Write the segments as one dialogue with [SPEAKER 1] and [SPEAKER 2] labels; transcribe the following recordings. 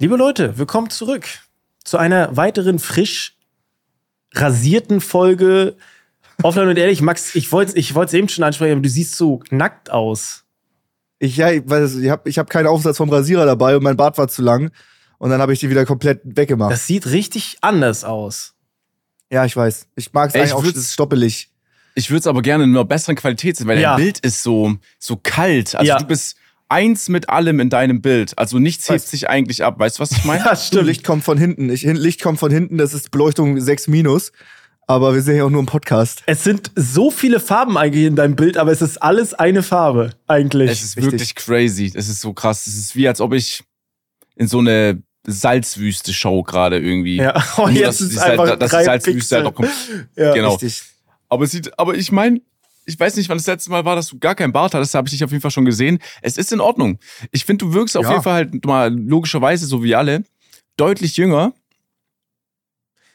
[SPEAKER 1] Liebe Leute, willkommen zurück zu einer weiteren frisch rasierten Folge. Offline und ehrlich, Max, ich wollte ich es eben schon ansprechen, aber du siehst so nackt aus.
[SPEAKER 2] Ich, ja, ich, weiß, ich habe ich hab keinen Aufsatz vom Rasierer dabei und mein Bart war zu lang. Und dann habe ich die wieder komplett weggemacht.
[SPEAKER 1] Das sieht richtig anders aus.
[SPEAKER 2] Ja, ich weiß. Ich mag es eigentlich auch das stoppelig.
[SPEAKER 3] Ich würde es aber gerne in einer besseren Qualität sehen, weil
[SPEAKER 1] Ja.
[SPEAKER 3] dein Bild ist so, so kalt. Also
[SPEAKER 1] Ja.
[SPEAKER 3] du bist eins mit allem in deinem Bild. Also nichts hebt sich eigentlich ab. Weißt du, was ich meine?
[SPEAKER 1] Ja,
[SPEAKER 2] Du,
[SPEAKER 1] stimmt.
[SPEAKER 2] Licht kommt von hinten. Ich, Licht kommt von hinten, das ist Beleuchtung 6 minus. Aber wir sehen ja auch nur im Podcast.
[SPEAKER 1] Es sind so viele Farben eigentlich in deinem Bild, aber es ist alles eine Farbe eigentlich.
[SPEAKER 3] Es ist
[SPEAKER 2] Richtig.
[SPEAKER 3] wirklich crazy. Es ist so krass. Es ist wie, als ob ich in so eine Salzwüste-Show gerade irgendwie.
[SPEAKER 1] ja, oh, jetzt
[SPEAKER 3] dass
[SPEAKER 1] ist einfach
[SPEAKER 3] dass die
[SPEAKER 1] drei
[SPEAKER 3] Salzwüste halt
[SPEAKER 1] Pixel.
[SPEAKER 3] auch kommt.
[SPEAKER 1] Ja.
[SPEAKER 3] Genau.
[SPEAKER 2] Richtig.
[SPEAKER 3] Aber es sieht, aber ich meine, ich weiß nicht, wann das letzte Mal war, dass du gar keinen Bart hattest, habe ich dich auf jeden Fall schon gesehen. Es ist in Ordnung. Ich finde, du wirkst auf
[SPEAKER 2] Ja.
[SPEAKER 3] jeden Fall halt mal logischerweise, so wie alle, deutlich jünger.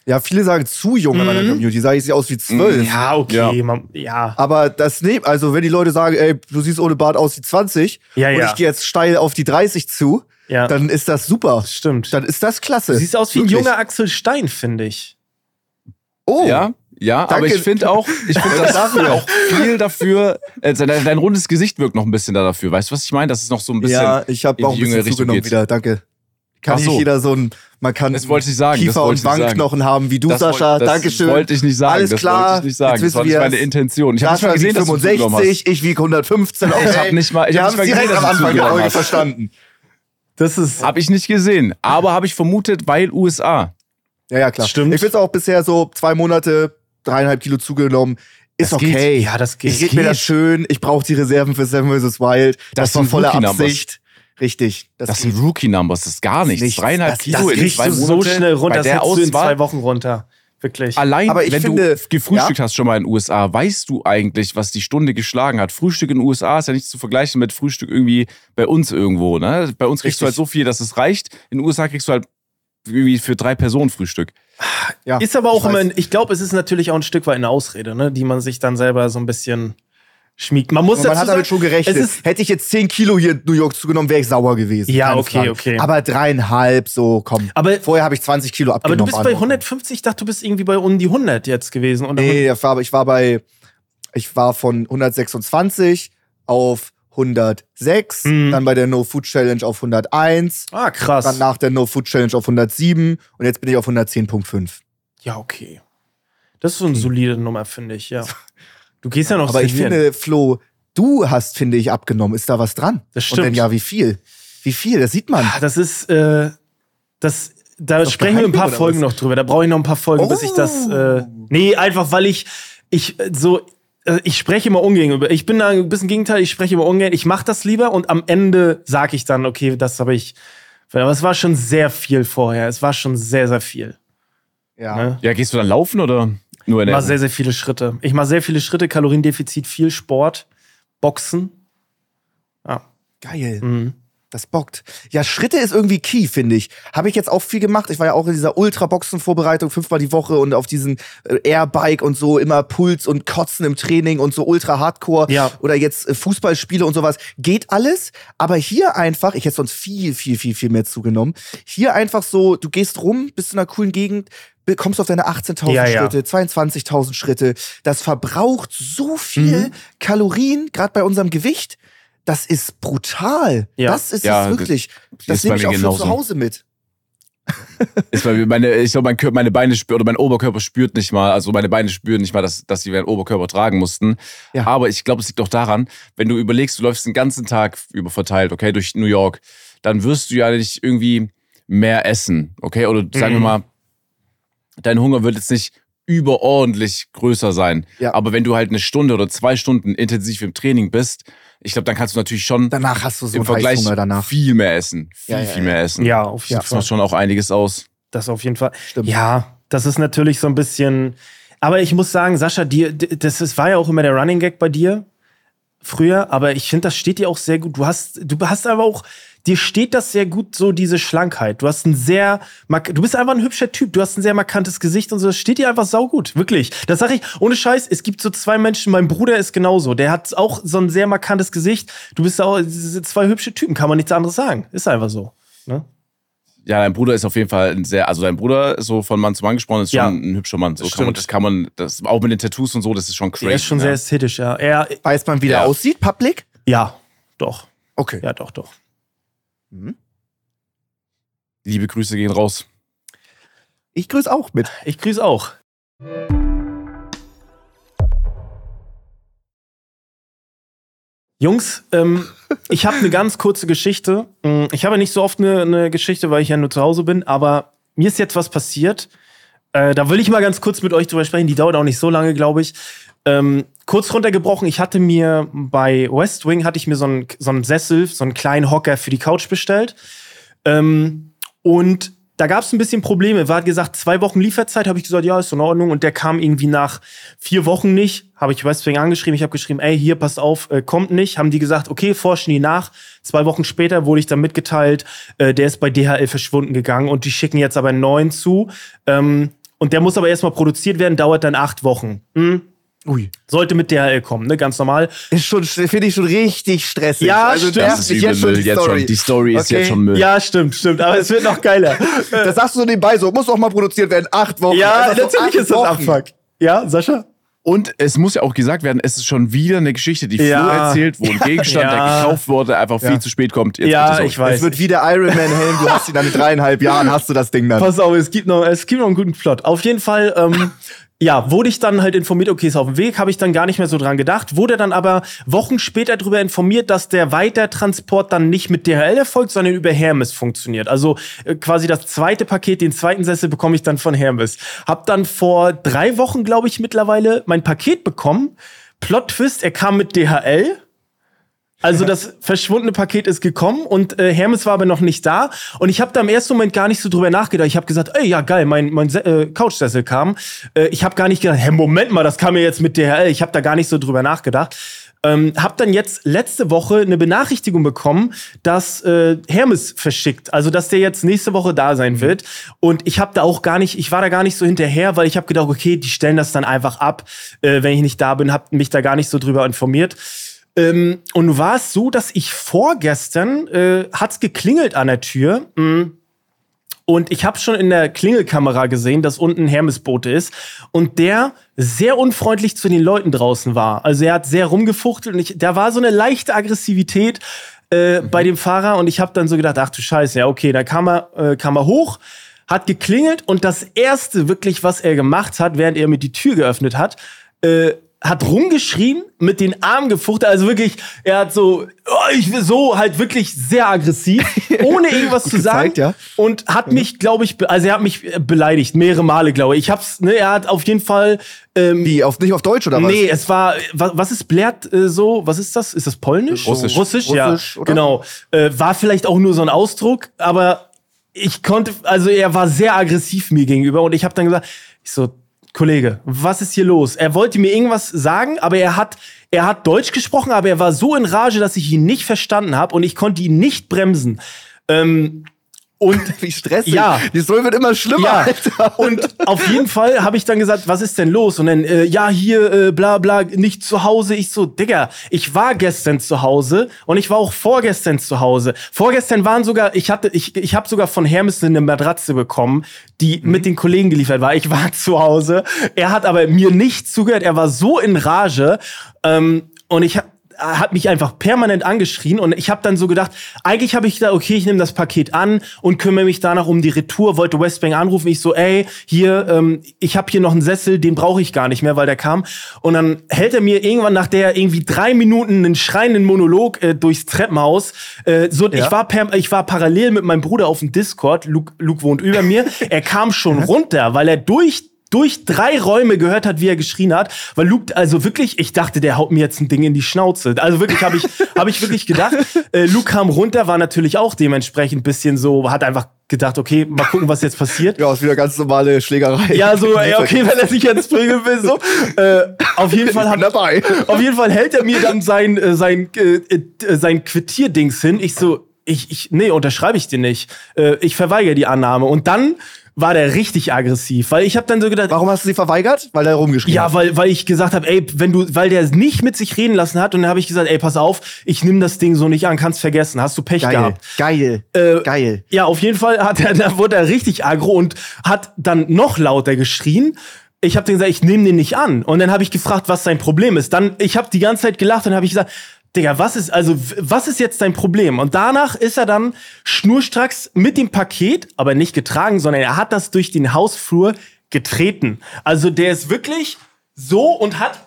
[SPEAKER 2] Ja, viele sagen zu jung in meiner
[SPEAKER 1] Mhm.
[SPEAKER 2] Community. Sag ich, sie aus wie zwölf.
[SPEAKER 1] Ja, okay.
[SPEAKER 3] Ja.
[SPEAKER 1] Man, ja.
[SPEAKER 2] Aber das nehmen, also wenn die Leute sagen, ey, du siehst ohne Bart aus wie 20
[SPEAKER 1] Ja,
[SPEAKER 2] und
[SPEAKER 1] ja.
[SPEAKER 2] ich gehe jetzt steil auf die 30 zu,
[SPEAKER 1] ja.
[SPEAKER 2] dann ist das super.
[SPEAKER 1] Das stimmt.
[SPEAKER 2] Dann ist das klasse.
[SPEAKER 1] Du siehst aus wie ein junger Axel Stein, finde ich.
[SPEAKER 2] Oh,
[SPEAKER 3] Ja, ja, aber
[SPEAKER 2] Danke.
[SPEAKER 3] ich finde auch, ich finde das
[SPEAKER 2] Dafür.
[SPEAKER 3] auch viel dafür, äh, dein, dein rundes Gesicht wirkt noch ein bisschen da dafür. Weißt du, was ich meine? Das ist noch so ein bisschen.
[SPEAKER 2] ja, ich habe auch ein bisschen
[SPEAKER 3] Richtung
[SPEAKER 2] zugenommen
[SPEAKER 3] geht.
[SPEAKER 2] wieder. Danke. Kann
[SPEAKER 3] so.
[SPEAKER 2] nicht jeder so ein, man kann
[SPEAKER 3] Das wollte ich sagen, das
[SPEAKER 2] Kiefer
[SPEAKER 3] wollte
[SPEAKER 2] und. Wangenknochen haben wie du,
[SPEAKER 3] das
[SPEAKER 2] Sascha.
[SPEAKER 3] das
[SPEAKER 2] Dankeschön.
[SPEAKER 3] wollte ich nicht sagen.
[SPEAKER 2] Alles
[SPEAKER 3] das
[SPEAKER 2] klar.
[SPEAKER 3] wollte ich nicht sagen.
[SPEAKER 2] Jetzt
[SPEAKER 3] Das war nicht meine. Intention. Ich habe gesehen,
[SPEAKER 2] wiegt
[SPEAKER 3] dass du zugenommen hast.
[SPEAKER 2] 65, ich wiege 115. Okay.
[SPEAKER 3] Ich hab nicht mal- ich
[SPEAKER 2] wir
[SPEAKER 3] hab
[SPEAKER 2] haben
[SPEAKER 3] nicht
[SPEAKER 2] es
[SPEAKER 3] mal
[SPEAKER 2] direkt
[SPEAKER 3] gesehen,
[SPEAKER 2] am
[SPEAKER 3] dass du
[SPEAKER 2] Anfang der
[SPEAKER 3] zugenommen
[SPEAKER 2] Folge verstanden.
[SPEAKER 1] Das ist.
[SPEAKER 3] Habe ich nicht gesehen. Aber habe ich vermutet, weil USA.
[SPEAKER 2] Ja, ja, klar.
[SPEAKER 1] Stimmt.
[SPEAKER 2] Ich finde es auch bisher so zwei Monate, dreieinhalb Kilo zugenommen. Ist
[SPEAKER 3] Das geht.
[SPEAKER 2] okay.
[SPEAKER 1] Ja, das geht.
[SPEAKER 2] Ich rede mir das schön. Ich brauche die Reserven für Seven vs. Wild. Das,
[SPEAKER 3] Das
[SPEAKER 2] war voller. Absicht. Richtig. Das,
[SPEAKER 3] Das sind Rookie-Numbers, das ist gar nichts.
[SPEAKER 2] Nichts.
[SPEAKER 3] Dreieinhalb
[SPEAKER 2] Das-
[SPEAKER 3] Kilo
[SPEAKER 1] Das
[SPEAKER 3] in
[SPEAKER 1] kriegst
[SPEAKER 3] zwei
[SPEAKER 1] du so schnell runter. Das hättest du in zwei Wochen runter. Wirklich.
[SPEAKER 3] Allein,
[SPEAKER 2] Aber ich
[SPEAKER 3] wenn
[SPEAKER 2] finde-
[SPEAKER 3] du gefrühstückt hast schon mal in den USA, weißt du eigentlich, was die Stunde geschlagen hat. Frühstück in den USA ist ja nicht zu vergleichen mit Frühstück irgendwie bei uns irgendwo. Ne? Bei uns kriegst du
[SPEAKER 2] Richtig.
[SPEAKER 3] halt so viel, dass es reicht. In den USA kriegst du halt irgendwie für drei Personen Frühstück.
[SPEAKER 2] ja,
[SPEAKER 1] Ist aber auch
[SPEAKER 2] ich
[SPEAKER 1] immer, ein, ich glaube, es ist natürlich auch ein Stück weit eine Ausrede, ne, die man sich dann selber so ein bisschen schmiegt. Man muss
[SPEAKER 2] man
[SPEAKER 1] dazu
[SPEAKER 2] hat damit
[SPEAKER 1] sagen,
[SPEAKER 2] schon gerechnet.
[SPEAKER 1] Es ist,
[SPEAKER 2] Hätte ich jetzt 10 Kilo hier in New York zugenommen, wäre ich sauer gewesen.
[SPEAKER 1] Ja, okay,
[SPEAKER 2] Frage.
[SPEAKER 1] okay.
[SPEAKER 2] Aber dreieinhalb, so, komm.
[SPEAKER 1] aber,
[SPEAKER 2] Vorher habe ich 20 Kilo
[SPEAKER 1] aber
[SPEAKER 2] abgenommen.
[SPEAKER 1] du bist bei
[SPEAKER 2] in Ordnung.
[SPEAKER 1] 150, ich dachte, du bist irgendwie bei um die 100 jetzt gewesen. Und
[SPEAKER 2] Nee, ich war, ich war bei, ich war von 126 auf 106,
[SPEAKER 1] Mhm.
[SPEAKER 2] dann bei der No Food Challenge auf 101,
[SPEAKER 1] ah, krass.
[SPEAKER 2] dann nach der No Food Challenge auf 107 und jetzt bin ich auf 110.5.
[SPEAKER 1] Ja, okay. Das ist so eine solide Nummer, finde ich, ja. Du gehst ja noch
[SPEAKER 2] Aber ich finde, Flo, du hast, finde ich, abgenommen. Ist da was dran?
[SPEAKER 1] Das
[SPEAKER 2] Und wenn
[SPEAKER 1] stimmt.
[SPEAKER 2] ja, wie viel? Wie viel? Das sieht man.
[SPEAKER 1] Ah, Das ist, äh, das, da
[SPEAKER 2] doch
[SPEAKER 1] sprechen wir ein paar Folgen noch drüber. Da brauche ich noch ein paar Folgen, bis ich das, äh, nee, einfach weil ich, ich so, ich spreche immer ungern über, ich bin da ein bisschen Gegenteil, ich spreche immer ungern, ich mache das lieber und am Ende sage ich dann, okay, das habe ich, aber es war schon sehr viel vorher, es war schon sehr, sehr viel.
[SPEAKER 2] Ja.
[SPEAKER 1] Ne?
[SPEAKER 3] Ja, gehst du dann laufen oder nur in
[SPEAKER 1] Ich
[SPEAKER 3] der
[SPEAKER 1] mache sehr, sehr viele Schritte. Ich mache sehr viele Schritte, Kaloriendefizit, viel Sport, Boxen. Ja.
[SPEAKER 2] Geil.
[SPEAKER 1] Mhm.
[SPEAKER 2] Das bockt. Ja, Schritte ist irgendwie key, finde ich. Habe ich jetzt auch viel gemacht. Ich war ja auch in dieser Ultra-Boxen-Vorbereitung fünfmal die Woche und auf diesen äh, Airbike und so immer Puls und Kotzen im Training und so Ultra-Hardcore.
[SPEAKER 1] Ja.
[SPEAKER 2] Oder jetzt äh, Fußballspiele und sowas. Geht alles. Aber hier einfach, ich hätte sonst viel, viel, viel, viel mehr zugenommen. Hier einfach so, du gehst rum, bist in einer coolen Gegend, kommst auf deine 18.000
[SPEAKER 1] Ja, ja.
[SPEAKER 2] Schritte, 22.000 Schritte. Das verbraucht so viel
[SPEAKER 1] Mhm.
[SPEAKER 2] Kalorien, gerade bei unserem Gewicht. Das ist brutal.
[SPEAKER 1] Ja.
[SPEAKER 2] Das ist
[SPEAKER 3] Ja,
[SPEAKER 2] es wirklich. Das
[SPEAKER 3] ist
[SPEAKER 2] nehme
[SPEAKER 3] bei
[SPEAKER 2] ich
[SPEAKER 3] mir
[SPEAKER 2] auch für
[SPEAKER 3] genauso.
[SPEAKER 2] zu Hause mit.
[SPEAKER 3] Ist weil meine, ich glaube, mein, meine Beine spürt oder mein Oberkörper spürt nicht mal, also meine Beine spüren nicht mal, dass, dass sie ihren Oberkörper tragen mussten.
[SPEAKER 2] Ja.
[SPEAKER 3] Aber ich glaube, es liegt doch daran, wenn du überlegst, du läufst den ganzen Tag über verteilt, okay, durch New York, dann wirst du ja nicht irgendwie mehr essen, okay? Oder sagen wir
[SPEAKER 1] Mhm.
[SPEAKER 3] mal, dein Hunger wird jetzt nicht überordentlich größer sein.
[SPEAKER 2] Ja.
[SPEAKER 3] Aber wenn du halt eine Stunde oder zwei Stunden intensiv im Training bist, ich glaube, dann kannst du natürlich schon
[SPEAKER 2] Danach hast du so
[SPEAKER 3] im Vergleich
[SPEAKER 2] danach.
[SPEAKER 3] viel mehr essen. Viel,
[SPEAKER 2] Ja, ja,
[SPEAKER 3] viel mehr essen.
[SPEAKER 1] Ja, auf jeden.
[SPEAKER 3] Das
[SPEAKER 1] Fall.
[SPEAKER 3] macht schon auch einiges aus.
[SPEAKER 1] Das auf jeden Fall.
[SPEAKER 2] Stimmt.
[SPEAKER 1] Ja, das ist natürlich so ein bisschen. Aber ich muss sagen, Sascha, dir, das ist, war ja auch immer der Running Gag bei dir früher, aber ich finde, das steht dir auch sehr gut. Du hast, du hast aber auch, dir steht das sehr gut, so diese Schlankheit. Du hast ein sehr, mark- du bist einfach ein hübscher Typ. Du hast ein sehr markantes Gesicht und so. Das steht dir einfach saugut, wirklich. Das sage ich ohne Scheiß. Es gibt so zwei Menschen. Mein Bruder ist genauso. Der hat auch so ein sehr markantes Gesicht. Du bist auch zwei hübsche Typen. Kann man nichts anderes sagen. Ist einfach so. Ne?
[SPEAKER 3] Ja, dein Bruder ist auf jeden Fall ein sehr, also dein Bruder, so von Mann zu Mann gesprochen, ist schon
[SPEAKER 1] Ja.
[SPEAKER 3] ein hübscher Mann. So
[SPEAKER 1] Das
[SPEAKER 3] kann man, das kann man, das, auch mit den Tattoos und so, das ist schon crazy.
[SPEAKER 1] Er ist schon
[SPEAKER 3] ja.
[SPEAKER 1] sehr ästhetisch, ja. Er,
[SPEAKER 2] Weiß man, wie der
[SPEAKER 3] Ja.
[SPEAKER 2] aussieht, public?
[SPEAKER 1] ja, doch.
[SPEAKER 2] Okay.
[SPEAKER 1] Ja, doch, doch.
[SPEAKER 3] Liebe Grüße gehen raus.
[SPEAKER 2] Ich grüße auch mit.
[SPEAKER 1] Ich grüße auch. Jungs, ähm, ich habe eine ganz kurze Geschichte. Mm, Ich habe nicht so oft eine, eine Geschichte, weil ich ja nur zu Hause bin, aber mir ist jetzt was passiert. Äh, da will ich mal ganz kurz mit euch drüber sprechen. Die dauert auch nicht so lange, glaube ich. Ähm, kurz runtergebrochen, ich hatte mir bei West Wing hatte ich mir so einen, so einen Sessel, so einen kleinen Hocker für die Couch bestellt. Ähm, und da gab es ein bisschen Probleme. War gesagt, zwei Wochen Lieferzeit, habe ich gesagt, ja, ist in Ordnung. Und der kam irgendwie nach vier Wochen nicht. Habe ich Westwing angeschrieben. Ich habe geschrieben, ey, hier, passt auf, äh, kommt nicht. Haben die gesagt, okay, forschen die nach. Zwei Wochen später wurde ich dann mitgeteilt, äh, der ist bei DHL verschwunden gegangen und die schicken jetzt aber einen neuen zu. Ähm, und der muss aber erstmal produziert werden, dauert dann acht Wochen. Hm?
[SPEAKER 2] Ui.
[SPEAKER 1] Sollte mit DHL kommen, ne? Ganz normal.
[SPEAKER 2] Ist schon, finde ich schon richtig stressig.
[SPEAKER 1] Ja,
[SPEAKER 2] also
[SPEAKER 1] stimmt.
[SPEAKER 3] Das ist übel
[SPEAKER 2] jetzt schon
[SPEAKER 3] Müll,
[SPEAKER 2] die
[SPEAKER 3] jetzt
[SPEAKER 2] Story.
[SPEAKER 3] schon. Die Story ist
[SPEAKER 2] Okay.
[SPEAKER 3] jetzt schon Müll.
[SPEAKER 1] Ja, stimmt, stimmt. Aber es wird noch geiler.
[SPEAKER 2] Das sagst du so nebenbei so, muss auch mal produziert werden, acht Wochen.
[SPEAKER 1] ja,
[SPEAKER 2] Einfach so
[SPEAKER 1] natürlich ist das. Abfuck. Ja, Sascha?
[SPEAKER 3] Und es muss ja auch gesagt werden, es ist schon wieder eine Geschichte, die
[SPEAKER 1] Ja.
[SPEAKER 3] Flo erzählt, wo ein Gegenstand, der
[SPEAKER 1] Ja.
[SPEAKER 3] gekauft wurde, einfach viel zu spät kommt. Jetzt
[SPEAKER 1] Ja, ich weiß.
[SPEAKER 2] Es wird wie der Iron Man Helm, du hast ihn dann in dreieinhalb Jahren, hast du das Ding dann.
[SPEAKER 1] Pass auf, es gibt noch, es gibt noch einen guten Plot. Auf jeden Fall, ähm, ja, wurde ich dann halt informiert, okay, ist auf dem Weg, habe ich dann gar nicht mehr so dran gedacht, wurde dann aber Wochen später darüber informiert, dass der Weitertransport dann nicht mit DHL erfolgt, sondern über Hermes funktioniert. Also äh, quasi das zweite Paket, den zweiten Sessel bekomme ich dann von Hermes. Hab dann vor drei Wochen, glaube ich, mittlerweile mein Paket bekommen. Plot Twist, er kam mit DHL. Also das verschwundene Paket ist gekommen und äh, Hermes war aber noch nicht da. Und ich habe da im ersten Moment gar nicht so drüber nachgedacht. Ich habe gesagt, ey, ja geil, mein, mein Se äh, Couchsessel kam. Äh, ich habe gar nicht gedacht, hä, Moment mal, das kam ja jetzt mit DHL. Ich habe da gar nicht so drüber nachgedacht. Ähm, hab dann jetzt letzte Woche eine Benachrichtigung bekommen, dass äh, Hermes verschickt, also dass der jetzt nächste Woche da sein wird. Und ich habe da auch gar nicht, ich war da gar nicht so hinterher, weil ich habe gedacht, okay, die stellen das dann einfach ab, äh, wenn ich nicht da bin, hab mich da gar nicht so drüber informiert. Ähm, und war es so, dass ich vorgestern äh, hat's geklingelt an der Tür. mm, Und ich habe schon in der Klingelkamera gesehen, dass unten ein Hermesbote ist und der sehr unfreundlich zu den Leuten draußen war. Also er hat sehr rumgefuchtelt und ich, da war so eine leichte Aggressivität äh, bei dem Fahrer und ich habe dann so gedacht, ach du Scheiße, ja okay, dann kam er, äh, kam er hoch, hat geklingelt und das erste wirklich, was er gemacht hat, während er mir die Tür geöffnet hat, äh, hat rumgeschrien, mit den Armen gefuchtelt, also wirklich, er hat so, oh, ich will so halt wirklich sehr aggressiv, ohne irgendwas zu sagen
[SPEAKER 2] gezeigt, ja.
[SPEAKER 1] und hat mich, glaube ich, also er hat mich äh, beleidigt, mehrere Male, glaube ich. Ich hab's, ne, er hat auf jeden Fall, ähm,
[SPEAKER 2] Wie, auf, nicht auf Deutsch oder was?
[SPEAKER 1] nee, es war, was, was ist blärt äh, so, was ist das? Ist das polnisch?
[SPEAKER 3] Russisch.
[SPEAKER 1] Russisch, ja,
[SPEAKER 2] Russisch, oder?
[SPEAKER 1] genau. Äh, war vielleicht auch nur so ein Ausdruck, aber ich konnte, also er war sehr aggressiv mir gegenüber und ich habe dann gesagt, ich so, Kollege, was ist hier los? Er wollte mir irgendwas sagen, aber er hat, er hat Deutsch gesprochen, aber er war so in Rage, dass ich ihn nicht verstanden habe und ich konnte ihn nicht bremsen. Ähm, und
[SPEAKER 2] Wie stressig.
[SPEAKER 1] Ja.
[SPEAKER 2] Die Story wird immer schlimmer,
[SPEAKER 1] ja,
[SPEAKER 2] Alter.
[SPEAKER 1] und auf jeden Fall habe ich dann gesagt, was ist denn los? Und dann, äh, ja, hier, äh, bla bla, nicht zu Hause. Ich so, Digga, ich war gestern zu Hause und ich war auch vorgestern zu Hause. Vorgestern waren sogar, ich hatte, ich, ich habe sogar von Hermes eine Matratze bekommen, die
[SPEAKER 2] Mhm.
[SPEAKER 1] mit den Kollegen geliefert war. Ich war zu Hause. Er hat aber mir nicht zugehört. Er war so in Rage. Ähm, und ich hab, er hat mich einfach permanent angeschrien und ich habe dann so gedacht, eigentlich habe ich gedacht, okay, ich nehme das Paket an und kümmere mich danach um die Retour, wollte Westbank anrufen, ich so, ey, hier, ähm, ich habe hier noch einen Sessel, den brauche ich gar nicht mehr, weil der kam. Und dann hält er mir irgendwann nach der irgendwie drei Minuten einen schreienden Monolog äh, durchs Treppenhaus, äh, so, ich war per, ich war parallel mit meinem Bruder auf dem Discord, Luke, Luke wohnt über mir, er kam schon runter, weil er durch durch drei Räume gehört hat, wie er geschrien hat, weil Luke, also wirklich, ich dachte, der haut mir jetzt ein Ding in die Schnauze. Also wirklich habe ich, habe ich wirklich gedacht. Äh, Luke kam runter, war natürlich auch dementsprechend ein bisschen so, hat einfach gedacht, okay, mal gucken, was jetzt passiert.
[SPEAKER 2] Ja, ist wieder ganz normale Schlägerei.
[SPEAKER 1] Ja, so, ja, okay, wenn er sich jetzt prügeln will, so. Äh, auf jeden Fall hat,
[SPEAKER 2] dabei.
[SPEAKER 1] auf jeden Fall hält er mir dann sein, äh, sein, äh, äh, sein Quittierdings hin. Ich so, ich, ich, nee, unterschreibe ich dir nicht. Äh, ich verweigere die Annahme. Und dann war der richtig aggressiv, weil ich habe dann so gedacht,
[SPEAKER 2] Warum hast du sie verweigert? Weil er rumgeschrien
[SPEAKER 1] ja,
[SPEAKER 2] hat.
[SPEAKER 1] weil, weil ich gesagt habe, ey, wenn du, weil der nicht mit sich reden lassen hat und dann habe ich gesagt, ey, pass auf, ich nimm das Ding so nicht an, kannst vergessen, hast du Pech
[SPEAKER 2] Geil,
[SPEAKER 1] gehabt.
[SPEAKER 2] geil,
[SPEAKER 1] Äh,
[SPEAKER 2] geil.
[SPEAKER 1] Ja, auf jeden Fall hat er, da wurde er richtig aggro und hat dann noch lauter geschrien. Ich habe gesagt, ich nehme den nicht an. Und dann habe ich gefragt, was sein Problem ist. Dann, ich habe die ganze Zeit gelacht und habe ich gesagt, Digga, was ist, also, was ist jetzt dein Problem? Und danach ist er dann schnurstracks mit dem Paket, aber nicht getragen, sondern er hat das durch den Hausflur getreten. Also der ist wirklich so und hat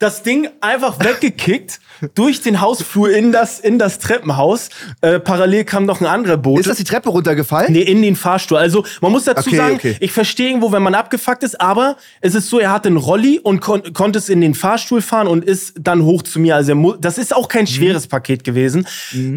[SPEAKER 1] das Ding einfach weggekickt durch den Hausflur in das, in das Treppenhaus. Äh, parallel kam noch ein anderer Bote.
[SPEAKER 2] Ist das die Treppe runtergefallen?
[SPEAKER 1] Nee, in den Fahrstuhl. Also man muss dazu
[SPEAKER 2] Okay,
[SPEAKER 1] sagen,
[SPEAKER 2] okay.
[SPEAKER 1] ich verstehe irgendwo, wenn man abgefuckt ist, aber es ist so, er hatte einen Rolli und kon konnte es in den Fahrstuhl fahren und ist dann hoch zu mir. Also er mu- das ist auch kein schweres Paket gewesen.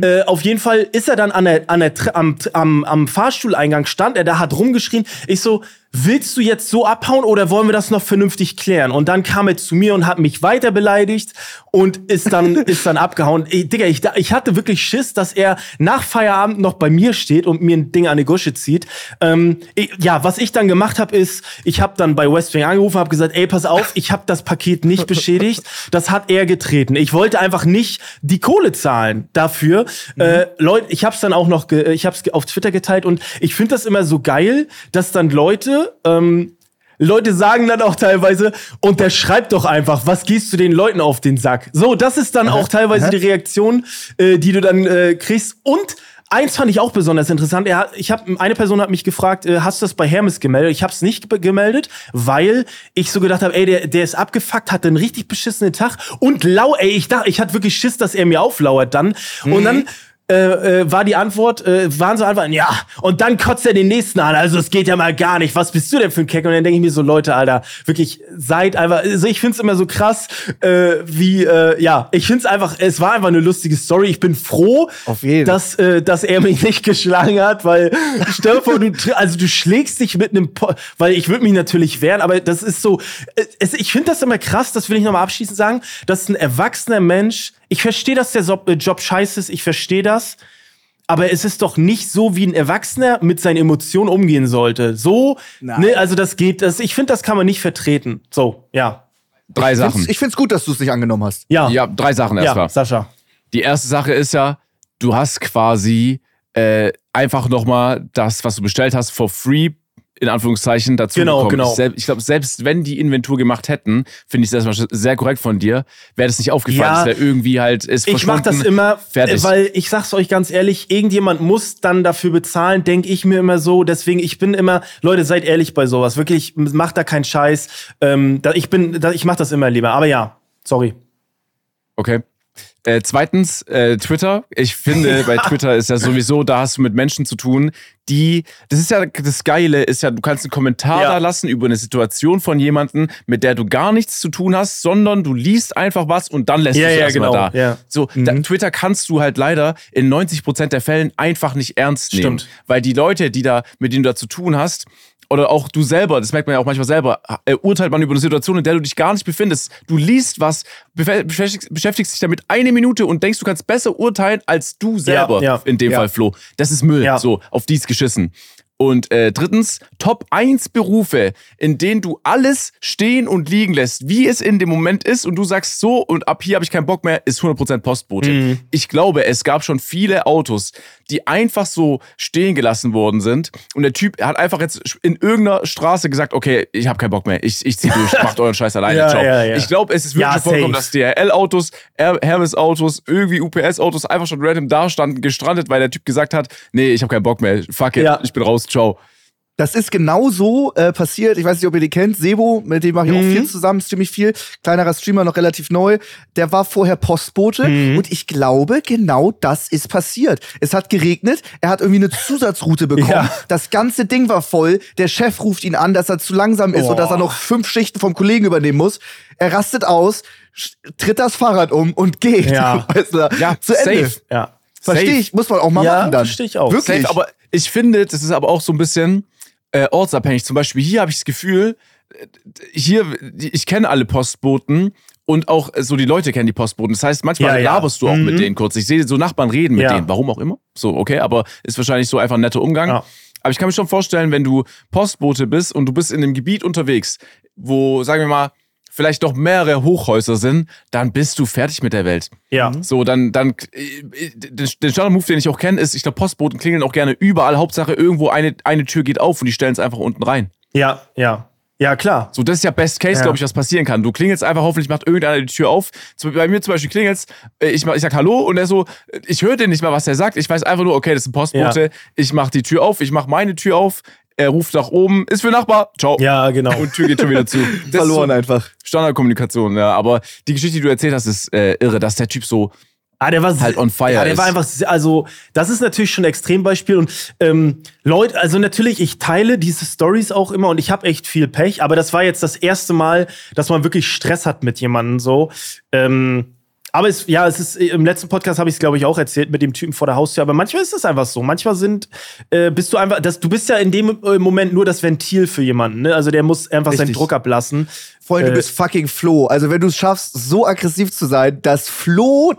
[SPEAKER 1] Äh, auf jeden Fall ist er dann an der, an der, Tre- am, am, am Fahrstuhleingang stand er, da hat rumgeschrien. Ich so, willst du jetzt so abhauen oder wollen wir das noch vernünftig klären? Und dann kam er zu mir und hat mich weiter beleidigt und ist dann, ist dann abgehauen. Ey, Digga, ich, ich hatte wirklich Schiss, dass er nach Feierabend noch bei mir steht und mir ein Ding an die Gusche zieht. Ähm, ich, ja, was ich dann gemacht habe, ist, ich habe dann bei Westwing angerufen, habe gesagt, ey, pass auf, ich habe das Paket nicht beschädigt. Das hat er getreten. Ich wollte einfach nicht die Kohle zahlen dafür. Äh, Leute, ich habe es dann auch noch, ich habe es auf Twitter geteilt und ich finde das immer so geil, dass dann Leute ähm, Leute sagen dann auch teilweise, und der schreibt doch einfach, was gehst du den Leuten auf den Sack? So, das ist dann auch teilweise die Reaktion, äh, die du dann äh, kriegst. Und eins fand ich auch besonders interessant. Er, ich hab, eine Person hat mich gefragt, äh, hast du das bei Hermes gemeldet? Ich habe es nicht ge- gemeldet, weil ich so gedacht habe, ey, der, der ist abgefuckt, hatte einen richtig beschissenen Tag und lau, ey, ich dachte, ich hatte wirklich Schiss, dass er mir auflauert dann. Und dann äh, äh, war die Antwort, äh, waren so Antworten, ja, und dann kotzt er den nächsten an, also es geht ja mal gar nicht, was bist du denn für ein Keck? Und dann denke ich mir so, Leute, Alter, wirklich, seid einfach, also ich find's immer so krass, äh, wie, äh, ja, ich find's einfach, es war einfach eine lustige Story, ich bin froh, dass, äh, dass er mich nicht geschlagen hat, weil, stell vor, du, also du schlägst dich mit einem, Po- weil ich würde mich natürlich wehren, aber das ist so, äh, es, ich finde das immer krass, das will ich nochmal abschließend sagen, dass ein erwachsener Mensch, ich verstehe, dass der Job, äh, Job scheiße ist, ich verstehe das, aber es ist doch nicht so, wie ein Erwachsener mit seinen Emotionen umgehen sollte. So,
[SPEAKER 2] Nein.
[SPEAKER 1] ne, also das geht, das, ich finde, das kann man nicht vertreten. So, ja.
[SPEAKER 3] Drei Sachen.
[SPEAKER 2] Find's- Ich find's gut, dass du es nicht angenommen hast.
[SPEAKER 1] Ja,
[SPEAKER 3] Ja, drei Sachen
[SPEAKER 1] ja,
[SPEAKER 3] erstmal.
[SPEAKER 1] Sascha.
[SPEAKER 3] Die erste Sache ist ja, du hast quasi äh, einfach nochmal das, was du bestellt hast, for free in Anführungszeichen dazu
[SPEAKER 1] Genau,
[SPEAKER 3] bekommen.
[SPEAKER 1] genau.
[SPEAKER 3] Ich, glaube, selbst wenn die Inventur gemacht hätten, finde ich das erstmal sehr korrekt von dir, wäre das nicht aufgefallen.
[SPEAKER 1] Ja.
[SPEAKER 3] das wäre irgendwie halt ist
[SPEAKER 1] Ich mach das immer,
[SPEAKER 3] Fertig.
[SPEAKER 1] weil ich sag's euch ganz ehrlich, irgendjemand muss dann dafür bezahlen, denke ich mir immer so. Deswegen, ich bin immer, Leute, seid ehrlich bei sowas. Wirklich, macht da keinen Scheiß. Ähm, da, ich bin, da, ich mach das immer lieber. Aber ja, sorry.
[SPEAKER 3] Okay. Äh, zweitens, äh, Twitter. Ich finde, bei Twitter ist ja sowieso, da hast du mit Menschen zu tun, die, das ist ja, das Geile ist ja, du kannst einen Kommentar
[SPEAKER 1] Ja.
[SPEAKER 3] da lassen über eine Situation von jemandem, mit der du gar nichts zu tun hast, sondern du liest einfach was und dann lässt
[SPEAKER 1] Ja,
[SPEAKER 3] du es
[SPEAKER 1] ja,
[SPEAKER 3] erstmal
[SPEAKER 1] genau,
[SPEAKER 3] da.
[SPEAKER 1] ja.
[SPEAKER 3] So, da, Twitter kannst du halt leider in 90% der Fällen einfach nicht ernst nehmen.
[SPEAKER 1] Stimmt.
[SPEAKER 3] Weil die Leute, die da, mit denen du da zu tun hast, oder auch du selber, das merkt man ja auch manchmal selber, äh, urteilt man über eine Situation, in der du dich gar nicht befindest. Du liest was, beschäftigst, beschäftigst dich damit eine Minute und denkst, du kannst besser urteilen als du selber.
[SPEAKER 1] ja,
[SPEAKER 3] in dem
[SPEAKER 2] ja.
[SPEAKER 3] Fall, Flo. Das ist Müll.
[SPEAKER 1] Ja.
[SPEAKER 3] So, auf dies geschissen. Und äh, drittens, Top 1 Berufe, in denen du alles stehen und liegen lässt, wie es in dem Moment ist und du sagst so und ab hier habe ich keinen Bock mehr, ist 100% Postbote.
[SPEAKER 1] Mhm.
[SPEAKER 3] Ich glaube, es gab schon viele Autos, die einfach so stehen gelassen worden sind und der Typ hat einfach jetzt in irgendeiner Straße gesagt, okay, ich habe keinen Bock mehr, ich, ich zieh durch, macht euren Scheiß alleine,
[SPEAKER 1] Ja,
[SPEAKER 3] ciao.
[SPEAKER 1] ja, ja.
[SPEAKER 3] Ich glaube, es ist wirklich
[SPEAKER 1] Ja, safe.
[SPEAKER 3] dass DHL-Autos, Her- Hermes-Autos, irgendwie UPS-Autos einfach schon random da standen, gestrandet, weil der Typ gesagt hat, nee, ich habe keinen Bock mehr, fuck it, ich bin raus, ciao.
[SPEAKER 2] Das ist genau so äh, passiert. Ich weiß nicht, ob ihr die kennt. Sebo, mit dem mache ich auch viel zusammen, ziemlich viel. Kleinerer Streamer, noch relativ neu. Der war vorher Postbote und ich glaube, genau das ist passiert. Es hat geregnet, er hat irgendwie eine Zusatzroute bekommen.
[SPEAKER 1] Ja.
[SPEAKER 2] Das ganze Ding war voll. Der Chef ruft ihn an, dass er zu langsam ist
[SPEAKER 1] Oh.
[SPEAKER 2] und dass er noch fünf Schichten vom Kollegen übernehmen muss. Er rastet aus, tritt das Fahrrad um und geht.
[SPEAKER 1] Ja.
[SPEAKER 2] Weißt du,
[SPEAKER 3] Ja,
[SPEAKER 2] zu Ende.
[SPEAKER 3] safe.
[SPEAKER 1] Ja.
[SPEAKER 2] Verstehe ich, muss man auch mal
[SPEAKER 1] Ja,
[SPEAKER 2] machen dann.
[SPEAKER 1] versteh ich auch.
[SPEAKER 2] Wirklich.
[SPEAKER 3] Safe, aber ich finde, das ist aber auch so ein bisschen äh, ortsabhängig. Zum Beispiel hier habe ich das Gefühl, äh, hier, ich kenne alle Postboten und auch äh, so die Leute kennen die Postboten. Das heißt, manchmal
[SPEAKER 1] Ja, ja.
[SPEAKER 3] laberst du auch
[SPEAKER 1] Mhm.
[SPEAKER 3] mit denen kurz. Ich sehe so Nachbarn reden mit
[SPEAKER 1] Ja.
[SPEAKER 3] denen, warum auch immer. So, okay, aber ist wahrscheinlich so einfach ein netter Umgang.
[SPEAKER 1] Ja.
[SPEAKER 3] Aber ich kann mir schon vorstellen, wenn du Postbote bist und du bist in einem Gebiet unterwegs, wo, sagen wir mal, vielleicht doch mehrere Hochhäuser sind, dann bist du fertig mit der Welt.
[SPEAKER 1] Ja.
[SPEAKER 3] So, dann, dann, äh, den den Standard-Move, den ich auch kenne, ist, ich glaube, Postboten klingeln auch gerne überall. Hauptsache, irgendwo eine, eine Tür geht auf und die stellen es einfach unten rein.
[SPEAKER 1] Ja, ja. Ja, klar.
[SPEAKER 3] So, das ist ja Best Case,
[SPEAKER 1] Ja.
[SPEAKER 3] glaube ich, was passieren kann. Du klingelst einfach, hoffentlich macht irgendeiner die Tür auf. Zum- Bei mir zum Beispiel klingelst, äh, ich, mach- ich sag Hallo und er so, äh, ich höre den nicht mal, was er sagt. Ich weiß einfach nur, okay, das ist ein Postbote.
[SPEAKER 1] Ja.
[SPEAKER 3] Ich mach die Tür auf, ich mach meine Tür auf. Er ruft nach oben, ist für Nachbar, ciao.
[SPEAKER 1] Ja, genau.
[SPEAKER 3] Und Tür geht schon wieder zu.
[SPEAKER 2] Verloren
[SPEAKER 3] ist
[SPEAKER 2] einfach.
[SPEAKER 3] so Standardkommunikation, ja. Aber die Geschichte, die du erzählt hast, ist äh, irre, dass der Typ so
[SPEAKER 1] Ah, der war
[SPEAKER 3] halt on fire
[SPEAKER 1] Ja, der
[SPEAKER 3] ist.
[SPEAKER 1] war einfach, also das ist natürlich schon ein Extrembeispiel und ähm, Leute, also natürlich, ich teile diese Stories auch immer und ich habe echt viel Pech, aber das war jetzt das erste Mal, dass man wirklich Stress hat mit jemandem so. Ähm, aber es, ja, es ist im letzten Podcast habe ich es glaube ich auch erzählt mit dem Typen vor der Haustür. Aber manchmal ist es einfach so. Manchmal sind äh, bist du einfach, das, du bist ja in dem äh, Moment nur das Ventil für jemanden. Ne? Also der muss einfach seinen
[SPEAKER 2] Richtig.
[SPEAKER 1] Druck ablassen.
[SPEAKER 2] Vor allem,
[SPEAKER 1] Äh,
[SPEAKER 2] du bist fucking Flo. Also, wenn du es schaffst, so aggressiv zu sein, dass Flo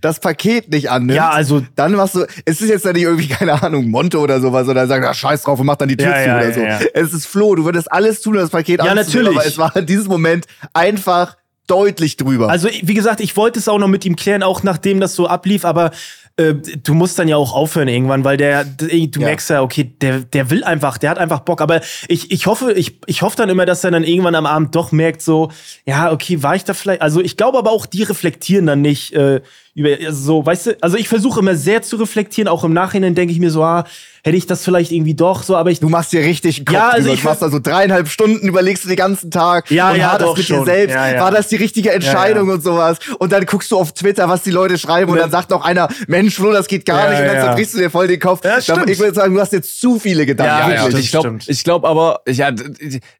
[SPEAKER 2] das Paket nicht annimmt,
[SPEAKER 1] Ja, also-
[SPEAKER 2] dann machst du, es ist jetzt ja nicht irgendwie, keine Ahnung, Monte oder sowas, oder sagt, ah, scheiß drauf und macht dann die Tür
[SPEAKER 1] Ja,
[SPEAKER 2] zu
[SPEAKER 1] ja,
[SPEAKER 2] oder so. Es ist Flo, du würdest alles tun, um das Paket
[SPEAKER 1] Ja,
[SPEAKER 2] anzunehmen,
[SPEAKER 1] natürlich.
[SPEAKER 2] Aber es war in diesem Moment einfach deutlich drüber.
[SPEAKER 1] Also, wie gesagt, ich wollte es auch noch mit ihm klären, auch nachdem das so ablief, aber äh, du musst dann ja auch aufhören irgendwann, weil der, du
[SPEAKER 2] Ja.
[SPEAKER 1] merkst ja, okay, der, der will einfach, der hat einfach Bock. Aber ich, ich hoffe, ich, ich hoffe dann immer, dass er dann irgendwann am Abend doch merkt, so, ja, okay, war ich da vielleicht. Also ich glaube aber auch, die reflektieren dann nicht äh, über also so, weißt du, also ich versuche immer sehr zu reflektieren, auch im Nachhinein denke ich mir so, ah, hätte ich das vielleicht irgendwie doch so, aber ich.
[SPEAKER 2] Du machst dir richtig einen Kopf
[SPEAKER 1] Ja, also
[SPEAKER 2] drüber.
[SPEAKER 1] ich
[SPEAKER 2] Du machst da so dreieinhalb Stunden, überlegst du den ganzen Tag.
[SPEAKER 1] Ja,
[SPEAKER 2] und
[SPEAKER 1] ja,
[SPEAKER 2] war das mit dir
[SPEAKER 1] schon.
[SPEAKER 2] selbst?
[SPEAKER 1] Ja, ja.
[SPEAKER 2] War das die richtige Entscheidung
[SPEAKER 1] Ja,
[SPEAKER 2] und sowas? Und dann guckst du auf Twitter, was die Leute schreiben und
[SPEAKER 1] Ja.
[SPEAKER 2] dann sagt noch einer, Mensch, Flo, das geht gar
[SPEAKER 1] Ja,
[SPEAKER 2] nicht. Und dann
[SPEAKER 1] ja.
[SPEAKER 2] zerbrichst du dir voll den Kopf.
[SPEAKER 1] Ja, stimmt.
[SPEAKER 2] ich würde sagen, du hast jetzt zu viele Gedanken.
[SPEAKER 1] Ja,
[SPEAKER 3] Ja, ich glaube, ich glaube aber, ja,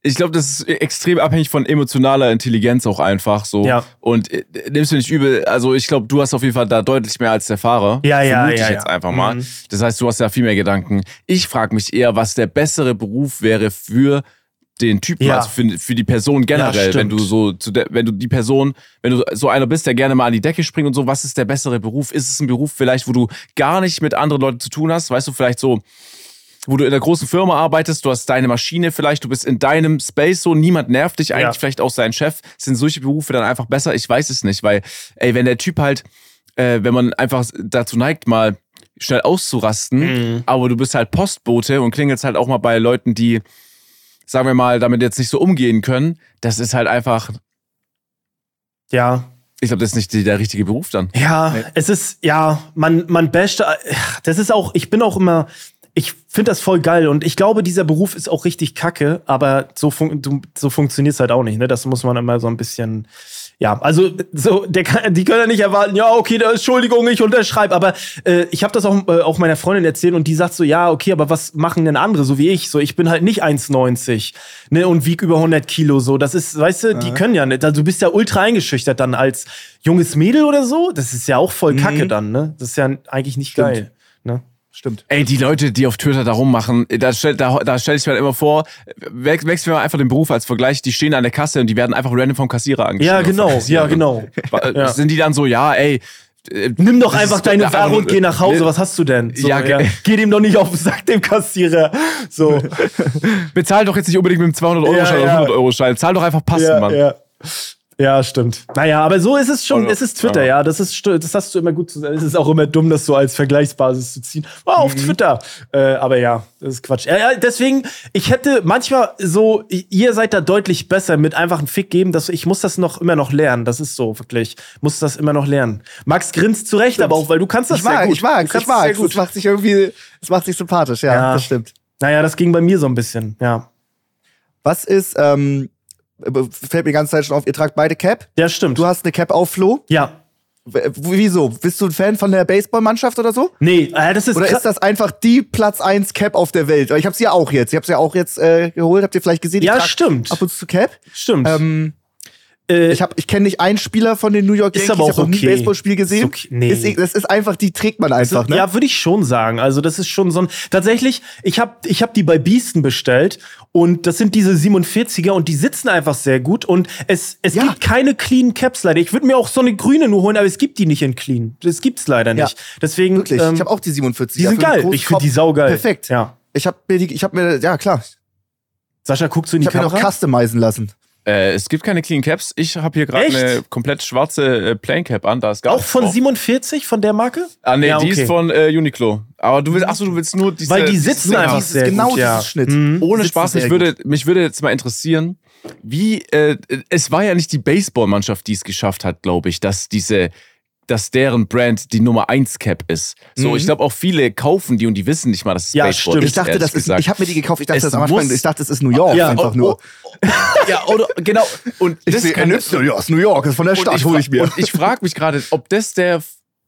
[SPEAKER 3] ich glaube, das ist extrem abhängig von emotionaler Intelligenz auch einfach so.
[SPEAKER 1] Ja.
[SPEAKER 3] Und äh, nimmst du nicht übel, also ich glaube, du hast auf jeden Fall da deutlich mehr als der Fahrer.
[SPEAKER 1] Ja, ja,
[SPEAKER 3] Vermute
[SPEAKER 1] ja,
[SPEAKER 3] ich jetzt
[SPEAKER 1] ja.
[SPEAKER 3] einfach mal.
[SPEAKER 1] Mhm.
[SPEAKER 3] Das heißt, du hast ja viel mehr Gedanken. Ich frage mich eher, was der bessere Beruf wäre für den Typen,
[SPEAKER 1] Ja.
[SPEAKER 3] also für, für die Person generell,
[SPEAKER 1] Ja,
[SPEAKER 3] wenn du so der, wenn du die Person, wenn du so einer bist, der gerne mal an die Decke springt und so, was ist der bessere Beruf? Ist es ein Beruf vielleicht, wo du gar nicht mit anderen Leuten zu tun hast? Weißt du, vielleicht so, wo du in einer großen Firma arbeitest, du hast deine Maschine vielleicht, du bist in deinem Space so, niemand nervt dich eigentlich,
[SPEAKER 1] Ja.
[SPEAKER 3] vielleicht auch sein Chef. Sind solche Berufe dann einfach besser? Ich weiß es nicht, weil, ey, wenn der Typ halt, äh, wenn man einfach dazu neigt, mal schnell auszurasten,
[SPEAKER 1] Mhm.
[SPEAKER 3] aber du bist halt Postbote und klingelst halt auch mal bei Leuten, die, sagen wir mal, damit jetzt nicht so umgehen können, das ist halt einfach,
[SPEAKER 1] Ja,
[SPEAKER 3] ich glaube, das ist nicht die- der richtige Beruf dann.
[SPEAKER 1] Ja, es ist, ja, man, man basht, äh, das ist auch, ich bin auch immer, ich finde das voll geil und ich glaube, dieser Beruf ist auch richtig kacke, aber so, fun so funktioniert es halt auch nicht, ne? Das muss man immer so ein bisschen, ja, also so, der kann, die können ja nicht erwarten, ja, okay, da, Entschuldigung, ich unterschreibe, aber äh, ich habe das auch, äh, auch meiner Freundin erzählt und die sagt so, ja, okay, aber was machen denn andere, so wie ich, so, ich bin halt nicht 1,90, ne, und wieg über 100 Kilo, so, das ist, weißt du, die können ja nicht, also du bist ja ultra eingeschüchtert dann als junges Mädel oder so, das ist ja auch voll kacke dann, ne, das ist ja eigentlich nicht
[SPEAKER 2] Stimmt.
[SPEAKER 1] geil, ne.
[SPEAKER 2] Stimmt.
[SPEAKER 3] Ey, die Leute, die auf Twitter da rummachen, da stelle da, da stell ich mir halt immer vor, wech- wechseln wir mal einfach den Beruf als Vergleich, die stehen an der Kasse und die werden einfach random vom Kassierer angeschrieben.
[SPEAKER 1] Ja, genau, ja, genau. Ja.
[SPEAKER 3] Sind die dann so, ja, ey, äh,
[SPEAKER 1] Nimm doch einfach deine Ware und geh nach Hause. Was hast du denn? So,
[SPEAKER 3] Ja,
[SPEAKER 1] ja,
[SPEAKER 3] ge-
[SPEAKER 1] Geh dem doch nicht auf den Sack, dem Kassierer. So.
[SPEAKER 3] bezahl doch jetzt nicht unbedingt mit dem 200-Euro-Schein
[SPEAKER 1] Ja,
[SPEAKER 3] oder
[SPEAKER 1] ja.
[SPEAKER 3] 100-Euro-Schein, zahl doch einfach passend, Mann.
[SPEAKER 1] Ja. stimmt. Naja, aber so ist es schon.
[SPEAKER 3] Oder-
[SPEAKER 1] Es ist Twitter,
[SPEAKER 3] ja.
[SPEAKER 1] ja. Das ist, st- das hast du immer gut zu Es ist auch immer dumm, das so als Vergleichsbasis zu ziehen. Oh, auf Twitter. Äh, aber ja, das ist Quatsch. Ja, deswegen, ich hätte manchmal so, ihr seid da deutlich besser mit einfach einen Fick geben. Dass, ich muss das noch immer noch lernen. Das ist so, wirklich. Muss das immer noch lernen. Max grinst zurecht, aber auch, weil du kannst das
[SPEAKER 2] Ich
[SPEAKER 1] sehr
[SPEAKER 2] mag,
[SPEAKER 1] gut.
[SPEAKER 2] ich mag, ich mag.
[SPEAKER 1] sehr.
[SPEAKER 2] Das macht sich irgendwie, das macht sich sympathisch, ja,
[SPEAKER 1] Ja.
[SPEAKER 2] das stimmt.
[SPEAKER 1] Naja, das ging bei mir so ein bisschen, ja.
[SPEAKER 2] Was ist, ähm, fällt mir die ganze Zeit schon auf, ihr tragt beide Cap.
[SPEAKER 1] Ja, stimmt.
[SPEAKER 2] Du hast eine Cap auf, Flo.
[SPEAKER 1] ja.
[SPEAKER 2] W- Wieso? Bist du ein Fan von der Baseballmannschaft oder so?
[SPEAKER 1] Nee, äh, das ist
[SPEAKER 2] Oder ist das einfach die Platz 1 Cap auf der Welt? Ich habe sie ja auch jetzt. Ich habe sie ja auch jetzt äh, geholt. Habt ihr vielleicht gesehen? Ich
[SPEAKER 1] Ja, stimmt.
[SPEAKER 2] Ab und zu Cap.
[SPEAKER 1] Stimmt.
[SPEAKER 2] Ähm,
[SPEAKER 1] äh,
[SPEAKER 2] ich hab, ich kenne nicht einen Spieler von den New York
[SPEAKER 1] Ist
[SPEAKER 2] Yankees.
[SPEAKER 1] aber
[SPEAKER 2] ich habe
[SPEAKER 1] auch
[SPEAKER 2] noch nie
[SPEAKER 1] okay.
[SPEAKER 2] ein Baseballspiel gesehen.
[SPEAKER 1] Ist okay. Nee.
[SPEAKER 2] Ist, das ist einfach, die trägt man einfach, ne?
[SPEAKER 1] Ja, würde ich schon sagen. Also das ist schon so ein. Tatsächlich, ich habe ich hab die bei Beasten bestellt und das sind diese 47er und die sitzen einfach sehr gut und es, es
[SPEAKER 2] Ja.
[SPEAKER 1] gibt keine clean Caps leider. Ich würde mir auch so eine grüne nur holen, aber es gibt die nicht in clean. Das gibt's leider
[SPEAKER 2] Ja.
[SPEAKER 1] nicht. Deswegen.
[SPEAKER 2] Wirklich.
[SPEAKER 1] ähm,
[SPEAKER 2] ich habe auch die 47.
[SPEAKER 1] die sind geil. Ich finde die saugeil.
[SPEAKER 2] Perfekt.
[SPEAKER 1] Ja.
[SPEAKER 2] Ich habe mir die, ich habe mir, ja klar,
[SPEAKER 1] Sascha, guckst du in
[SPEAKER 2] ich
[SPEAKER 1] die
[SPEAKER 2] habe mir noch
[SPEAKER 1] Kamera?
[SPEAKER 2] customizen lassen.
[SPEAKER 3] Äh, es gibt keine Clean Caps. Ich habe hier gerade eine komplett schwarze äh, Plain Cap an. Da ist gar
[SPEAKER 1] Auch von
[SPEAKER 3] drauf.
[SPEAKER 1] 47, von der Marke?
[SPEAKER 3] Ah, nee,
[SPEAKER 1] Ja,
[SPEAKER 3] die
[SPEAKER 1] okay.
[SPEAKER 3] ist von äh, Uniqlo. Aber du willst, achso, du willst nur diese.
[SPEAKER 1] Weil die sitzen einfach
[SPEAKER 2] dieses-
[SPEAKER 1] sehr
[SPEAKER 2] genau
[SPEAKER 1] gut, ja.
[SPEAKER 2] dieses Schnitt.
[SPEAKER 1] Mhm.
[SPEAKER 3] Ohne
[SPEAKER 2] sitzen
[SPEAKER 3] Spaß, mich würde, mich würde jetzt mal interessieren, wie, äh, es war ja nicht die Baseballmannschaft, die es geschafft hat, glaube ich, dass diese, dass deren Brand die Nummer 1 Cap ist. So,
[SPEAKER 2] Mhm.
[SPEAKER 3] ich glaube auch viele kaufen die und die wissen nicht mal, dass es
[SPEAKER 1] Ja,
[SPEAKER 3] Baseball
[SPEAKER 1] stimmt.
[SPEAKER 3] ist.
[SPEAKER 2] Ich dachte, das ist, ich habe mir die gekauft. Ich dachte,
[SPEAKER 3] Es
[SPEAKER 2] das am Anfang, ich dachte, das ist New York
[SPEAKER 1] Ja,
[SPEAKER 2] einfach
[SPEAKER 1] oh,
[SPEAKER 2] nur.
[SPEAKER 3] ja, oder, genau. Und
[SPEAKER 2] Ich
[SPEAKER 3] das
[SPEAKER 2] sehe
[SPEAKER 3] kann-
[SPEAKER 2] NY, ja, ist New York, ist von der Stadt, hole ich mir.
[SPEAKER 3] Und ich frage mich gerade, ob das der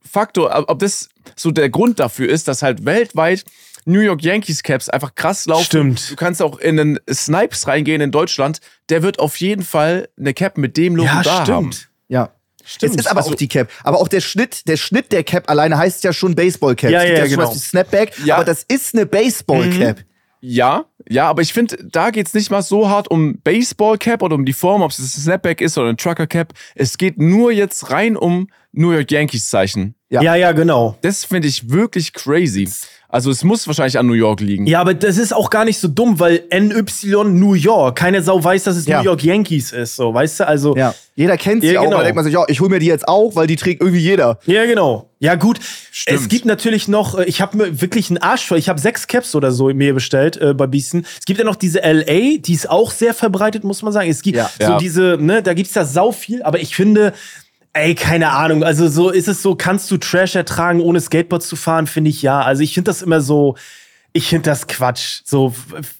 [SPEAKER 3] Faktor, ob das so der Grund dafür ist, dass halt weltweit New York Yankees Caps einfach krass laufen.
[SPEAKER 1] Stimmt.
[SPEAKER 3] Du kannst auch in den Snipes reingehen in Deutschland. Der wird auf jeden Fall eine Cap mit dem Logo
[SPEAKER 1] Ja,
[SPEAKER 3] da haben.
[SPEAKER 1] stimmt.
[SPEAKER 2] ja.
[SPEAKER 1] Stimmt.
[SPEAKER 2] Es ist aber
[SPEAKER 3] Also-
[SPEAKER 2] auch die Cap. Aber auch der Schnitt, der Schnitt der Cap alleine heißt ja schon Baseball-Cap.
[SPEAKER 1] Ja,
[SPEAKER 2] Es gibt
[SPEAKER 1] ja,
[SPEAKER 2] zum
[SPEAKER 1] genau.
[SPEAKER 2] Snapback,
[SPEAKER 3] Ja.
[SPEAKER 2] aber das ist eine Baseball-Cap.
[SPEAKER 3] Ja, ja, aber ich finde, da geht's nicht mal so hart um Baseball Cap oder um die Form, ob es ein Snapback ist oder ein Trucker Cap. Es geht nur jetzt rein um New York Yankees Zeichen.
[SPEAKER 2] Ja.
[SPEAKER 1] Ja, ja, genau.
[SPEAKER 3] Das finde ich wirklich crazy. Also es muss wahrscheinlich an New York liegen.
[SPEAKER 1] Ja, aber das ist auch gar nicht so dumm, weil NY New York, keine Sau weiß, dass es
[SPEAKER 2] Ja.
[SPEAKER 1] New York Yankees ist, so, weißt du? Also,
[SPEAKER 2] Ja. Jeder kennt sie
[SPEAKER 1] Ja,
[SPEAKER 2] auch,
[SPEAKER 1] genau.
[SPEAKER 2] da denkt man sich, ja, ich hole mir die jetzt auch, weil die trägt irgendwie jeder.
[SPEAKER 1] Ja, genau. Ja, gut.
[SPEAKER 3] Stimmt.
[SPEAKER 1] Es gibt natürlich noch, äh, ich habe mir wirklich einen Arsch voll. Ich habe sechs Caps oder so mir bestellt äh, bei Beesten. Es gibt ja noch diese LA, die ist auch sehr verbreitet, muss man sagen. Es gibt
[SPEAKER 2] Ja.
[SPEAKER 1] so
[SPEAKER 3] Ja.
[SPEAKER 1] diese, ne, da gibt's ja sau viel, aber ich finde, ey, keine Ahnung. Also so ist es so, kannst du Trash ertragen, ohne Skateboard zu fahren, finde ich ja. Also ich finde das immer so, ich finde das Quatsch. So,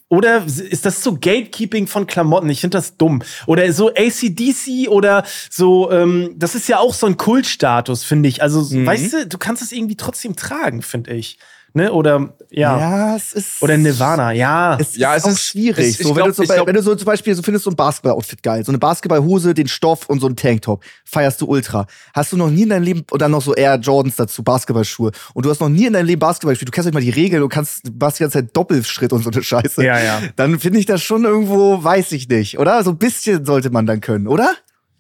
[SPEAKER 1] oder ist das so Gatekeeping von Klamotten? Ich finde das dumm. Oder so ACDC oder so, ähm, das ist ja auch so ein Kultstatus, finde ich. Also,
[SPEAKER 2] Mhm.
[SPEAKER 1] weißt du, du kannst es irgendwie trotzdem tragen, finde ich. Ne? Oder, ja.
[SPEAKER 2] Ja, es ist.
[SPEAKER 1] Oder Nirvana, ja.
[SPEAKER 2] Es
[SPEAKER 3] Ja,
[SPEAKER 2] ist
[SPEAKER 3] es
[SPEAKER 2] auch
[SPEAKER 3] ist-
[SPEAKER 2] schwierig.
[SPEAKER 3] es-
[SPEAKER 2] so, wenn,
[SPEAKER 3] glaub-
[SPEAKER 2] du so, bei-
[SPEAKER 3] glaub-
[SPEAKER 2] wenn du so zum Beispiel so findest so ein Basketball-Outfit geil, so eine Basketballhose, den Stoff und so ein Tanktop, feierst du ultra. Hast du noch nie in deinem Leben, und dann noch so Air Jordans dazu, Basketballschuhe, und du hast noch nie in deinem Leben Basketball gespielt, du kennst nicht mal die Regeln, du kannst, du machst die ganze Zeit Doppelschritt und so eine Scheiße.
[SPEAKER 1] Ja, ja.
[SPEAKER 2] Dann finde ich das schon irgendwo, weiß ich nicht, oder? So ein bisschen sollte man dann können, oder?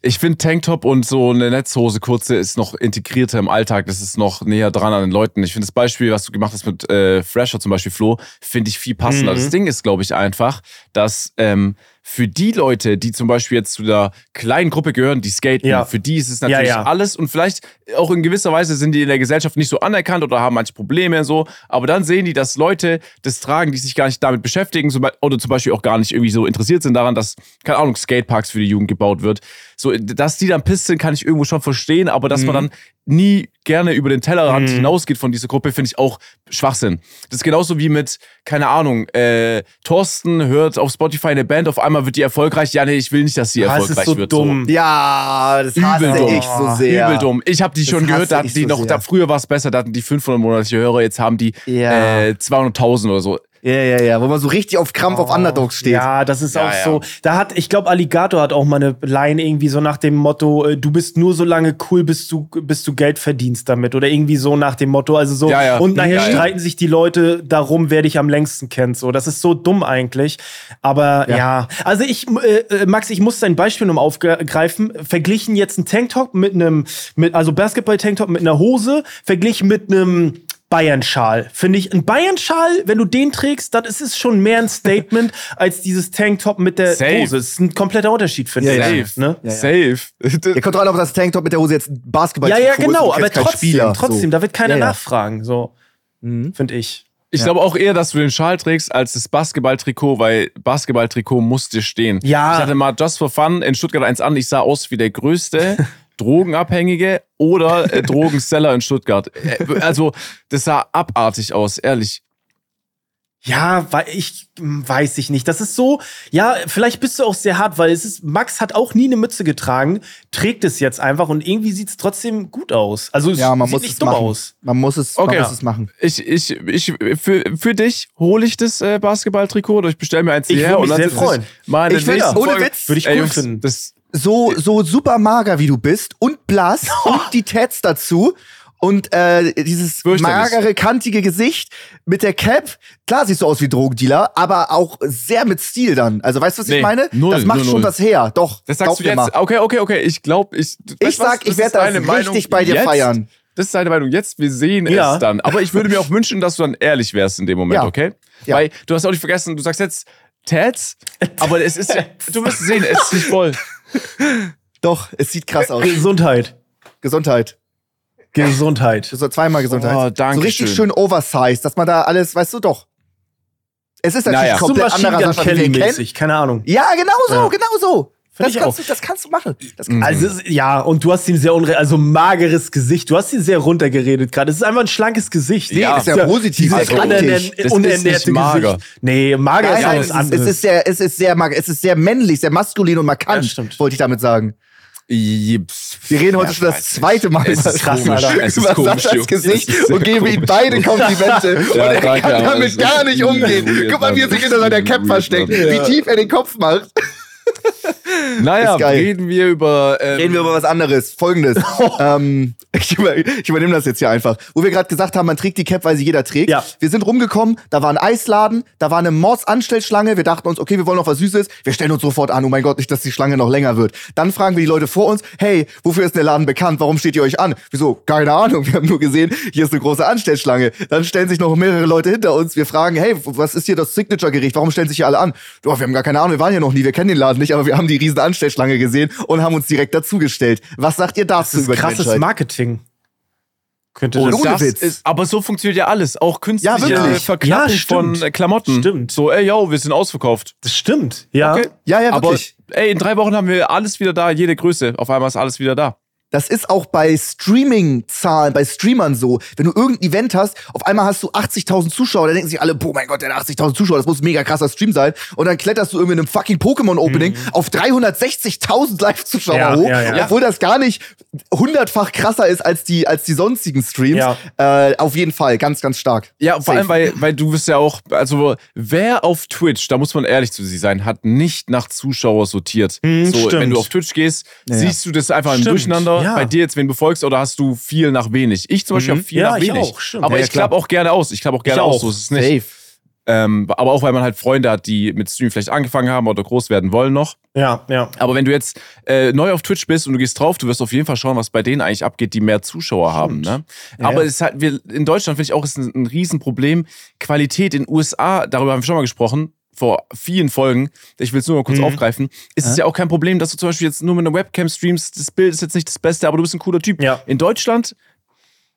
[SPEAKER 3] Ich finde Tanktop und so eine Netzhose kurze ist noch integrierter im Alltag. Das ist noch näher dran an den Leuten. Ich finde das Beispiel, was du gemacht hast mit äh, Fresher zum Beispiel, Flo, finde ich viel passender.
[SPEAKER 1] Mhm.
[SPEAKER 3] Das Ding ist, glaube ich, einfach, dass ähm, für die Leute, die zum Beispiel jetzt zu der kleinen Gruppe gehören, die skaten,
[SPEAKER 1] Ja.
[SPEAKER 3] für die ist es natürlich
[SPEAKER 1] Ja, ja.
[SPEAKER 3] alles und vielleicht auch in gewisser Weise sind die in der Gesellschaft nicht so anerkannt oder haben manche Probleme und so. Aber dann sehen die, dass Leute das tragen, die sich gar nicht damit beschäftigen oder zum Beispiel auch gar nicht irgendwie so interessiert sind daran, dass, keine Ahnung, Skateparks für die Jugend gebaut wird. So, dass die dann pisst sind, kann ich irgendwo schon verstehen, aber dass
[SPEAKER 1] Mhm.
[SPEAKER 3] man dann nie gerne über den Tellerrand hinausgeht von dieser Gruppe, finde ich auch Schwachsinn. Das ist genauso wie mit, keine Ahnung, äh, Thorsten hört auf Spotify eine Band, auf einmal wird die erfolgreich. Ja, nee, ich will nicht, dass sie
[SPEAKER 1] Ah, es ist
[SPEAKER 3] erfolgreich
[SPEAKER 1] so
[SPEAKER 3] wird.
[SPEAKER 1] dumm.
[SPEAKER 2] Ja, das hasse
[SPEAKER 3] Übel dumm.
[SPEAKER 2] ich so sehr.
[SPEAKER 3] Übel dumm. Ich habe die schon
[SPEAKER 2] Das
[SPEAKER 3] gehört,
[SPEAKER 2] hasse
[SPEAKER 3] da hatten die
[SPEAKER 2] so
[SPEAKER 3] noch,
[SPEAKER 2] sehr.
[SPEAKER 3] da, früher war es besser, da hatten die 500 monatliche Hörer, jetzt haben die
[SPEAKER 2] Ja.
[SPEAKER 3] äh, 200.000 oder so.
[SPEAKER 2] Ja, ja, ja, wo man so richtig auf Krampf auf Underdogs steht.
[SPEAKER 1] Ja, das ist
[SPEAKER 3] Ja,
[SPEAKER 1] auch
[SPEAKER 3] ja.
[SPEAKER 1] so. Da hat, ich glaube, Alligator hat auch mal eine Line irgendwie so nach dem Motto, äh, du bist nur so lange cool, bis du, bis du Geld verdienst damit. Oder irgendwie so nach dem Motto. Also so.
[SPEAKER 3] Ja, ja.
[SPEAKER 1] Und nachher streiten sich die Leute darum, wer dich am längsten kennt. So, das ist so dumm eigentlich. Aber ja. Also ich, äh, äh, Max, ich muss dein Beispiel nochmal aufgreifen. Verglichen jetzt ein Tanktop mit einem, mit, also Basketball-Tanktop mit einer Hose, verglichen mit einem Bayern-Schal. Finde ich, ein Bayern-Schal, wenn du den trägst, dann ist es schon mehr ein Statement als dieses Tanktop mit der
[SPEAKER 3] Safe.
[SPEAKER 1] Hose. Es ist ein kompletter Unterschied, finde
[SPEAKER 2] Ja,
[SPEAKER 1] ich.
[SPEAKER 3] Safe.
[SPEAKER 1] Ne?
[SPEAKER 2] Ja, ja.
[SPEAKER 3] Safe.
[SPEAKER 2] Ihr kommt rein, ob das Tanktop mit der Hose jetzt Basketball
[SPEAKER 1] Ja, ja, genau, aber trotzdem,
[SPEAKER 2] Spieler,
[SPEAKER 1] trotzdem,
[SPEAKER 2] so.
[SPEAKER 1] da wird keiner
[SPEAKER 2] Ja, ja.
[SPEAKER 1] nachfragen, so,
[SPEAKER 2] Mhm.
[SPEAKER 1] finde ich.
[SPEAKER 3] Ich
[SPEAKER 2] Ja.
[SPEAKER 3] glaube auch eher, dass du den Schal trägst als das Basketballtrikot, weil Basketballtrikot muss dir stehen.
[SPEAKER 1] Ja.
[SPEAKER 3] Ich hatte mal Just for Fun in Stuttgart eins an. Ich sah aus wie der größte Drogenabhängige oder äh, Drogenseller in Stuttgart. Äh, Also, das sah abartig aus, ehrlich.
[SPEAKER 1] Ja, weil ich hm, weiß ich nicht. Das ist so, ja, vielleicht bist du auch sehr hart, weil es ist, Max hat auch nie eine Mütze getragen, trägt es jetzt einfach und irgendwie sieht es trotzdem gut aus. Also es
[SPEAKER 2] Ja, man
[SPEAKER 1] sieht
[SPEAKER 2] muss
[SPEAKER 1] nicht
[SPEAKER 2] es
[SPEAKER 1] dumm
[SPEAKER 2] machen.
[SPEAKER 1] aus.
[SPEAKER 2] Man muss es,
[SPEAKER 3] Okay.
[SPEAKER 2] man muss es machen.
[SPEAKER 3] Ich, ich, ich, für, für dich hole ich das äh, Basketballtrikot oder ich bestelle mir eins
[SPEAKER 1] Ich
[SPEAKER 3] hierher
[SPEAKER 1] würd mich sehr freuen.
[SPEAKER 3] Mal in der
[SPEAKER 2] Ich will- ohne Witz,
[SPEAKER 1] würde ich
[SPEAKER 3] Ey,
[SPEAKER 1] cool finden.
[SPEAKER 3] Das,
[SPEAKER 2] So, so super mager wie du bist und blass und die Tats dazu und äh, dieses magere, kantige Gesicht mit der Cap. Klar siehst du aus wie Drogendealer, aber auch sehr mit Stil dann. Also weißt du, was
[SPEAKER 3] Nee,
[SPEAKER 2] ich meine?
[SPEAKER 3] null,
[SPEAKER 2] das macht
[SPEAKER 3] null,
[SPEAKER 2] schon
[SPEAKER 3] null.
[SPEAKER 2] was her. Doch,
[SPEAKER 3] das sagst du jetzt.
[SPEAKER 2] Mal.
[SPEAKER 3] Okay, okay, okay. Ich glaube, ich.
[SPEAKER 2] Ich sag, ich werde das richtig bei dir
[SPEAKER 3] Jetzt?
[SPEAKER 2] feiern.
[SPEAKER 3] Das ist deine Meinung. Jetzt, wir sehen
[SPEAKER 1] Ja.
[SPEAKER 3] es dann. Aber ich würde mir auch wünschen, dass du dann ehrlich wärst in dem Moment,
[SPEAKER 2] Ja.
[SPEAKER 3] okay?
[SPEAKER 2] Ja.
[SPEAKER 3] Weil du hast auch nicht vergessen, du sagst jetzt Tats, aber es ist ja, du wirst sehen, es ist nicht voll.
[SPEAKER 2] Doch, es sieht krass aus.
[SPEAKER 1] Gesundheit.
[SPEAKER 2] Gesundheit.
[SPEAKER 1] Gesundheit.
[SPEAKER 2] So zweimal Gesundheit.
[SPEAKER 3] Oh, danke
[SPEAKER 2] so richtig
[SPEAKER 3] schön.
[SPEAKER 2] schön oversized, dass man da alles, weißt du doch. Es ist natürlich
[SPEAKER 3] Naja.
[SPEAKER 1] So
[SPEAKER 2] komplett
[SPEAKER 1] Machine
[SPEAKER 2] anderer ihn kennen.
[SPEAKER 1] Kelly-mäßig, keine Ahnung.
[SPEAKER 2] Ja, genau so,
[SPEAKER 1] Ja.
[SPEAKER 2] genau so.
[SPEAKER 1] Find
[SPEAKER 2] Das
[SPEAKER 1] ich
[SPEAKER 2] kannst,
[SPEAKER 1] auch.
[SPEAKER 2] du, das kannst du machen. Das kannst
[SPEAKER 1] Also, es ist- ja, und du hast ihn sehr unre also mageres Gesicht. Du hast ihn sehr runtergeredet gerade. Es ist einfach ein schlankes Gesicht.
[SPEAKER 2] Nee, ist ja positiv, also.
[SPEAKER 3] Das
[SPEAKER 1] unernährte
[SPEAKER 3] nicht mager.
[SPEAKER 1] Gesicht. Nee, mager
[SPEAKER 2] Nein,
[SPEAKER 1] ist
[SPEAKER 2] nein,
[SPEAKER 1] auch
[SPEAKER 2] es, ist, es,
[SPEAKER 1] anderes.
[SPEAKER 2] ist sehr, es, ist sehr, mag- es ist sehr männlich, sehr maskulin und markant,
[SPEAKER 1] Ja, stimmt.
[SPEAKER 2] wollte ich damit sagen.
[SPEAKER 3] Jips.
[SPEAKER 2] Wir reden heute
[SPEAKER 3] Ja,
[SPEAKER 2] schon das zweite Mal
[SPEAKER 3] Es
[SPEAKER 2] über,
[SPEAKER 3] ist komisch,
[SPEAKER 2] Alter,
[SPEAKER 3] es ist
[SPEAKER 2] über
[SPEAKER 3] komisch,
[SPEAKER 2] Saschas
[SPEAKER 3] Jo.
[SPEAKER 2] Gesicht
[SPEAKER 3] Es ist
[SPEAKER 2] und geben ihm beide Komplimente. und
[SPEAKER 3] Ja,
[SPEAKER 2] er
[SPEAKER 3] danke,
[SPEAKER 2] kann damit gar nicht umgehen. Guck mal, wie er sich hinter seiner Cap versteckt, wie tief er den Kopf macht.
[SPEAKER 3] Naja, reden wir über. Ähm,
[SPEAKER 2] Reden wir über was anderes. Folgendes. ähm, ich, über, ich übernehme das jetzt hier einfach. Wo wir gerade gesagt haben, man trägt die Cap, weil sie jeder trägt.
[SPEAKER 1] Ja.
[SPEAKER 2] Wir sind rumgekommen, da war ein Eisladen, da war eine Mordsanstellschlange. Wir dachten uns, okay, wir wollen noch was Süßes. Wir stellen uns sofort an, oh mein Gott, nicht, dass die Schlange noch länger wird. Dann fragen wir die Leute vor uns, hey, wofür ist der Laden bekannt? Warum steht ihr euch an? Wieso? Keine Ahnung. Wir haben nur gesehen, hier ist eine große Anstellschlange. Dann stellen sich noch mehrere Leute hinter uns. Wir fragen, hey, was ist hier das Signature-Gericht? Warum stellen sich hier alle an? Oh, wir haben gar keine Ahnung, wir waren hier noch nie, wir kennen den Laden nicht, aber wir haben die riesen Anstellschlange gesehen und haben uns direkt dazugestellt. Was sagt ihr dazu
[SPEAKER 1] das ist
[SPEAKER 2] über
[SPEAKER 1] krasses? Marketing. Könnte
[SPEAKER 2] Und
[SPEAKER 1] das
[SPEAKER 2] ohne
[SPEAKER 3] das
[SPEAKER 2] Witz.
[SPEAKER 3] ist, aber so funktioniert ja alles. Auch künstliche
[SPEAKER 2] Ja, wirklich.
[SPEAKER 3] Verknappung
[SPEAKER 1] Ja,
[SPEAKER 3] von äh, Klamotten.
[SPEAKER 1] Stimmt.
[SPEAKER 3] So, ey, yo, wir sind ausverkauft.
[SPEAKER 1] Das stimmt. Ja.
[SPEAKER 3] Okay.
[SPEAKER 2] Ja, ja,
[SPEAKER 3] Aber
[SPEAKER 2] wirklich.
[SPEAKER 3] ey, in drei Wochen haben wir alles wieder da, jede Größe. Auf einmal ist alles wieder da.
[SPEAKER 2] Das ist auch bei Streaming-Zahlen, bei Streamern so. Wenn du irgendein Event hast, auf einmal hast du 80.000 Zuschauer, dann denken sich alle, boah, mein Gott, der hat 80.000 Zuschauer, das muss ein mega krasser Stream sein. Und dann kletterst du irgendwie in einem fucking Pokémon-Opening auf 360.000 Live-Zuschauer
[SPEAKER 1] Mhm. Ja,
[SPEAKER 2] hoch,
[SPEAKER 1] ja, ja.
[SPEAKER 2] obwohl das gar nicht hundertfach krasser ist als die, als die sonstigen Streams.
[SPEAKER 1] Ja.
[SPEAKER 2] Äh, auf jeden Fall, ganz, ganz stark.
[SPEAKER 3] Ja, vor
[SPEAKER 2] Safe.
[SPEAKER 3] allem, weil, weil du bist ja auch, also wer auf Twitch, da muss man ehrlich zu sich sein, hat nicht nach Zuschauer sortiert.
[SPEAKER 1] Hm,
[SPEAKER 3] so,
[SPEAKER 1] stimmt.
[SPEAKER 3] wenn du auf Twitch gehst, siehst du das einfach im
[SPEAKER 1] Stimmt,
[SPEAKER 3] Durcheinander.
[SPEAKER 1] Ja.
[SPEAKER 3] Bei dir jetzt, wenn du folgst, oder hast du viel nach wenig? Ich zum Beispiel
[SPEAKER 1] Mhm.
[SPEAKER 3] habe viel
[SPEAKER 1] Ja,
[SPEAKER 3] nach
[SPEAKER 1] ich
[SPEAKER 3] wenig.
[SPEAKER 1] auch, stimmt.
[SPEAKER 3] Aber
[SPEAKER 2] Ja,
[SPEAKER 3] ich klappe auch gerne aus. Ich klappe auch gerne
[SPEAKER 1] Ich
[SPEAKER 3] aus,
[SPEAKER 1] auch.
[SPEAKER 3] so ist es nicht. Ähm, aber auch, weil man halt Freunde hat, die mit Stream vielleicht angefangen haben oder groß werden wollen noch.
[SPEAKER 1] Ja, ja.
[SPEAKER 3] Aber wenn du jetzt äh, neu auf Twitch bist und du gehst drauf, du wirst auf jeden Fall schauen, was bei denen eigentlich abgeht, die mehr Zuschauer haben. Ne?
[SPEAKER 1] Ja,
[SPEAKER 3] Aber es ist halt, wir, in Deutschland finde ich auch, ist ein, ein Riesenproblem. Qualität in USA, darüber haben wir schon mal gesprochen, vor vielen Folgen, ich will es nur mal kurz
[SPEAKER 1] Mhm.
[SPEAKER 3] aufgreifen, ist es ja auch kein Problem, dass du zum Beispiel jetzt nur mit einer Webcam streamst, das Bild ist jetzt nicht das Beste, aber du bist ein cooler Typ.
[SPEAKER 1] Ja.
[SPEAKER 3] In Deutschland,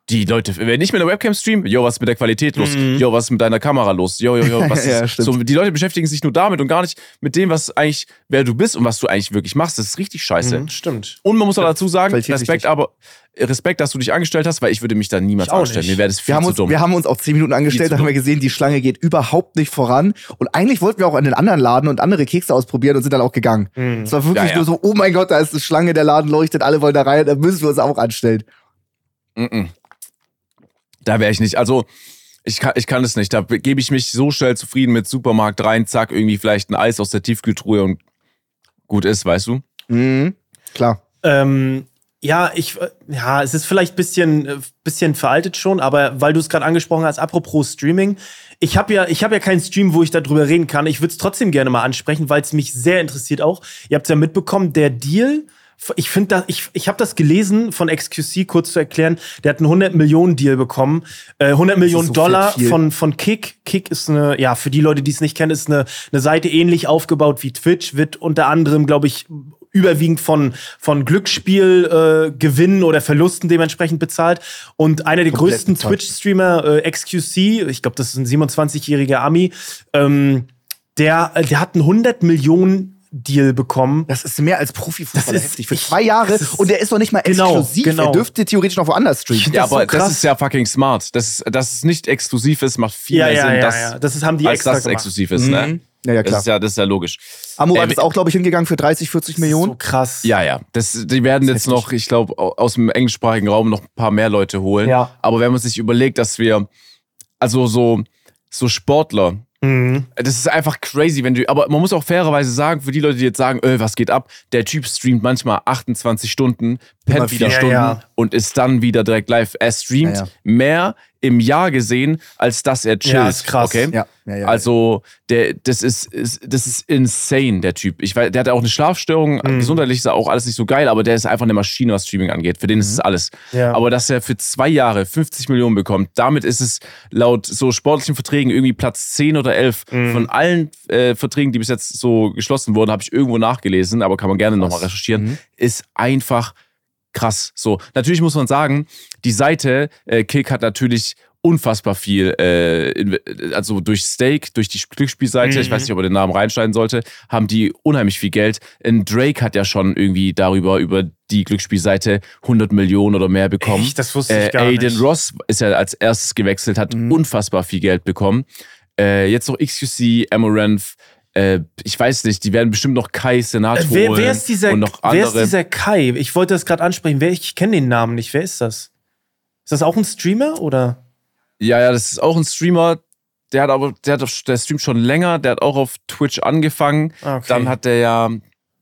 [SPEAKER 3] die Leute, wenn ich mit einer Webcam stream, yo, was ist mit der Qualität los?
[SPEAKER 1] Mhm.
[SPEAKER 3] Yo, was ist mit deiner Kamera los? Yo, yo, yo, was ist
[SPEAKER 2] Ja,
[SPEAKER 3] so, die Leute beschäftigen sich nur damit und gar nicht mit dem, was eigentlich, wer du bist und was du eigentlich wirklich machst. Das ist richtig scheiße.
[SPEAKER 1] Mhm, stimmt.
[SPEAKER 3] Und man muss auch dazu sagen,
[SPEAKER 2] Qualität
[SPEAKER 3] Respekt,
[SPEAKER 2] wichtig.
[SPEAKER 3] aber Respekt, dass du dich angestellt hast, weil ich würde mich da niemals
[SPEAKER 1] auch
[SPEAKER 3] anstellen. Mir wäre das viel
[SPEAKER 2] Wir haben,
[SPEAKER 3] zu
[SPEAKER 2] uns,
[SPEAKER 3] dumm.
[SPEAKER 2] wir haben uns auf 10 Minuten angestellt, da haben wir gesehen, die Schlange geht überhaupt nicht voran. Und eigentlich wollten wir auch in den anderen Laden und andere Kekse ausprobieren und sind dann auch gegangen.
[SPEAKER 1] Mhm.
[SPEAKER 2] Es war wirklich
[SPEAKER 3] Ja, ja.
[SPEAKER 2] nur so, oh mein Gott, da ist eine Schlange, der Laden leuchtet, alle wollen da rein, da müssen wir uns auch anstellen.
[SPEAKER 3] Mm-mm. Da wäre ich nicht. Also, ich kann, ich kann es nicht. Da gebe ich mich so schnell zufrieden mit Supermarkt rein, zack, irgendwie vielleicht ein Eis aus der Tiefkühltruhe und gut ist, weißt du?
[SPEAKER 2] Mhm. Klar.
[SPEAKER 1] Ähm, ja, ich, äh, ja, es ist vielleicht bisschen, äh, bisschen veraltet schon, aber weil du es gerade angesprochen hast, apropos Streaming, ich habe ja, ich habe ja keinen Stream, wo ich darüber reden kann. Ich würde es trotzdem gerne mal ansprechen, weil es mich sehr interessiert auch. Ihr habt es ja mitbekommen, der Deal. Ich finde da, ich, ich habe das gelesen von XQC, kurz zu erklären. Der hat einen 100 Millionen Deal bekommen. Äh, 100 Millionen
[SPEAKER 2] so
[SPEAKER 1] Dollar
[SPEAKER 2] viel.
[SPEAKER 1] von, von Kick. Kick ist eine, ja, für die Leute, die es nicht kennen, ist eine, eine Seite ähnlich aufgebaut wie Twitch, wird unter anderem, glaube ich, überwiegend von, von Glücksspielgewinnen äh, Gewinnen oder Verlusten dementsprechend bezahlt. Und einer der
[SPEAKER 2] Komplett
[SPEAKER 1] größten. Twitch-Streamer, äh, XQC, ich glaube, das ist ein 27-jähriger Ami, ähm, der, der hat einen 100 Millionen Deal bekommen.
[SPEAKER 2] Das ist mehr als Profifußballer
[SPEAKER 1] Das ist-
[SPEAKER 2] heftig. Für
[SPEAKER 1] ich-
[SPEAKER 2] zwei Jahre
[SPEAKER 1] das ist-
[SPEAKER 2] und der ist doch nicht mal
[SPEAKER 1] Genau,
[SPEAKER 2] exklusiv.
[SPEAKER 1] genau.
[SPEAKER 2] Er dürfte theoretisch noch woanders streamen.
[SPEAKER 3] Ja,
[SPEAKER 1] Das ist so
[SPEAKER 3] aber das ist ja fucking smart. Das, dass es nicht exklusiv ist, macht viel
[SPEAKER 1] Ja,
[SPEAKER 3] mehr
[SPEAKER 1] ja,
[SPEAKER 3] Sinn,
[SPEAKER 1] ja,
[SPEAKER 3] dass,
[SPEAKER 1] ja. Das ist, haben die
[SPEAKER 3] als
[SPEAKER 1] extra
[SPEAKER 3] dass es
[SPEAKER 1] gemacht.
[SPEAKER 3] exklusiv ist. Ne?
[SPEAKER 2] Mhm. Ja, ja,
[SPEAKER 3] Das
[SPEAKER 2] klar.
[SPEAKER 3] ist ja, das ist ja logisch.
[SPEAKER 2] Amorat
[SPEAKER 3] Äh,
[SPEAKER 2] ist auch, glaube ich, hingegangen für 30, 40 Millionen.
[SPEAKER 1] So krass.
[SPEAKER 3] Ja, ja. Das, die werden jetzt noch, ich glaube, aus dem englischsprachigen Raum noch ein paar mehr Leute holen.
[SPEAKER 1] Ja.
[SPEAKER 3] Aber wenn man sich überlegt, dass wir, also so, so Sportler,
[SPEAKER 1] Mhm.
[SPEAKER 3] das ist einfach crazy, wenn du, aber man muss auch fairerweise sagen, für die Leute, die jetzt sagen, öh, was geht ab, der Typ streamt manchmal 28 Stunden, pennt wieder. Stunden
[SPEAKER 1] Ja, ja.
[SPEAKER 3] und ist dann wieder direkt live. Er streamt
[SPEAKER 2] ja.
[SPEAKER 3] mehr im Jahr gesehen, als dass er chillt.
[SPEAKER 1] Ja, ist krass.
[SPEAKER 3] Okay?
[SPEAKER 2] Ja, ja, ja.
[SPEAKER 3] Also, der, das ist, ist, das ist insane, der Typ. Ich weiß, der hat auch eine Schlafstörung,
[SPEAKER 1] Mhm.
[SPEAKER 3] gesundheitlich ist er auch alles nicht so geil, aber der ist einfach eine Maschine, was Streaming angeht. Für den ist es alles.
[SPEAKER 1] Mhm. Ja.
[SPEAKER 3] Aber dass er für zwei Jahre 50 Millionen bekommt, damit ist es laut so sportlichen Verträgen irgendwie Platz 10 oder 11
[SPEAKER 1] Mhm.
[SPEAKER 3] von allen äh, Verträgen, die bis jetzt so geschlossen wurden, habe ich irgendwo nachgelesen, aber kann man gerne nochmal recherchieren,
[SPEAKER 2] Mhm.
[SPEAKER 3] ist einfach krass. So, natürlich muss man sagen, die Seite äh, Kick hat natürlich unfassbar viel, äh, also durch Stake, durch die Glücksspielseite, ich weiß nicht, ob er den Namen reinschneiden sollte, haben die unheimlich viel Geld. In Drake hat ja schon irgendwie darüber, über die Glücksspielseite 100 Millionen oder mehr bekommen.
[SPEAKER 1] Echt? Das wusste ich
[SPEAKER 3] äh,
[SPEAKER 1] gar
[SPEAKER 3] Aiden
[SPEAKER 1] nicht.
[SPEAKER 3] Ross ist ja als erstes gewechselt, hat unfassbar viel Geld bekommen. Äh, jetzt noch XQC, Amaranth, äh, ich weiß nicht, die werden bestimmt noch Kai Senat
[SPEAKER 1] Äh, wer, wer ist dieser,
[SPEAKER 3] und noch
[SPEAKER 1] wer
[SPEAKER 3] andere.
[SPEAKER 1] ist dieser Kai? Ich wollte das gerade ansprechen. Wer, ich kenne den Namen nicht. Wer ist das? Ist das auch ein Streamer oder?
[SPEAKER 3] Ja, ja, das ist auch ein Streamer. Der hat aber, der, hat, auf- der streamt schon länger. Der hat auch auf Twitch angefangen.
[SPEAKER 1] Ah, okay.
[SPEAKER 3] Dann hat der ja,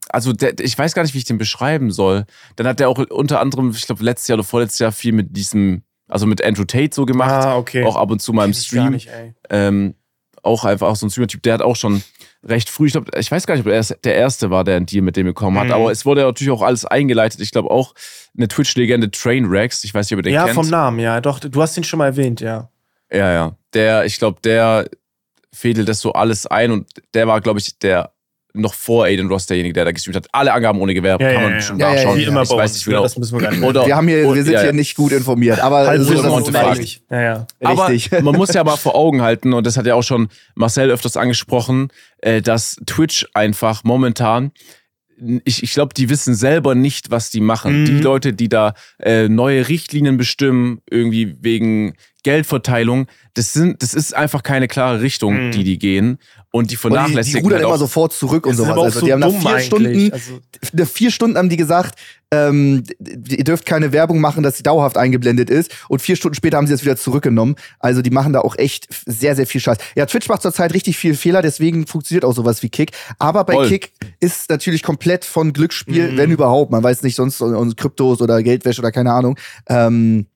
[SPEAKER 3] also der, ich weiß gar nicht, wie ich den beschreiben soll. Dann hat der auch unter anderem, ich glaube, letztes Jahr oder vorletztes Jahr viel mit diesem, also mit Andrew Tate so gemacht.
[SPEAKER 1] Ah, okay.
[SPEAKER 3] Auch ab und zu mal im
[SPEAKER 1] ich gar
[SPEAKER 3] Stream.
[SPEAKER 1] nicht, ey.
[SPEAKER 3] Ähm, auch einfach auch so ein Streamer-Typ. Der hat auch schon recht früh, ich glaube, ich weiß gar nicht, ob er der Erste war, der einen Deal mit dem bekommen hat.
[SPEAKER 1] Mhm.
[SPEAKER 3] Aber es wurde ja natürlich auch alles eingeleitet. Ich glaube auch eine Twitch-Legende Trainwrecks. Ich weiß nicht, ob ihr den
[SPEAKER 1] Ja,
[SPEAKER 3] kennt.
[SPEAKER 1] vom Namen, ja. Doch, du hast ihn schon mal erwähnt, ja.
[SPEAKER 3] Ja, ja. Der, ich glaube, der fädelt das so alles ein und der war, glaube ich, der noch vor Aiden Ross derjenige, der da gestreamt hat. Alle Angaben ohne Gewehr,
[SPEAKER 1] Ja,
[SPEAKER 3] kann man
[SPEAKER 1] ja.
[SPEAKER 3] bestimmt
[SPEAKER 2] Ja,
[SPEAKER 3] nachschauen.
[SPEAKER 2] ja,
[SPEAKER 1] Wie immer
[SPEAKER 3] ich
[SPEAKER 1] bei
[SPEAKER 3] weiß
[SPEAKER 1] uns.
[SPEAKER 3] nicht genau.
[SPEAKER 1] Das müssen wir gar nicht.
[SPEAKER 3] Oder,
[SPEAKER 2] wir, haben hier,
[SPEAKER 3] und-
[SPEAKER 2] wir sind
[SPEAKER 3] ja,
[SPEAKER 2] hier
[SPEAKER 3] ja.
[SPEAKER 2] nicht gut informiert, aber
[SPEAKER 1] Halb
[SPEAKER 2] so,
[SPEAKER 1] so ja.
[SPEAKER 3] Aber
[SPEAKER 2] Richtig.
[SPEAKER 3] man muss ja mal vor Augen halten, und das hat ja auch schon Marcel öfters angesprochen, äh, dass Twitch einfach momentan, ich, ich glaube, die wissen selber nicht, was die machen.
[SPEAKER 1] Mhm.
[SPEAKER 3] Die Leute, die da äh, neue Richtlinien bestimmen, irgendwie wegen Geldverteilung, das, sind, das ist einfach keine klare Richtung,
[SPEAKER 1] Mhm.
[SPEAKER 3] die die gehen. Und die
[SPEAKER 2] Und die,
[SPEAKER 3] vernachlässigen
[SPEAKER 2] die rudern
[SPEAKER 3] halt
[SPEAKER 2] immer sofort zurück und sowas. Also,
[SPEAKER 1] so
[SPEAKER 2] die haben nach vier. Stunden,
[SPEAKER 1] Also,
[SPEAKER 2] nach vier Stunden haben die gesagt, ähm, ihr dürft keine Werbung machen, dass sie dauerhaft eingeblendet ist. Und vier Stunden später haben sie das wieder zurückgenommen. Also die machen da auch echt sehr, sehr viel Scheiß. Ja, Twitch macht zurzeit richtig viel Fehler, deswegen funktioniert auch sowas wie Kick. Aber bei
[SPEAKER 3] Voll.
[SPEAKER 2] Kick ist natürlich komplett von Glücksspiel,
[SPEAKER 1] Mhm.
[SPEAKER 2] wenn überhaupt. Man weiß nicht sonst und Kryptos oder Geldwäsche oder keine Ahnung. Ähm,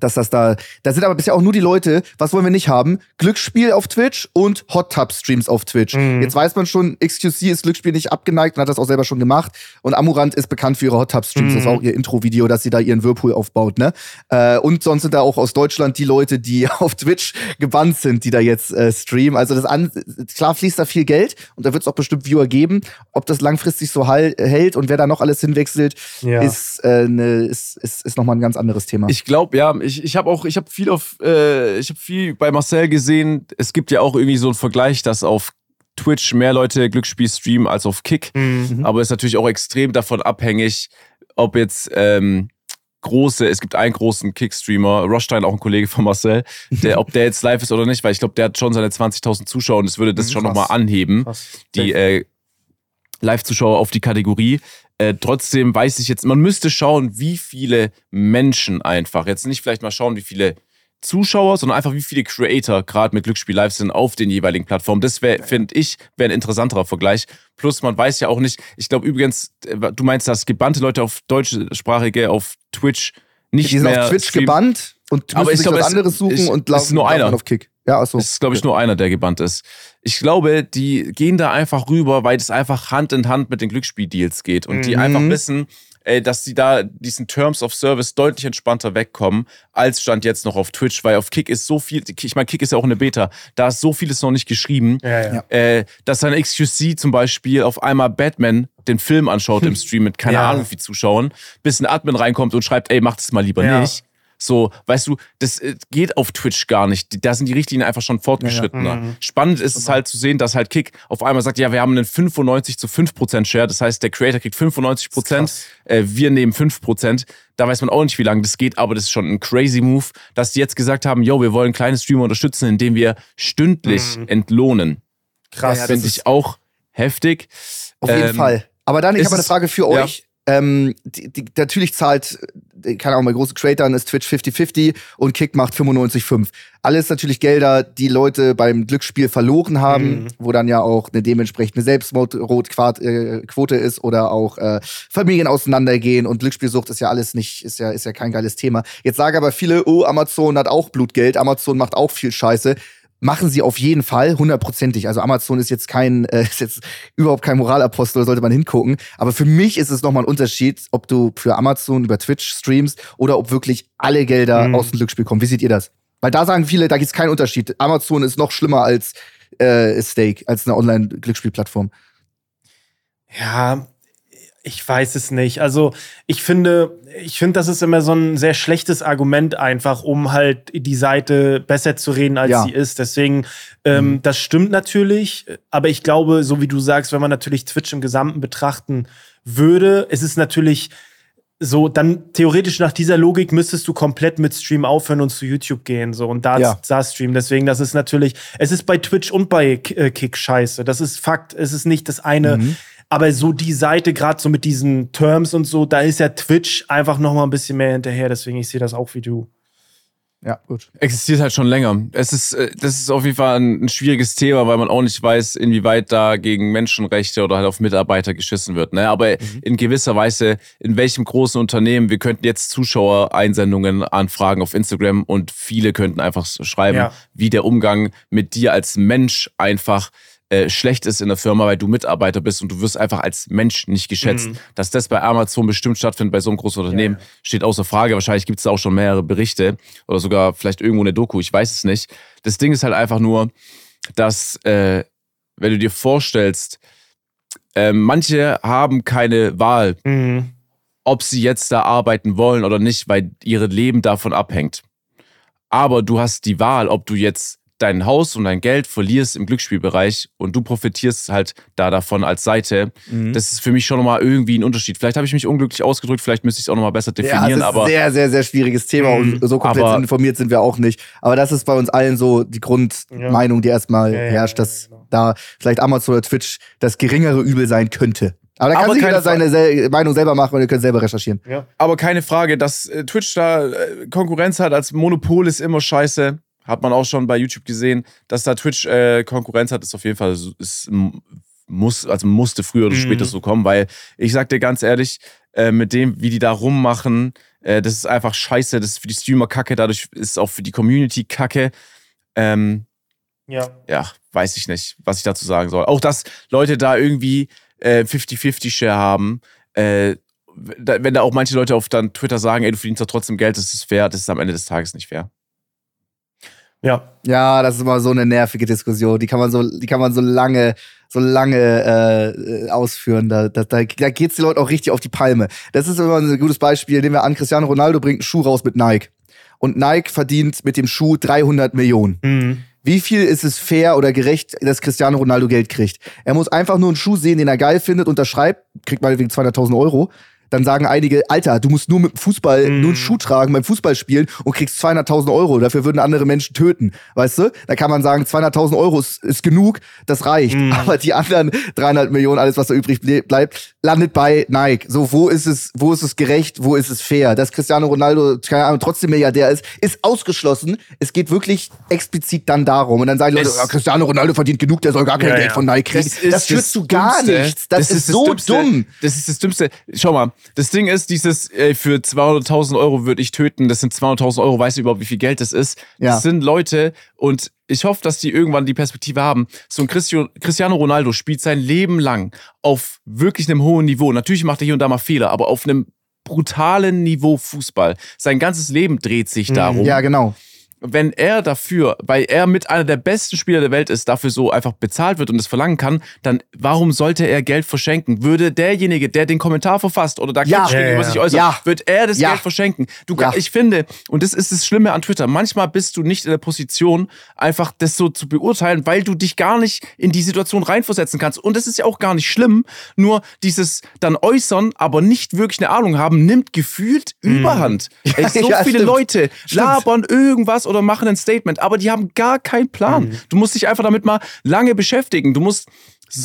[SPEAKER 2] dass das da, da sind aber bisher auch nur die Leute, was wollen wir nicht haben? Glücksspiel auf Twitch und Hot Tub Streams auf Twitch.
[SPEAKER 1] Mhm.
[SPEAKER 2] Jetzt weiß man schon, XQC ist Glücksspiel nicht abgeneigt und hat das auch selber schon gemacht. Und Amurant ist bekannt für ihre Hot Tub Streams. Das war
[SPEAKER 1] Mhm.
[SPEAKER 2] auch ihr Intro-Video, dass sie da ihren Whirlpool aufbaut, ne? Äh, und sonst sind da auch aus Deutschland die Leute, die auf Twitch gebannt sind, die da jetzt äh, streamen. Also das an, klar fließt da viel Geld und da wird es auch bestimmt Viewer geben. Ob das langfristig so hält und wer da noch alles hinwechselt,
[SPEAKER 1] Ja.
[SPEAKER 2] ist, äh, ne, ist, ist, ist nochmal ein ganz anderes Thema.
[SPEAKER 3] Ich glaube, ja, ich, ich habe auch, ich habe viel auf, äh, ich habe viel bei Marcel gesehen. Es gibt ja auch irgendwie so einen Vergleich, dass auf Twitch mehr Leute Glücksspiel streamen als auf Kick.
[SPEAKER 1] Mhm.
[SPEAKER 3] Aber ist natürlich auch extrem davon abhängig, ob jetzt ähm, große, es gibt einen großen Kick-Streamer, Rostein, auch ein Kollege von Marcel, der, ob der jetzt live ist oder nicht, weil ich glaube, der hat schon seine 20.000 Zuschauer und es würde das
[SPEAKER 2] Mhm,
[SPEAKER 3] schon nochmal anheben,
[SPEAKER 1] Krass.
[SPEAKER 3] die äh, Live-Zuschauer auf die Kategorie. Äh, trotzdem weiß ich jetzt, man müsste schauen, wie viele Menschen einfach, jetzt nicht vielleicht mal schauen, wie viele Zuschauer, sondern einfach wie viele Creator gerade mit Glücksspiel live sind auf den jeweiligen Plattformen. Das wäre, finde ich, wäre ein interessanterer Vergleich. Plus, man weiß ja auch nicht, ich glaube übrigens, äh, du meinst, dass gebannte Leute auf deutschsprachige auf Twitch nicht
[SPEAKER 2] die sind
[SPEAKER 3] mehr
[SPEAKER 2] auf Twitch
[SPEAKER 3] streamen.
[SPEAKER 2] gebannt und
[SPEAKER 3] Aber
[SPEAKER 2] müssen
[SPEAKER 3] ich
[SPEAKER 2] sich
[SPEAKER 3] glaub,
[SPEAKER 2] was
[SPEAKER 3] es-
[SPEAKER 2] anderes suchen
[SPEAKER 3] es-
[SPEAKER 2] und
[SPEAKER 3] es ist
[SPEAKER 2] laufen
[SPEAKER 3] nur
[SPEAKER 2] laufen
[SPEAKER 3] einer.
[SPEAKER 2] auf Kick. Ja, achso.
[SPEAKER 3] Es ist, glaube ich, nur einer, der gebannt ist. Ich glaube, die gehen da einfach rüber, weil das einfach Hand in Hand mit den Glücksspieldeals geht und die
[SPEAKER 2] Mhm.
[SPEAKER 3] einfach wissen, äh, dass sie da diesen Terms of Service deutlich entspannter wegkommen, als stand jetzt noch auf Twitch, weil auf Kick ist so viel, ich meine, Kick ist ja auch eine Beta, da ist so vieles noch nicht geschrieben,
[SPEAKER 1] Ja, ja.
[SPEAKER 2] Ja.
[SPEAKER 3] äh, dass dann XQC zum Beispiel auf einmal Batman den Film anschaut im Stream mit keine
[SPEAKER 1] Ja.
[SPEAKER 3] Ahnung wie viel Zuschauern, bis ein Admin reinkommt und schreibt, ey, mach das mal lieber
[SPEAKER 1] Ja.
[SPEAKER 3] nicht. So, weißt du, das äh, geht auf Twitch gar nicht. Da sind die Richtlinien einfach schon fortgeschrittener.
[SPEAKER 1] Mhm.
[SPEAKER 3] Spannend ist es halt zu sehen, dass halt Kick auf einmal sagt, ja, wir haben einen 95 zu 5% Share. Das heißt, der Creator kriegt 95%,
[SPEAKER 1] Das ist
[SPEAKER 3] äh, wir nehmen 5%. Da weiß man auch nicht, wie lange das geht, aber das ist schon ein crazy Move, dass die jetzt gesagt haben, yo, wir wollen kleine Streamer unterstützen, indem wir stündlich
[SPEAKER 1] Mhm.
[SPEAKER 3] entlohnen.
[SPEAKER 1] Krass.
[SPEAKER 2] Ja, ja, das
[SPEAKER 3] Finde ich auch heftig.
[SPEAKER 2] Auf jeden
[SPEAKER 3] Ähm,
[SPEAKER 2] Fall. Aber dann, ich
[SPEAKER 3] ist
[SPEAKER 2] habe eine Frage für
[SPEAKER 3] ja.
[SPEAKER 2] euch. Ähm, die, die, natürlich zahlt, äh, keine Ahnung, bei großen Creatoren ist Twitch 50-50 und Kick macht 95-5. Alles natürlich Gelder, die Leute beim Glücksspiel verloren haben,
[SPEAKER 1] Mhm.
[SPEAKER 2] wo dann ja auch eine dementsprechende Selbstmordquote ist oder auch äh, Familien auseinandergehen und Glücksspielsucht ist ja alles nicht, ist ja, ist ja kein geiles Thema. Jetzt sagen aber viele, oh, Amazon hat auch Blutgeld, Amazon macht auch viel Scheiße. Machen sie auf jeden Fall, hundertprozentig. Also Amazon ist jetzt kein, äh, ist jetzt überhaupt kein Moralapostel, sollte man hingucken. Aber für mich ist es nochmal ein Unterschied, ob du für Amazon über Twitch streamst oder ob wirklich alle Gelder
[SPEAKER 1] Mhm.
[SPEAKER 2] aus dem Glücksspiel kommen. Wie seht ihr das? Weil da sagen viele, da gibt's keinen Unterschied. Amazon ist noch schlimmer als äh, Stake, als eine Online-Glücksspielplattform.
[SPEAKER 1] Ja, ich weiß es nicht. Also ich finde, ich finde, das ist immer so ein sehr schlechtes Argument einfach, um halt die Seite besser zu reden, als
[SPEAKER 2] Ja.
[SPEAKER 1] sie ist. Deswegen, ähm, das stimmt natürlich, aber ich glaube, so wie du sagst, wenn man natürlich Twitch im Gesamten betrachten würde, ist es natürlich so, dann theoretisch nach dieser Logik müsstest du komplett mit Stream aufhören und zu YouTube gehen so und da,
[SPEAKER 2] Ja.
[SPEAKER 1] da streamen. Deswegen, das ist natürlich, es ist bei Twitch und bei äh, Kick scheiße. Das ist Fakt. Es ist nicht das eine.
[SPEAKER 2] Mhm.
[SPEAKER 1] Aber so die Seite, gerade so mit diesen Terms und so, da ist ja Twitch einfach noch mal ein bisschen mehr hinterher. Deswegen, ich sehe das auch wie du.
[SPEAKER 2] Ja, gut.
[SPEAKER 3] existiert halt schon länger. Es ist, äh, das ist auf jeden Fall ein, ein schwieriges Thema, weil man auch nicht weiß, inwieweit da gegen Menschenrechte oder halt auf Mitarbeiter geschissen wird. Ne? Aber in gewisser Weise, in welchem großen Unternehmen, wir könnten jetzt Zuschauereinsendungen anfragen auf Instagram und viele könnten einfach schreiben,
[SPEAKER 1] Ja.
[SPEAKER 3] wie der Umgang mit dir als Mensch einfach äh, schlecht ist in der Firma, weil du Mitarbeiter bist und du wirst einfach als Mensch nicht geschätzt.
[SPEAKER 1] Mhm.
[SPEAKER 3] Dass das bei Amazon bestimmt stattfindet, bei so einem großen Unternehmen,
[SPEAKER 1] Ja,
[SPEAKER 3] steht außer Frage. Wahrscheinlich gibt es da auch schon mehrere Berichte oder sogar vielleicht irgendwo eine Doku, ich weiß es nicht. Das Ding ist halt einfach nur, dass, äh, wenn du dir vorstellst, äh, manche haben keine Wahl,
[SPEAKER 1] Mhm.
[SPEAKER 3] ob sie jetzt da arbeiten wollen oder nicht, weil ihr Leben davon abhängt. Aber du hast die Wahl, ob du jetzt dein Haus und dein Geld verlierst im Glücksspielbereich und du profitierst halt da davon als Seite.
[SPEAKER 2] Mhm.
[SPEAKER 3] Das ist für mich schon nochmal irgendwie ein Unterschied. Vielleicht habe ich mich unglücklich ausgedrückt, vielleicht müsste ich es auch nochmal besser
[SPEAKER 2] Ja, es
[SPEAKER 3] definieren,
[SPEAKER 2] ist
[SPEAKER 3] aber
[SPEAKER 2] ein sehr, sehr, sehr schwieriges Thema
[SPEAKER 1] Mhm.
[SPEAKER 2] und so komplett
[SPEAKER 3] Aber-
[SPEAKER 2] informiert sind wir auch nicht. Aber das ist bei uns allen so die Grundmeinung, die erstmal
[SPEAKER 1] Ja, ja,
[SPEAKER 2] herrscht,
[SPEAKER 1] ja,
[SPEAKER 2] dass
[SPEAKER 1] genau.
[SPEAKER 2] da vielleicht Amazon oder Twitch das geringere Übel sein könnte. Aber da kann
[SPEAKER 3] Aber
[SPEAKER 2] sich jeder seine sel Meinung selber machen und ihr könnt selber recherchieren.
[SPEAKER 1] Ja.
[SPEAKER 3] Aber keine Frage, dass äh, Twitch da äh, Konkurrenz hat als Monopol ist immer scheiße. Hat man auch schon bei YouTube gesehen, dass da Twitch äh, Konkurrenz hat, ist auf jeden Fall ist, muss, also musste früher oder
[SPEAKER 1] Mhm.
[SPEAKER 3] später so kommen, weil ich sag dir ganz ehrlich, äh, mit dem, wie die da rummachen, äh, das ist einfach scheiße, das ist für die Streamer kacke, dadurch ist es auch für die Community kacke. Ähm,
[SPEAKER 1] ja.
[SPEAKER 3] ja, weiß ich nicht, was ich dazu sagen soll. Auch, dass Leute da irgendwie äh, 50-50-Share haben. Äh, wenn da auch manche Leute auf dann Twitter sagen, ey, du verdienst doch trotzdem Geld, das ist fair, das ist am Ende des Tages nicht fair.
[SPEAKER 1] Ja.
[SPEAKER 2] Ja, das ist immer so eine nervige Diskussion. Die kann man so, die kann man so lange, so lange äh, ausführen. Da, da, da, da geht's den Leuten auch richtig auf die Palme. Das ist immer ein gutes Beispiel. Nehmen wir an, Cristiano Ronaldo bringt einen Schuh raus mit Nike. Und Nike verdient mit dem Schuh 300 Millionen.
[SPEAKER 1] Mhm.
[SPEAKER 2] Wie viel ist es fair oder gerecht, dass Cristiano Ronaldo Geld kriegt? Er muss einfach nur einen Schuh sehen, den er geil findet, unterschreibt, kriegt meinetwegen 200.000 Euro. Dann sagen einige, Alter, du musst nur mit dem Fußball,
[SPEAKER 1] Mhm.
[SPEAKER 2] nur einen Schuh tragen beim Fußball spielen und kriegst 200.000 Euro. Dafür würden andere Menschen töten. Weißt du? Da kann man sagen, 200.000 Euro ist, ist genug, das reicht.
[SPEAKER 1] Mhm.
[SPEAKER 2] Aber die anderen 300 Millionen, alles was da übrig ble- bleibt, landet bei Nike. So, wo ist es, wo ist es gerecht, wo ist es fair? Dass Cristiano Ronaldo, keine Ahnung, trotzdem Milliardär ist, ist ausgeschlossen. Es geht wirklich explizit dann darum. Und dann sagen die Leute, ja, Cristiano Ronaldo verdient genug, der soll gar kein
[SPEAKER 1] Ja,
[SPEAKER 2] Geld
[SPEAKER 1] ja.
[SPEAKER 2] von Nike kriegen. Das, führt zu gar
[SPEAKER 3] Dümmste.
[SPEAKER 2] nichts. Das, ist,
[SPEAKER 3] das
[SPEAKER 2] so
[SPEAKER 3] Dümmste.
[SPEAKER 2] dumm.
[SPEAKER 3] Das ist das Dümmste. Schau mal, das Ding ist, dieses äh, für 200.000 Euro würde ich töten, das sind 200.000 Euro, weißt du überhaupt, wie viel Geld das ist?
[SPEAKER 2] Ja.
[SPEAKER 3] Das sind Leute und ich hoffe, dass die irgendwann die Perspektive haben. So ein Cristiano Ronaldo spielt sein Leben lang auf wirklich einem hohen Niveau. Natürlich macht er hier und da mal Fehler, aber auf einem brutalen Niveau Fußball. Sein ganzes Leben dreht sich
[SPEAKER 1] Mhm.
[SPEAKER 3] darum
[SPEAKER 2] Ja, genau.
[SPEAKER 3] Wenn er dafür, weil er mit einer der besten Spieler der Welt ist, dafür so einfach bezahlt wird und es verlangen kann, dann warum sollte er Geld verschenken? Würde derjenige, der den Kommentar verfasst oder da
[SPEAKER 2] Ja.
[SPEAKER 3] kritisch
[SPEAKER 1] Ja,
[SPEAKER 3] gegenüber
[SPEAKER 1] ja.
[SPEAKER 3] sich äußert,
[SPEAKER 2] Ja.
[SPEAKER 3] wird er das
[SPEAKER 2] Ja.
[SPEAKER 3] Geld verschenken? Du,
[SPEAKER 2] Ja.
[SPEAKER 3] Ich finde, und das ist das Schlimme an Twitter, manchmal bist du nicht in der Position, einfach das so zu beurteilen, weil du dich gar nicht in die Situation reinversetzen kannst. Und das ist ja auch gar nicht schlimm, nur dieses dann äußern, aber nicht wirklich eine Ahnung haben, nimmt gefühlt Überhand. Ey, so
[SPEAKER 2] Mhm. Ja,
[SPEAKER 3] viele
[SPEAKER 2] stimmt.
[SPEAKER 3] Leute
[SPEAKER 2] Stimmt.
[SPEAKER 3] labern oder machen ein Statement, aber die haben gar keinen Plan.
[SPEAKER 2] Mhm.
[SPEAKER 3] Du musst dich einfach damit mal lange beschäftigen. Du musst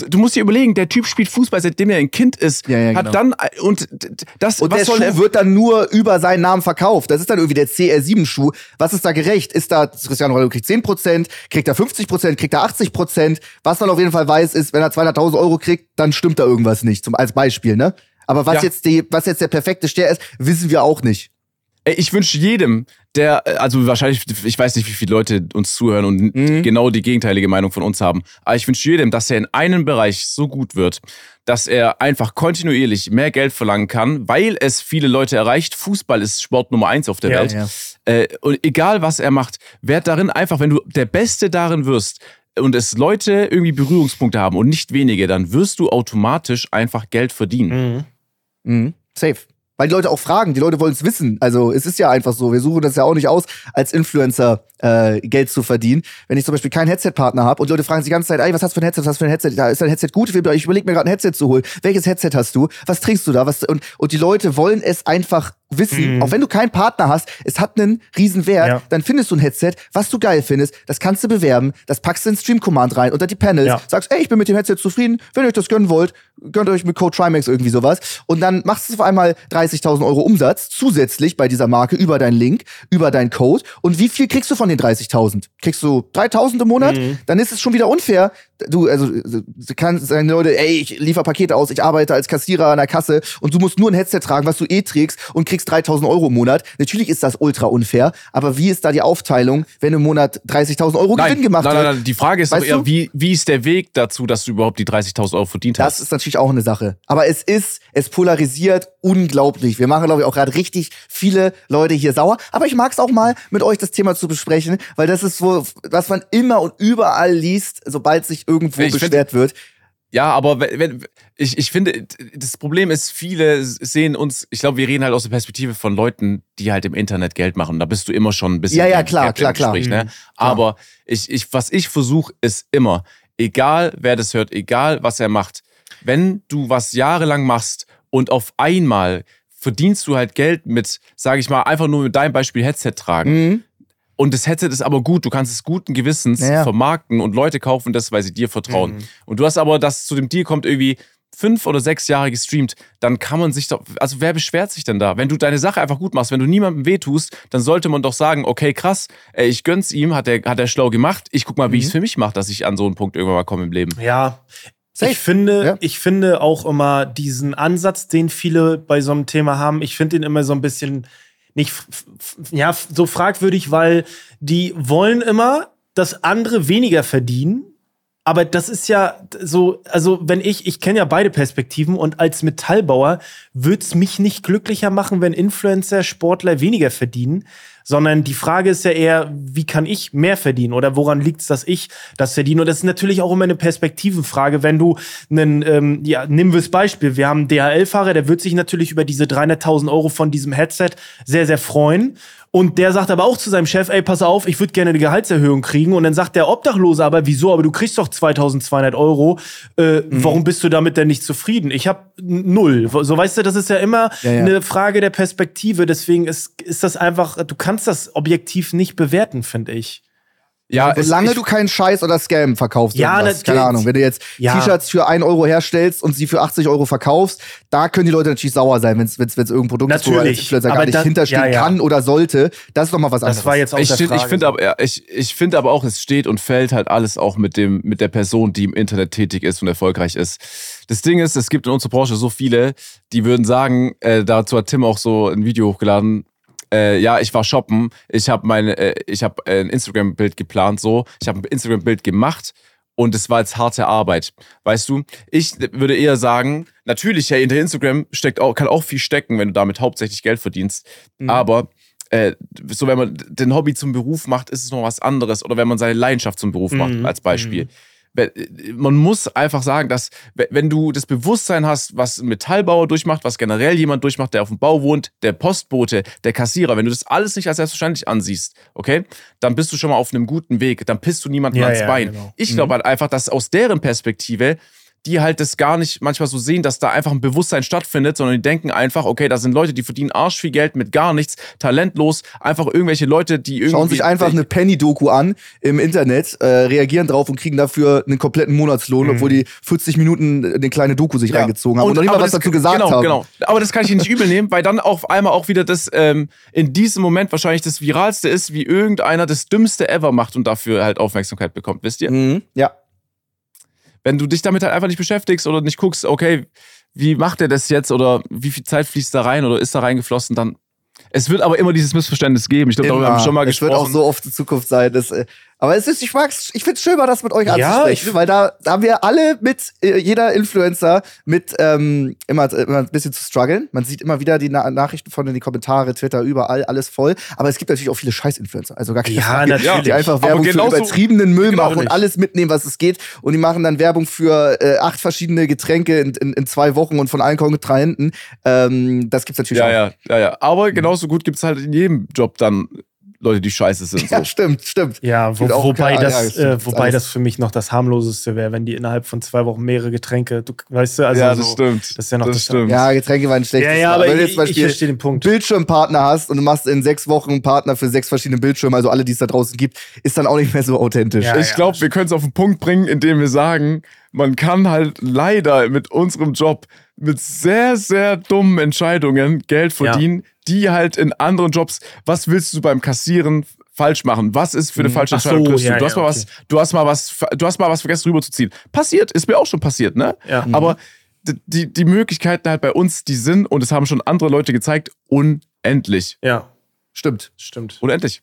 [SPEAKER 3] Du musst dir überlegen, der Typ spielt Fußball, seitdem er ein Kind ist.
[SPEAKER 2] Ja, ja,
[SPEAKER 3] hat
[SPEAKER 2] genau.
[SPEAKER 3] dann und das
[SPEAKER 2] Und
[SPEAKER 3] was
[SPEAKER 2] der
[SPEAKER 3] soll
[SPEAKER 2] Schuh wird dann nur über seinen Namen verkauft. Das ist dann irgendwie der CR7-Schuh. Was ist da gerecht? Ist da Cristiano Ronaldo kriegt 10%, kriegt er 50%, kriegt er 80%? Was man auf jeden Fall weiß, ist, wenn er 200.000 Euro kriegt, dann stimmt da irgendwas nicht. Zum, als Beispiel, ne? Aber was
[SPEAKER 3] Ja.
[SPEAKER 2] jetzt die, was jetzt der perfekte Stern ist, wissen wir auch nicht.
[SPEAKER 3] Ich wünsche jedem, der, äh, also wahrscheinlich, ich weiß nicht, wie viele Leute uns zuhören und
[SPEAKER 2] Mhm.
[SPEAKER 3] genau die gegenteilige Meinung von uns haben, aber ich wünsche jedem, dass er in einem Bereich so gut wird, dass er einfach kontinuierlich mehr Geld verlangen kann, weil es viele Leute erreicht. Fußball ist Sport Nummer eins auf der
[SPEAKER 1] Ja.
[SPEAKER 3] Welt.
[SPEAKER 2] Ja.
[SPEAKER 3] Äh, und egal was er macht, werd darin einfach, wenn du der Beste darin wirst und es Leute irgendwie Berührungspunkte haben und nicht wenige, dann wirst du automatisch einfach Geld verdienen.
[SPEAKER 1] Mhm.
[SPEAKER 2] Mhm. Safe. Weil die Leute auch fragen, die Leute wollen es wissen. Also es ist ja einfach so. Wir suchen das ja auch nicht aus, als Influencer äh, Geld zu verdienen. Wenn ich zum Beispiel keinen Headset-Partner habe und Leute fragen sich die ganze Zeit, ey, was hast du für ein Headset, was hast du für ein Headset? Da ist dein Headset gut? Ich überlege mir gerade ein Headset zu holen. Welches Headset hast du? Was trinkst du da? Was, und, und die Leute wollen es einfach wissen.
[SPEAKER 1] Mhm.
[SPEAKER 2] Auch wenn du keinen Partner hast, es hat einen riesen Wert.
[SPEAKER 1] Ja.
[SPEAKER 2] Dann findest du ein Headset, was du geil findest. Das kannst du bewerben. Das packst du in Stream-Command rein unter die Panels.
[SPEAKER 1] Ja.
[SPEAKER 2] Sagst, ey, ich bin mit dem Headset zufrieden. Wenn ihr euch das gönnen wollt, gönnt euch mit Code Trimax irgendwie sowas. Und dann machst du auf einmal 30.000 Euro Umsatz zusätzlich bei dieser Marke über deinen Link, über deinen Code. Und wie viel kriegst du von den 30.000? Kriegst du 3.000 im Monat? Dann ist es schon wieder unfair. Du, also, du kannst sagen, Leute, ey, ich liefer Pakete aus, ich arbeite als Kassierer an der Kasse und du musst nur ein Headset tragen, was du eh trägst und kriegst 3.000 Euro im Monat. Natürlich ist das ultra unfair, aber wie ist da die Aufteilung, wenn im Monat 30.000 Euro Gewinn gemacht
[SPEAKER 3] nein,
[SPEAKER 2] wird?
[SPEAKER 3] nein, nein, die Frage ist
[SPEAKER 2] Weißt
[SPEAKER 3] doch eher,
[SPEAKER 2] du?
[SPEAKER 3] wie, wie ist der Weg dazu, dass du überhaupt die 30.000 Euro verdient
[SPEAKER 2] Das
[SPEAKER 3] hast?
[SPEAKER 2] ist natürlich auch eine Sache. Aber es ist, es polarisiert unglaublich. Wir machen, glaube ich, auch gerade richtig viele Leute hier sauer. Aber ich mag es auch mal, mit euch das Thema zu besprechen, weil das ist so, was man immer und überall liest, sobald sich irgendwo
[SPEAKER 3] Ich
[SPEAKER 2] beschwert wird.
[SPEAKER 3] Ja, aber wenn, wenn, ich, ich finde, das Problem ist, viele sehen uns, ich glaube, wir reden halt aus der Perspektive von Leuten, die halt im Internet Geld machen. Da bist du immer schon ein bisschen
[SPEAKER 2] Ja, ja, klar, klar, klar.
[SPEAKER 3] Gespräch, Ne?
[SPEAKER 1] Mhm,
[SPEAKER 3] Aber ich, ich, was ich versuche, ist immer, egal wer das hört, egal was er macht, wenn du was jahrelang machst und auf einmal verdienst du halt Geld mit, sage ich mal, einfach nur mit deinem Beispiel Headset tragen.
[SPEAKER 2] Mhm.
[SPEAKER 3] Und das Headset ist aber gut, du kannst es guten Gewissens
[SPEAKER 2] Ja,
[SPEAKER 3] vermarkten und Leute kaufen das, weil sie dir vertrauen.
[SPEAKER 1] Mhm.
[SPEAKER 3] Und du hast aber, dass zu dem Deal kommt irgendwie fünf oder sechs Jahre gestreamt, dann kann man sich doch, also wer beschwert sich denn da? Wenn du deine Sache einfach gut machst, wenn du niemandem wehtust, dann sollte man doch sagen, okay, krass, ey, ich gönn's ihm, hat er hat er schlau gemacht, ich guck mal, wie
[SPEAKER 2] Mhm.
[SPEAKER 3] ich es für mich mache, dass ich an so einen Punkt irgendwann mal komme im Leben.
[SPEAKER 1] Ja.
[SPEAKER 2] Safe.
[SPEAKER 1] Ich finde,
[SPEAKER 2] Ja.
[SPEAKER 1] ich finde auch immer diesen Ansatz, den viele bei so einem Thema haben, ich finde den immer so ein bisschen nicht, ja, so fragwürdig, weil die wollen immer, dass andere weniger verdienen. Aber das ist ja so, also wenn ich, ich kenne ja beide Perspektiven und als Metallbauer würde es mich nicht glücklicher machen, wenn Influencer, Sportler weniger verdienen, sondern die Frage ist ja eher, wie kann ich mehr verdienen oder woran liegt es, dass ich das verdiene? Und das ist natürlich auch immer eine Perspektivenfrage, wenn du einen, ähm, ja, nehmen wir das Beispiel, wir haben einen DHL-Fahrer, der wird sich natürlich über diese 300.000 Euro von diesem Headset sehr, sehr freuen. Und der sagt aber auch zu seinem Chef, ey, pass auf, ich würde gerne eine Gehaltserhöhung kriegen. Und dann sagt der Obdachlose aber, wieso, aber du kriegst doch 2200 Euro. Äh, Warum bist du damit denn nicht zufrieden? Ich habe null. So weißt du, das ist ja immer
[SPEAKER 2] Ja, ja.
[SPEAKER 1] eine Frage der Perspektive. Deswegen ist, ist das einfach, du kannst das objektiv nicht bewerten, finde ich.
[SPEAKER 3] Ja, es-
[SPEAKER 2] Solange
[SPEAKER 3] ich-
[SPEAKER 2] du keinen Scheiß oder Scam verkaufst.
[SPEAKER 1] Ja, natürlich.
[SPEAKER 2] Keine Ahnung. Wenn du jetzt
[SPEAKER 1] Ja.
[SPEAKER 2] T-Shirts für 1 Euro herstellst und sie für 80 Euro verkaufst, da können die Leute natürlich sauer sein, wenn es irgendein Produkt ist, wo er
[SPEAKER 1] Natürlich.
[SPEAKER 2] Influencer gar
[SPEAKER 1] Aber
[SPEAKER 2] nicht
[SPEAKER 1] das-
[SPEAKER 2] hinterstehen
[SPEAKER 1] ja, ja.
[SPEAKER 2] kann oder sollte. Das ist doch mal was anderes.
[SPEAKER 1] Das war jetzt auch
[SPEAKER 3] ich,
[SPEAKER 1] der
[SPEAKER 3] find-
[SPEAKER 1] Frage.
[SPEAKER 3] ich finde aber, ja, ich, ich finde aber auch, es steht und fällt halt alles auch mit dem, mit der Person, die im Internet tätig ist und erfolgreich ist. Das Ding ist, es gibt in unserer Branche so viele, die würden sagen, äh, dazu hat Tim auch so ein Video hochgeladen. Äh, ja, ich war shoppen, ich habe meine, äh, ich habe ein Instagram-Bild geplant, so, ich habe ein Instagram-Bild gemacht und es war jetzt harte Arbeit, weißt du? Ich würde eher sagen, natürlich, hey, hinter Instagram steckt auch, kann auch viel stecken, wenn du damit hauptsächlich Geld verdienst, aber äh, so wenn man den Hobby zum Beruf macht, ist es noch was anderes. Oder wenn man seine Leidenschaft zum Beruf macht,
[SPEAKER 1] Mhm.
[SPEAKER 3] als Beispiel. Wenn- Man muss einfach sagen, dass we- wenn du das Bewusstsein hast, was ein Metallbauer durchmacht, was generell jemand durchmacht, der auf dem Bau wohnt, der Postbote, der Kassierer, wenn du das alles nicht als selbstverständlich ansiehst, okay, dann bist du schon mal auf einem guten Weg. Dann pisst du niemandem
[SPEAKER 1] Ja,
[SPEAKER 3] ans
[SPEAKER 1] ja,
[SPEAKER 3] Bein.
[SPEAKER 1] genau.
[SPEAKER 3] Ich glaube halt einfach, dass aus deren Perspektive die halt das gar nicht manchmal so sehen, dass da einfach ein Bewusstsein stattfindet, sondern die denken einfach, okay, da sind Leute, die verdienen arsch viel Geld mit gar nichts, talentlos, einfach irgendwelche Leute, die irgendwie.
[SPEAKER 2] Schauen sich einfach eine Penny-Doku an im Internet, äh, reagieren drauf und kriegen dafür einen kompletten Monatslohn, obwohl die 40 Minuten eine kleine Doku sich reingezogen haben und, noch nicht mal was dazu gesagt
[SPEAKER 3] genau,
[SPEAKER 2] haben.
[SPEAKER 3] Genau, aber das kann ich Ihnen nicht übel nehmen, weil dann auf einmal auch wieder das ähm, in diesem Moment wahrscheinlich das Viralste ist, wie irgendeiner das Dümmste ever macht und dafür halt Aufmerksamkeit bekommt, wisst ihr?
[SPEAKER 2] Mhm. Ja.
[SPEAKER 3] Wenn du dich damit halt einfach nicht beschäftigst oder nicht guckst, okay, wie macht er das jetzt oder wie viel Zeit fließt da rein oder ist da reingeflossen, dann. Es wird aber immer dieses Missverständnis geben. Ich glaube, darüber haben wir schon mal
[SPEAKER 2] es wird
[SPEAKER 3] gesprochen.
[SPEAKER 2] auch so oft in Zukunft sein. Das, äh, aber es ist, ich mag's, ich find's schön, mal das mit euch
[SPEAKER 1] Ja,
[SPEAKER 2] anzusprechen,
[SPEAKER 1] ich-
[SPEAKER 2] weil da, da haben wir alle mit, äh, jeder Influencer mit ähm, immer, immer ein bisschen zu strugglen. Man sieht immer wieder die Na Nachrichten von in die Kommentare, Twitter, überall, alles voll. Aber es gibt natürlich auch viele Scheiß-Influencer. Also gar keine
[SPEAKER 1] Ja,
[SPEAKER 2] Frage,
[SPEAKER 1] natürlich.
[SPEAKER 2] Die einfach Werbung für übertriebenen Müll
[SPEAKER 3] genau,
[SPEAKER 2] machen und alles mitnehmen, was es geht. Und die machen dann Werbung für äh, acht verschiedene Getränke in, in, in zwei Wochen und von allen Kontrahenten. Ähm, das gibt's natürlich
[SPEAKER 3] ja,
[SPEAKER 2] auch.
[SPEAKER 3] ja, ja, ja. Aber genauso gut gibt es halt in jedem Job dann Leute, die scheiße sind. So.
[SPEAKER 2] Ja, stimmt, stimmt.
[SPEAKER 1] Ja, wo, wobei, das,
[SPEAKER 2] ja,
[SPEAKER 1] äh, wobei
[SPEAKER 2] alles.
[SPEAKER 1] das für mich noch das harmloseste wäre, wenn die innerhalb von zwei Wochen mehrere Getränke, du weißt du, also
[SPEAKER 3] ja,
[SPEAKER 1] so,
[SPEAKER 3] das stimmt.
[SPEAKER 1] Das ist ja noch das,
[SPEAKER 3] stimmt.
[SPEAKER 2] Ja, Getränke waren schlecht.
[SPEAKER 1] Ja, ja, aber
[SPEAKER 2] wenn du
[SPEAKER 1] ich,
[SPEAKER 2] jetzt zum
[SPEAKER 1] ich
[SPEAKER 2] Beispiel
[SPEAKER 1] verstehe den Punkt.
[SPEAKER 2] Bildschirmpartner hast und du machst in sechs Wochen einen Partner für sechs verschiedene Bildschirme, also alle, die es da draußen gibt, ist dann auch nicht mehr so authentisch.
[SPEAKER 1] Ja,
[SPEAKER 3] ich glaube, wir können es auf den Punkt bringen, indem wir sagen, man kann halt leider mit unserem Job mit sehr, sehr dummen Entscheidungen Geld
[SPEAKER 1] Ja.
[SPEAKER 3] Die halt in anderen Jobs, was willst du beim Kassieren falsch machen? Was ist für eine falsche
[SPEAKER 1] Ach so,
[SPEAKER 3] Entscheidung? du?
[SPEAKER 1] ja,
[SPEAKER 3] du, hast
[SPEAKER 1] ja,
[SPEAKER 3] mal
[SPEAKER 1] okay.
[SPEAKER 3] was, du hast mal was, du hast mal was vergessen rüberzuziehen. Passiert, ist mir auch schon passiert, ne?
[SPEAKER 1] Ja.
[SPEAKER 3] Aber d- die, die Möglichkeiten halt bei uns, die sind, und das haben schon andere Leute gezeigt, unendlich.
[SPEAKER 1] Ja,
[SPEAKER 2] Stimmt.
[SPEAKER 1] stimmt.
[SPEAKER 3] Unendlich.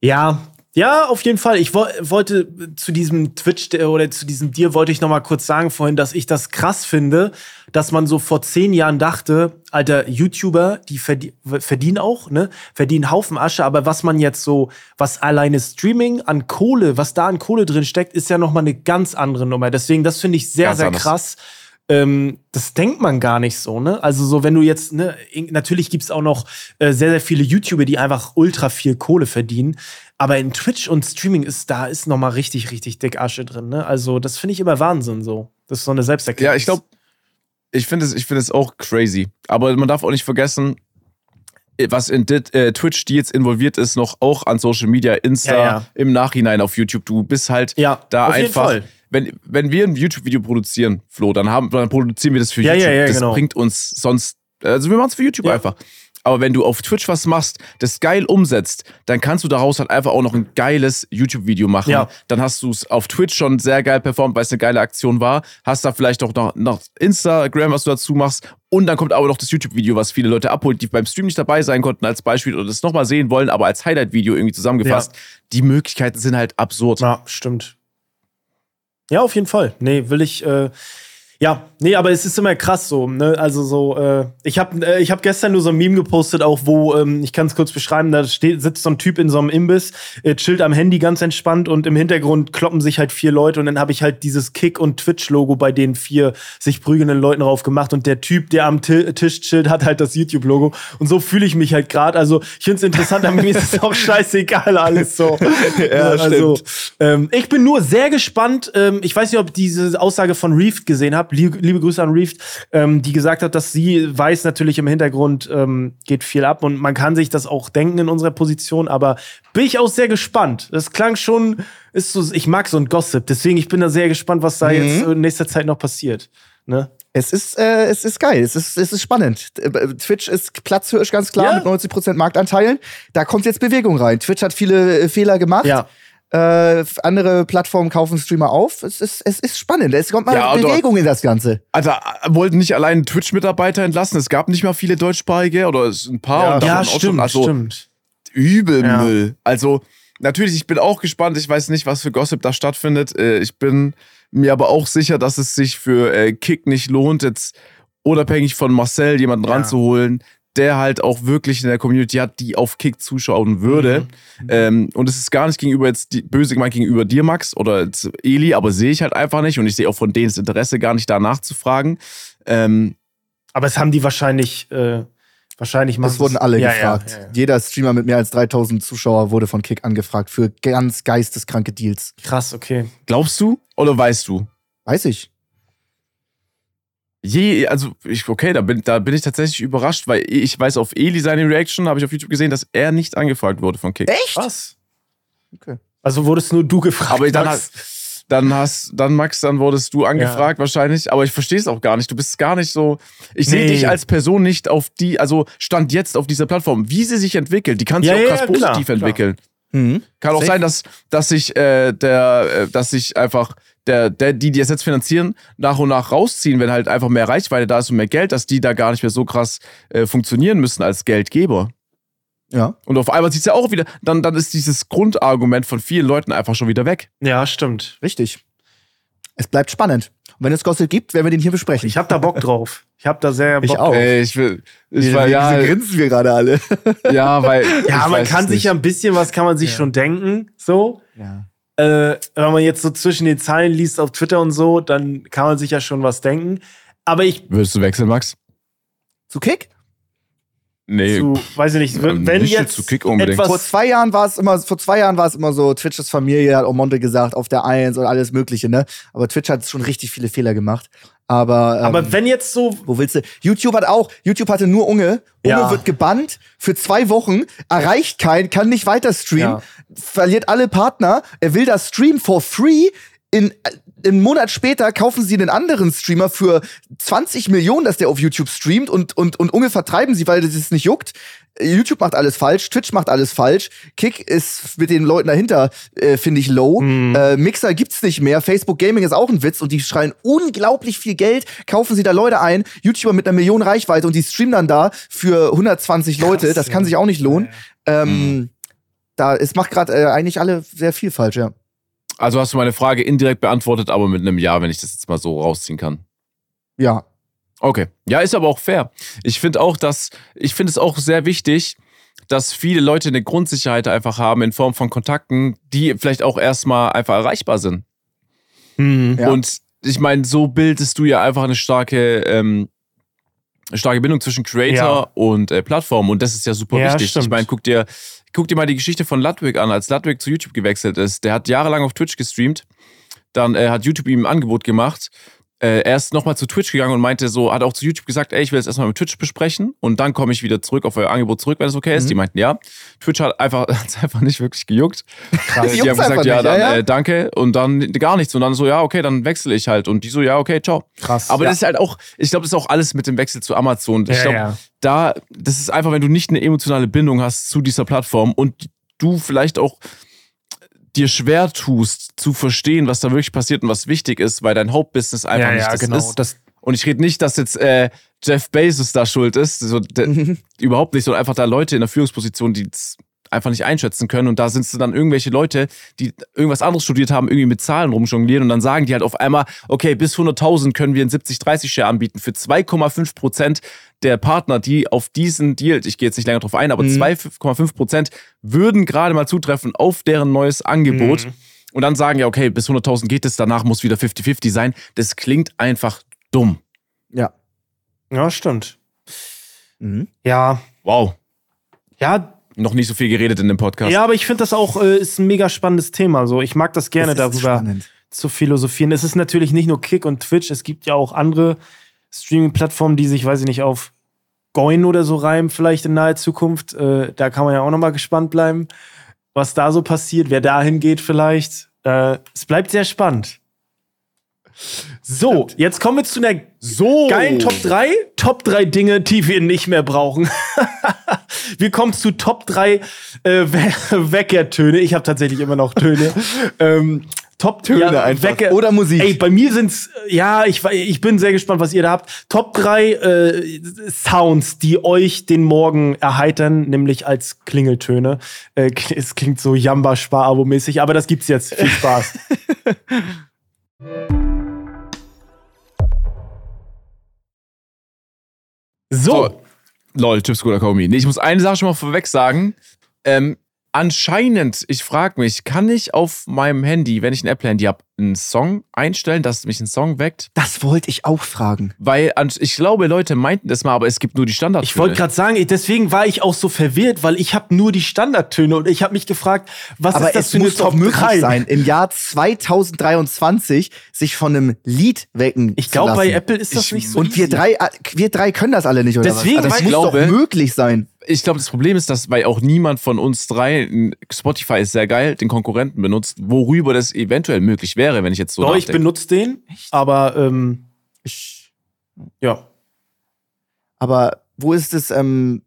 [SPEAKER 1] Ja, ja, auf jeden Fall. Ich wo wollte zu diesem Twitch oder zu diesem Deal wollte ich noch mal kurz sagen vorhin, dass ich das krass finde, dass man so vor zehn Jahren dachte, alter YouTuber, die verdie verdienen auch, ne, verdienen Haufen Asche, aber was man jetzt so, was alleine Streaming an Kohle, was da an Kohle drin steckt, ist ja noch mal eine ganz andere Nummer. Deswegen, das finde ich sehr,
[SPEAKER 3] Ganz
[SPEAKER 1] sehr
[SPEAKER 3] anders.
[SPEAKER 1] krass. Ähm, das denkt man gar nicht so, ne? Also so, wenn du jetzt, ne, natürlich gibt's auch noch äh, sehr, sehr viele YouTuber, die einfach ultra viel Kohle verdienen. Aber in Twitch und Streaming ist, da ist noch mal richtig, richtig dick Asche drin, ne? Also, das finde ich immer Wahnsinn so. Das ist so eine Selbsterkenntnis.
[SPEAKER 3] Ja, ich glaube, ich finde es, ich es auch crazy. Aber man darf auch nicht vergessen, was in dit, äh, Twitch, die jetzt involviert ist, noch auch an Social Media, Insta,
[SPEAKER 1] Ja, ja.
[SPEAKER 3] im Nachhinein auf YouTube. Du bist halt
[SPEAKER 1] Ja,
[SPEAKER 3] da
[SPEAKER 1] auf jeden
[SPEAKER 3] einfach.
[SPEAKER 1] Fall.
[SPEAKER 3] Wenn, wenn wir ein YouTube-Video produzieren, Flo, dann, haben, dann produzieren wir das für YouTube.
[SPEAKER 1] ja, ja,
[SPEAKER 3] das
[SPEAKER 1] genau.
[SPEAKER 3] bringt uns sonst. Also wir machen es für YouTube einfach. Aber wenn du auf Twitch was machst, das geil umsetzt, dann kannst du daraus halt einfach auch noch ein geiles YouTube-Video machen.
[SPEAKER 1] Ja.
[SPEAKER 3] Dann hast du es auf Twitch schon sehr geil performt, weil es eine geile Aktion war. Hast da vielleicht auch noch, noch Instagram, was du dazu machst. Und dann kommt aber noch das YouTube-Video, was viele Leute abholt, die beim Stream nicht dabei sein konnten als Beispiel oder das nochmal sehen wollen, aber als Highlight-Video irgendwie zusammengefasst. Die Möglichkeiten sind halt absurd.
[SPEAKER 1] Ja, stimmt. Ja, auf jeden Fall. Nee, will ich. Äh, ja, nee, aber es ist immer krass so. Ne? Also so, äh, ich habe äh, ich hab gestern nur so ein Meme gepostet, auch wo, ähm, ich kann es kurz beschreiben, da steht, sitzt so ein Typ in so einem Imbiss, äh, chillt am Handy ganz entspannt und im Hintergrund kloppen sich halt vier Leute und dann habe ich halt dieses Kick- und Twitch-Logo bei den vier sich prügelnden Leuten drauf gemacht und der Typ, der am Ti- Tisch chillt, hat halt das YouTube-Logo und so fühle ich mich halt gerade. Also ich finde es interessant, aber mir ist es auch scheißegal alles so.
[SPEAKER 3] Ja,
[SPEAKER 1] also, ähm, ich bin nur sehr gespannt. Ähm, ich weiß nicht, ob diese Aussage von Reeft gesehen habt. Liebe, liebe Grüße an Reeft, ähm, die gesagt hat, dass sie weiß natürlich im Hintergrund ähm, geht viel ab und man kann sich das auch denken in unserer Position. Aber bin ich auch sehr gespannt. Das klang schon, ist so. Ich mag so ein Gossip, deswegen ich bin da sehr gespannt, was da jetzt in nächster Zeit noch passiert. Ne?
[SPEAKER 2] Es ist, äh, es ist geil, es ist, es ist spannend. Äh, Twitch ist platzhirsch ganz klar
[SPEAKER 1] Ja.
[SPEAKER 2] mit 90% Marktanteilen. Da kommt jetzt Bewegung rein. Twitch hat viele äh, Fehler gemacht.
[SPEAKER 1] Ja.
[SPEAKER 2] Äh, andere Plattformen kaufen Streamer auf. Es ist, es ist spannend. Es kommt mal
[SPEAKER 3] Ja, und
[SPEAKER 2] Bewegung in das Ganze.
[SPEAKER 3] Also äh, wollten nicht allein Twitch-Mitarbeiter entlassen. Es gab nicht mal viele deutschsprachige oder ein paar.
[SPEAKER 1] Ja,
[SPEAKER 3] auch schon,
[SPEAKER 1] stimmt,
[SPEAKER 3] also
[SPEAKER 1] stimmt.
[SPEAKER 3] übel
[SPEAKER 1] Ja.
[SPEAKER 3] Müll. Also natürlich, ich bin auch gespannt. Ich weiß nicht, was für Gossip da stattfindet. Äh, Ich bin mir aber auch sicher, dass es sich für äh, Kick nicht lohnt, jetzt unabhängig von Marcel jemanden
[SPEAKER 1] Ja.
[SPEAKER 3] ranzuholen, der halt auch wirklich in der Community hat, die auf Kick zuschauen würde.
[SPEAKER 1] Mhm.
[SPEAKER 3] Ähm, und es ist gar nicht gegenüber jetzt die, böse gemeint gegenüber dir, Max, oder Eli, aber sehe ich halt einfach nicht. Und ich sehe auch von denen das Interesse gar nicht da nachzufragen. Ähm,
[SPEAKER 1] Aber es haben die wahrscheinlich, äh, wahrscheinlich machen
[SPEAKER 2] Das wurden alle
[SPEAKER 1] ja,
[SPEAKER 2] gefragt.
[SPEAKER 1] Ja, ja, ja.
[SPEAKER 2] Jeder Streamer mit mehr als 3000 Zuschauer wurde von Kick angefragt für ganz geisteskranke Deals.
[SPEAKER 1] Krass, okay.
[SPEAKER 3] glaubst du oder weißt du?
[SPEAKER 2] Weiß ich.
[SPEAKER 3] Je, also ich, okay, da bin, da bin ich tatsächlich überrascht, weil ich weiß auf Eli seine Reaction, habe ich auf YouTube gesehen, dass er nicht angefragt wurde von Kick.
[SPEAKER 2] Echt?
[SPEAKER 1] Was?
[SPEAKER 2] Okay.
[SPEAKER 1] Also wurdest nur du gefragt.
[SPEAKER 3] Aber dann,
[SPEAKER 1] Max.
[SPEAKER 3] hast, dann hast, dann Max, dann wurdest du angefragt wahrscheinlich, aber ich verstehe es auch gar nicht. Du bist gar nicht so, ich sehe
[SPEAKER 1] Nee.
[SPEAKER 3] dich als Person nicht auf die, also stand jetzt auf dieser Plattform, wie sie sich entwickelt, die kann sich
[SPEAKER 1] Ja,
[SPEAKER 3] auch
[SPEAKER 1] ja,
[SPEAKER 3] krass
[SPEAKER 1] ja,
[SPEAKER 3] positiv
[SPEAKER 1] klar,
[SPEAKER 3] entwickeln.
[SPEAKER 2] Mhm.
[SPEAKER 3] Kann auch
[SPEAKER 2] Safe.
[SPEAKER 3] sein, dass, dass sich äh, der, äh, dass sich einfach der, der, die, die es jetzt finanzieren, nach und nach rausziehen, wenn halt einfach mehr Reichweite da ist und mehr Geld, dass die da gar nicht mehr so krass äh, funktionieren müssen als Geldgeber.
[SPEAKER 2] Ja.
[SPEAKER 3] Und auf einmal sieht es ja auch wieder, dann, dann ist dieses Grundargument von vielen Leuten einfach schon wieder weg.
[SPEAKER 1] Ja, stimmt.
[SPEAKER 2] Richtig. Es bleibt spannend. Und wenn es Gossip gibt, werden wir den hier besprechen.
[SPEAKER 1] Ich hab da Bock drauf. Ich hab da sehr Bock
[SPEAKER 2] Ich auch.
[SPEAKER 1] drauf.
[SPEAKER 3] Ey, ich will, ich
[SPEAKER 2] Wieso-
[SPEAKER 3] war, ja,
[SPEAKER 2] grinsen wir gerade alle.
[SPEAKER 3] ja, weil.
[SPEAKER 1] Ja, man kann sich ja ein bisschen was kann man sich schon denken, so.
[SPEAKER 2] Ja.
[SPEAKER 1] Äh, wenn man jetzt so zwischen den Zeilen liest auf Twitter und so, dann kann man sich ja schon was denken. Aber ich
[SPEAKER 3] Würdest du wechseln, Max?
[SPEAKER 2] Zu Kick?
[SPEAKER 3] Nee.
[SPEAKER 1] zu, weiß ich nicht,
[SPEAKER 3] Ähm,
[SPEAKER 1] wenn
[SPEAKER 3] nicht
[SPEAKER 1] jetzt
[SPEAKER 3] zu Kick unbedingt.
[SPEAKER 2] Vor zwei Jahren war es immer, vor zwei Jahren war es immer so, Twitches Familie hat Omonte gesagt, auf der Eins und alles Mögliche, ne? Aber Twitch hat schon richtig viele Fehler gemacht. Aber, ähm,
[SPEAKER 1] aber wenn jetzt so
[SPEAKER 2] wo willst du? YouTube hat auch, YouTube hatte nur Unge. Unge
[SPEAKER 1] Ja.
[SPEAKER 2] wird gebannt für zwei Wochen, erreicht keinen, kann nicht weiter streamen,
[SPEAKER 1] Ja.
[SPEAKER 2] verliert alle Partner. Er will das Stream for free. In, einen Monat später kaufen sie einen anderen Streamer für 20 Millionen, dass der auf YouTube streamt und, und, und Unge vertreiben sie, weil das es nicht juckt. YouTube macht alles falsch, Twitch macht alles falsch, Kick ist mit den Leuten dahinter, äh, finde ich, low. Äh, Mixer gibt's nicht mehr, Facebook Gaming ist auch ein Witz und die schreien unglaublich viel Geld, kaufen sie da Leute ein, YouTuber mit einer Million Reichweite und die streamen dann da für 120 Leute, das kann
[SPEAKER 1] ja.
[SPEAKER 2] sich auch nicht lohnen. Ähm, Da, es macht gerade äh, eigentlich alle sehr viel falsch, ja.
[SPEAKER 3] Also hast du meine Frage indirekt beantwortet, aber mit einem Ja, wenn ich das jetzt mal so rausziehen kann.
[SPEAKER 2] Ja.
[SPEAKER 3] Okay. Ja, ist aber auch fair. Ich finde auch, dass, ich finde es auch sehr wichtig, dass viele Leute eine Grundsicherheit einfach haben in Form von Kontakten, die vielleicht auch erstmal einfach erreichbar sind.
[SPEAKER 1] hm,
[SPEAKER 2] Ja.
[SPEAKER 3] Und ich meine, so bildest du ja einfach eine starke, ähm, eine starke Bindung zwischen Creator
[SPEAKER 1] Ja.
[SPEAKER 3] und äh, Plattform. Und das ist ja super
[SPEAKER 1] Ja,
[SPEAKER 3] wichtig.
[SPEAKER 1] stimmt.
[SPEAKER 3] Ich meine, guck dir, guck dir mal die Geschichte von Ludwig an, als Ludwig zu YouTube gewechselt ist. Der hat jahrelang auf Twitch gestreamt. Dann äh, hat YouTube ihm ein Angebot gemacht. Äh, er ist nochmal zu Twitch gegangen und meinte so, hat auch zu YouTube gesagt, ey, ich will das erstmal mit Twitch besprechen und dann komme ich wieder zurück auf euer Angebot zurück, wenn es okay ist.
[SPEAKER 2] Mhm.
[SPEAKER 3] Die meinten ja. Twitch hat einfach, hat's einfach nicht wirklich gejuckt.
[SPEAKER 2] Krass.
[SPEAKER 3] Die haben gesagt, ja,
[SPEAKER 2] nicht,
[SPEAKER 3] dann
[SPEAKER 2] ja, ja.
[SPEAKER 3] Äh, danke und dann gar nichts und dann so, ja, okay, dann wechsle ich halt und die so, ja, okay, ciao.
[SPEAKER 1] krass.
[SPEAKER 3] Aber
[SPEAKER 2] Ja.
[SPEAKER 3] das ist halt auch, ich glaube, das ist auch alles mit dem Wechsel zu Amazon. Ich glaube, da, das ist einfach, wenn du nicht eine emotionale Bindung hast zu dieser Plattform und du vielleicht auch dir schwer tust, zu verstehen, was da wirklich passiert und was wichtig ist, weil dein Hauptbusiness einfach
[SPEAKER 1] ja,
[SPEAKER 3] nicht
[SPEAKER 1] ja,
[SPEAKER 3] das
[SPEAKER 1] genau.
[SPEAKER 3] ist.
[SPEAKER 1] Das,
[SPEAKER 3] Und ich rede nicht, dass jetzt äh, Jeff Bezos da schuld ist, so, de, überhaupt nicht, sondern einfach da Leute in der Führungsposition, die einfach nicht einschätzen können. Und da sind es dann irgendwelche Leute, die irgendwas anderes studiert haben, irgendwie mit Zahlen rumjonglieren und dann sagen die halt auf einmal, okay, bis 100.000 können wir einen 70-30-Share anbieten für 2,5 Prozent der Partner, die auf diesen Deal, ich gehe jetzt nicht länger drauf ein, aber
[SPEAKER 2] Mhm.
[SPEAKER 3] 2,5 Prozent würden gerade mal zutreffen auf deren neues Angebot.
[SPEAKER 1] Mhm.
[SPEAKER 3] Und dann sagen ja, okay, bis 100.000 geht es, danach muss wieder 50-50 sein. Das klingt einfach dumm.
[SPEAKER 2] Ja.
[SPEAKER 1] ja, stimmt.
[SPEAKER 2] Mhm.
[SPEAKER 1] Ja,
[SPEAKER 3] Wow.
[SPEAKER 1] ja,
[SPEAKER 3] Noch nicht so viel geredet in dem Podcast.
[SPEAKER 1] ja, aber ich finde das auch äh, ist ein mega spannendes Thema. So, ich mag das gerne
[SPEAKER 2] Das
[SPEAKER 1] darüber
[SPEAKER 2] spannend.
[SPEAKER 1] zu philosophieren. Es ist natürlich nicht nur Kick und Twitch, es gibt ja auch andere Streaming-Plattformen, die sich, weiß ich nicht, auf Goin oder so reimen, vielleicht in naher Zukunft. Äh, da kann man ja auch noch mal gespannt bleiben, was da so passiert, wer dahin geht vielleicht. Äh, es bleibt sehr spannend. So, jetzt kommen wir zu einer
[SPEAKER 3] So.
[SPEAKER 1] geilen Top 3. Top 3 Dinge, die wir nicht mehr brauchen. wir kommen zu Top 3 äh, We Weckertöne. Ich habe tatsächlich immer noch Töne. ähm, Top
[SPEAKER 2] Töne einfach.
[SPEAKER 1] Wecker
[SPEAKER 2] Oder Musik.
[SPEAKER 1] Ey, bei mir sind's, ja, ich, ich bin sehr gespannt, was ihr da habt. Top 3 äh, Sounds, die euch den Morgen erheitern, nämlich als Klingeltöne. Äh, es klingt so Jamba-Spar-Abo-mäßig, aber das gibt's jetzt. Viel Spaß. So.
[SPEAKER 3] So. Lol, Chips oder Komi. Nee, ich muss eine Sache schon mal vorweg sagen. Ähm, anscheinend, ich frage mich, kann ich auf meinem Handy, wenn ich ein Apple-Handy habe, einen Song einstellen, dass mich ein Song weckt?
[SPEAKER 2] Das wollte ich auch fragen.
[SPEAKER 3] Weil ich glaube, Leute meinten das mal, aber es gibt nur die Standard.
[SPEAKER 1] Ich wollte gerade sagen, deswegen war ich auch so verwirrt, weil ich habe nur die Standardtöne und ich habe mich gefragt, was
[SPEAKER 2] Aber
[SPEAKER 1] ist das
[SPEAKER 2] es
[SPEAKER 1] für eine
[SPEAKER 2] muss doch
[SPEAKER 1] Top
[SPEAKER 2] möglich
[SPEAKER 1] 3?
[SPEAKER 2] sein, im Jahr 2023 sich von einem Lied wecken
[SPEAKER 1] Ich glaube, bei. Apple ist das
[SPEAKER 3] Ich-
[SPEAKER 1] nicht so
[SPEAKER 2] Und wir
[SPEAKER 1] easy.
[SPEAKER 2] drei, äh, wir drei können das alle nicht, oder
[SPEAKER 1] Deswegen,
[SPEAKER 2] was? Also das muss
[SPEAKER 3] ich
[SPEAKER 2] doch
[SPEAKER 3] glaube-
[SPEAKER 2] möglich sein.
[SPEAKER 3] Ich glaube, das Problem ist, dass, weil auch niemand von uns drei, Spotify ist sehr geil, den Konkurrenten benutzt, worüber das eventuell möglich wäre, wenn ich jetzt so
[SPEAKER 1] Doch, ich
[SPEAKER 3] nachdenke.
[SPEAKER 1] benutze den, aber ähm,
[SPEAKER 2] Ich,
[SPEAKER 1] ja.
[SPEAKER 2] aber wo ist es, ähm,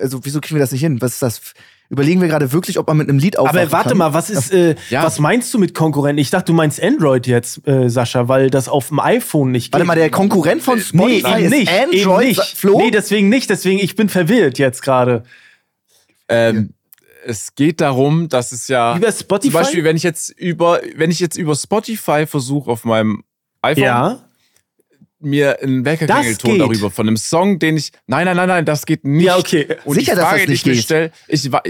[SPEAKER 2] also wieso kriegen wir das nicht hin? Was ist das? Überlegen wir gerade wirklich, ob man mit einem Lied aufwachen
[SPEAKER 1] Aber warte
[SPEAKER 2] kann?
[SPEAKER 1] mal, was ist, äh,
[SPEAKER 3] Ja.
[SPEAKER 1] was meinst du mit Konkurrenten? Ich dachte, du meinst Android jetzt, äh, Sascha, weil das auf dem iPhone nicht geht.
[SPEAKER 2] Warte mal, der Konkurrent von
[SPEAKER 1] Nee,
[SPEAKER 2] Spotify
[SPEAKER 1] eben
[SPEAKER 2] ist
[SPEAKER 1] nicht.
[SPEAKER 2] Android,
[SPEAKER 1] eben nicht.
[SPEAKER 2] Flo?
[SPEAKER 1] Nee, deswegen nicht. Deswegen, ich bin verwirrt jetzt gerade.
[SPEAKER 3] Ähm, es geht darum, dass es ja
[SPEAKER 1] Über Spotify?
[SPEAKER 3] zum Beispiel, wenn ich jetzt über, wenn ich jetzt über Spotify versuche auf meinem iPhone
[SPEAKER 1] ja.
[SPEAKER 3] Mir einen Weckerklingelton darüber von einem Song, den ich. Nein, nein, nein, nein, das geht nicht.
[SPEAKER 1] Ja, okay.
[SPEAKER 3] Und
[SPEAKER 2] Sicher,
[SPEAKER 3] die
[SPEAKER 2] dass
[SPEAKER 3] Frage,
[SPEAKER 2] das
[SPEAKER 3] die
[SPEAKER 2] nicht
[SPEAKER 3] ich mir
[SPEAKER 2] geht.
[SPEAKER 3] stell, ich wa-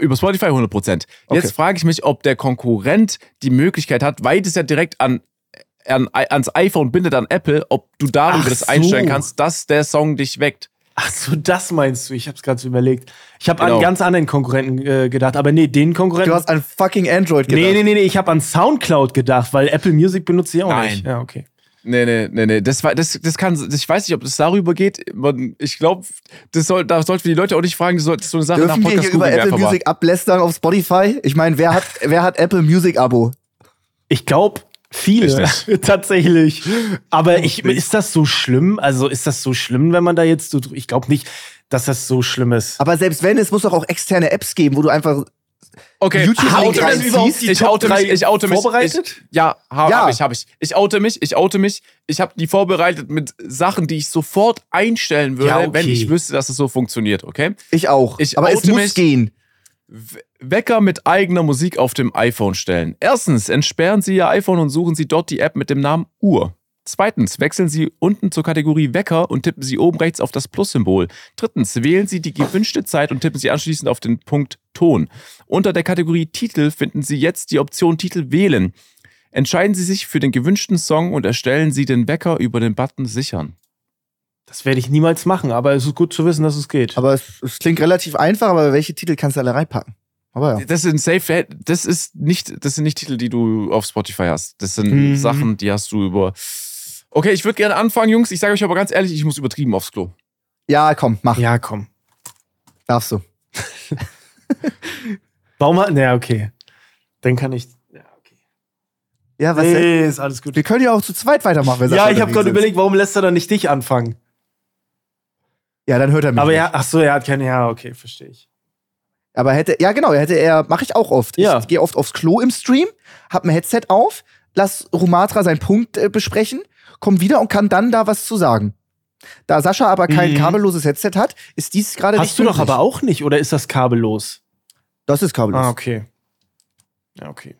[SPEAKER 3] über Spotify 100 Prozent.
[SPEAKER 2] Okay.
[SPEAKER 3] Jetzt frage ich mich, ob der Konkurrent die Möglichkeit hat, weil das ja direkt an, an ans iPhone bindet an Apple, ob du darüber
[SPEAKER 1] Ach
[SPEAKER 3] das
[SPEAKER 1] so.
[SPEAKER 3] einstellen kannst, dass der Song dich weckt.
[SPEAKER 1] Ach so, das meinst du. Ich habe es gerade so überlegt. Ich habe an
[SPEAKER 3] Genau.
[SPEAKER 1] einen ganz anderen Konkurrenten äh, gedacht. Aber nee, den Konkurrenten.
[SPEAKER 2] Du hast an fucking Android gedacht.
[SPEAKER 1] nee, nee, nee, nee. Ich habe an Soundcloud gedacht, weil Apple Music benutze ich auch
[SPEAKER 3] Nein.
[SPEAKER 1] nicht. Ja, okay.
[SPEAKER 3] Nee, nee, nee, nee. Das, war- das, das kann, ich weiß nicht, ob das darüber geht. Man- Ich glaube, das soll, da sollten wir die Leute auch nicht fragen. Das soll- das ist so eine Sache
[SPEAKER 2] Dürfen
[SPEAKER 3] nach
[SPEAKER 2] wir
[SPEAKER 3] Podcast
[SPEAKER 2] hier über
[SPEAKER 3] wir
[SPEAKER 2] Apple. Music ablästern auf Spotify? Ich meine, wer hat, wer hat Apple Music Abo?
[SPEAKER 1] Ich glaube, viele. Tatsächlich. Aber ich, ist das so schlimm? Also ist das so schlimm, wenn man da jetzt so. Ich glaube nicht, dass das so schlimm ist.
[SPEAKER 2] Aber selbst wenn, es muss doch auch externe Apps geben, wo du einfach
[SPEAKER 3] Okay,
[SPEAKER 2] YouTube reinziehst.
[SPEAKER 3] mich.
[SPEAKER 1] die
[SPEAKER 3] Ich oute mich. Ich oute mich.
[SPEAKER 1] vorbereitet?
[SPEAKER 3] Ich, ja, ha,
[SPEAKER 2] Ja.
[SPEAKER 3] hab ich, hab ich. Ich oute mich. Ich oute mich. Ich habe die vorbereitet mit Sachen, die ich sofort einstellen würde,
[SPEAKER 1] Ja, okay.
[SPEAKER 3] wenn ich wüsste, dass es so funktioniert. Okay?
[SPEAKER 2] ich auch.
[SPEAKER 3] Ich
[SPEAKER 2] Aber es muss
[SPEAKER 3] mich.
[SPEAKER 2] gehen.
[SPEAKER 3] Wecker mit eigener Musik auf dem iPhone stellen. Erstens, entsperren Sie Ihr iPhone und suchen Sie dort die App mit dem Namen Uhr. Zweitens, wechseln Sie unten zur Kategorie Wecker und tippen Sie oben rechts auf das Plus-Symbol. Drittens, wählen Sie die gewünschte Zeit und tippen Sie anschließend auf den Punkt Ton. Unter der Kategorie Titel finden Sie jetzt die Option Titel wählen. Entscheiden Sie sich für den gewünschten Song und erstellen Sie den Wecker über den Button Sichern.
[SPEAKER 1] Das werde ich niemals machen, aber es ist gut zu wissen, dass es geht.
[SPEAKER 2] Aber es, es klingt relativ einfach, aber welche Titel kannst du alle reinpacken? Aber ja.
[SPEAKER 3] Das sind Safe, das ist nicht, das sind nicht Titel, die du auf Spotify hast. Das sind
[SPEAKER 1] Mhm.
[SPEAKER 3] Sachen, die hast du über. Okay, ich würde gerne anfangen, Jungs. Ich sage euch aber ganz ehrlich, ich muss übertrieben aufs Klo.
[SPEAKER 2] Ja, komm, mach.
[SPEAKER 1] ja, komm.
[SPEAKER 2] Darfst du.
[SPEAKER 1] Warum hat. Naja, okay. Dann kann ich. Ja, okay.
[SPEAKER 2] Ja, was denn?
[SPEAKER 1] Nee, ist alles gut.
[SPEAKER 2] Wir können ja auch zu zweit weitermachen. wenn
[SPEAKER 1] Ja, ich habe gerade überlegt, warum lässt er dann nicht dich anfangen?
[SPEAKER 2] Ja, dann hört er mich.
[SPEAKER 1] Aber ja, ach so, er hat keine. Ja, okay, verstehe ich.
[SPEAKER 2] Aber hätte, ja genau, hätte er, mache ich auch oft.
[SPEAKER 1] Ja.
[SPEAKER 2] Ich gehe oft aufs Klo im Stream, hab ein Headset auf, lass Rumatra seinen Punkt äh, besprechen, komm wieder und kann dann da was zu sagen. Da Sascha aber kein
[SPEAKER 1] Mhm.
[SPEAKER 2] kabelloses Headset hat, ist dies gerade nicht
[SPEAKER 1] Hast du doch aber auch nicht, oder ist das kabellos?
[SPEAKER 2] Das ist kabellos.
[SPEAKER 1] Ah, okay. Ja, okay.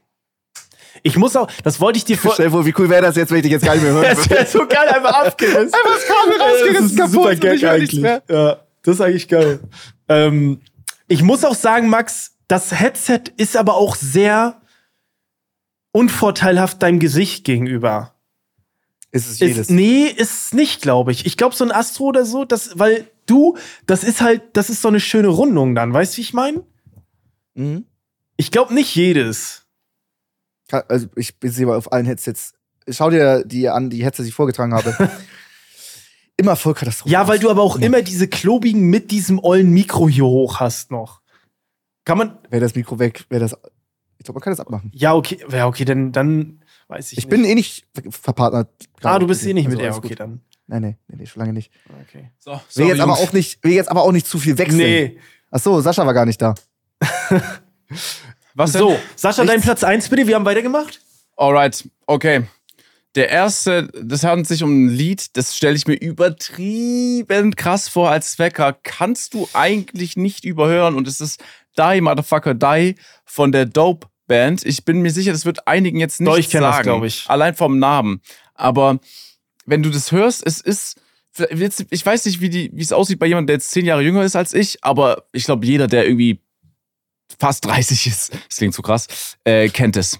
[SPEAKER 1] Ich muss auch, das wollte ich dir vor.
[SPEAKER 2] Stell dir vor, wie cool wäre das jetzt, wenn ich dich jetzt gar nicht mehr hören
[SPEAKER 1] Das wäre so geil, einfach abgerissen.
[SPEAKER 2] Einfach das Kabel rausgerissen,
[SPEAKER 1] Das ist
[SPEAKER 2] kaputt
[SPEAKER 1] super Gag eigentlich. Ja, das ist eigentlich geil. ähm, ich muss auch sagen, Max, das Headset ist aber auch sehr unvorteilhaft deinem Gesicht gegenüber.
[SPEAKER 2] Ist es jedes.
[SPEAKER 1] Ist, nee, ist es nicht, glaube ich. Ich glaube, so ein Astro oder so, das, weil du, das ist halt, das ist so eine schöne Rundung dann, weißt du, wie ich meine?
[SPEAKER 2] Mhm.
[SPEAKER 1] Ich glaube nicht jedes.
[SPEAKER 2] Also ich sehe mal auf allen Headsets. Schau dir die an, die Headsets, die ich vorgetragen habe. Immer voll Katastrophe.
[SPEAKER 1] Ja, weil du aber auch
[SPEAKER 2] Ja.
[SPEAKER 1] immer diese klobigen mit diesem ollen Mikro hier hoch hast noch. Kann man,
[SPEAKER 2] Wäre das Mikro weg, wäre das. Ich glaube, man kann das abmachen.
[SPEAKER 1] ja, okay, ja, okay, dann, dann weiß ich,
[SPEAKER 2] Ich
[SPEAKER 1] nicht.
[SPEAKER 2] bin eh nicht verpartnert.
[SPEAKER 1] Ah, du bist eh nicht
[SPEAKER 2] Also
[SPEAKER 1] mit ihr,
[SPEAKER 2] alles
[SPEAKER 1] okay,
[SPEAKER 2] gut.
[SPEAKER 1] dann.
[SPEAKER 2] Nein, nee, nee, nee, schon lange nicht.
[SPEAKER 1] Okay.
[SPEAKER 3] So,
[SPEAKER 2] Will jetzt, aber auch nicht, will jetzt aber auch nicht zu viel wechseln.
[SPEAKER 1] Nee.
[SPEAKER 2] Ach so, Sascha war gar nicht da.
[SPEAKER 3] Was denn?
[SPEAKER 1] So, Sascha,
[SPEAKER 2] Nichts.
[SPEAKER 1] dein Platz 1 bitte, wir haben weitergemacht.
[SPEAKER 3] Alright, okay. Der erste, das handelt sich um ein Lied, das stelle ich mir übertrieben krass vor als Wecker. Kannst du eigentlich nicht überhören und es ist Die Motherfucker Die von der Dope Band. Ich bin mir sicher, das wird einigen jetzt nicht
[SPEAKER 1] Doch, ich
[SPEAKER 3] sagen.
[SPEAKER 1] glaub ich.
[SPEAKER 3] Allein vom Namen. Aber wenn du das hörst, es ist ich weiß nicht, wie die, wie es aussieht bei jemandem, der jetzt zehn Jahre jünger ist als ich, aber ich glaube, jeder, der irgendwie fast 30 ist, das klingt so krass, äh, kennt es.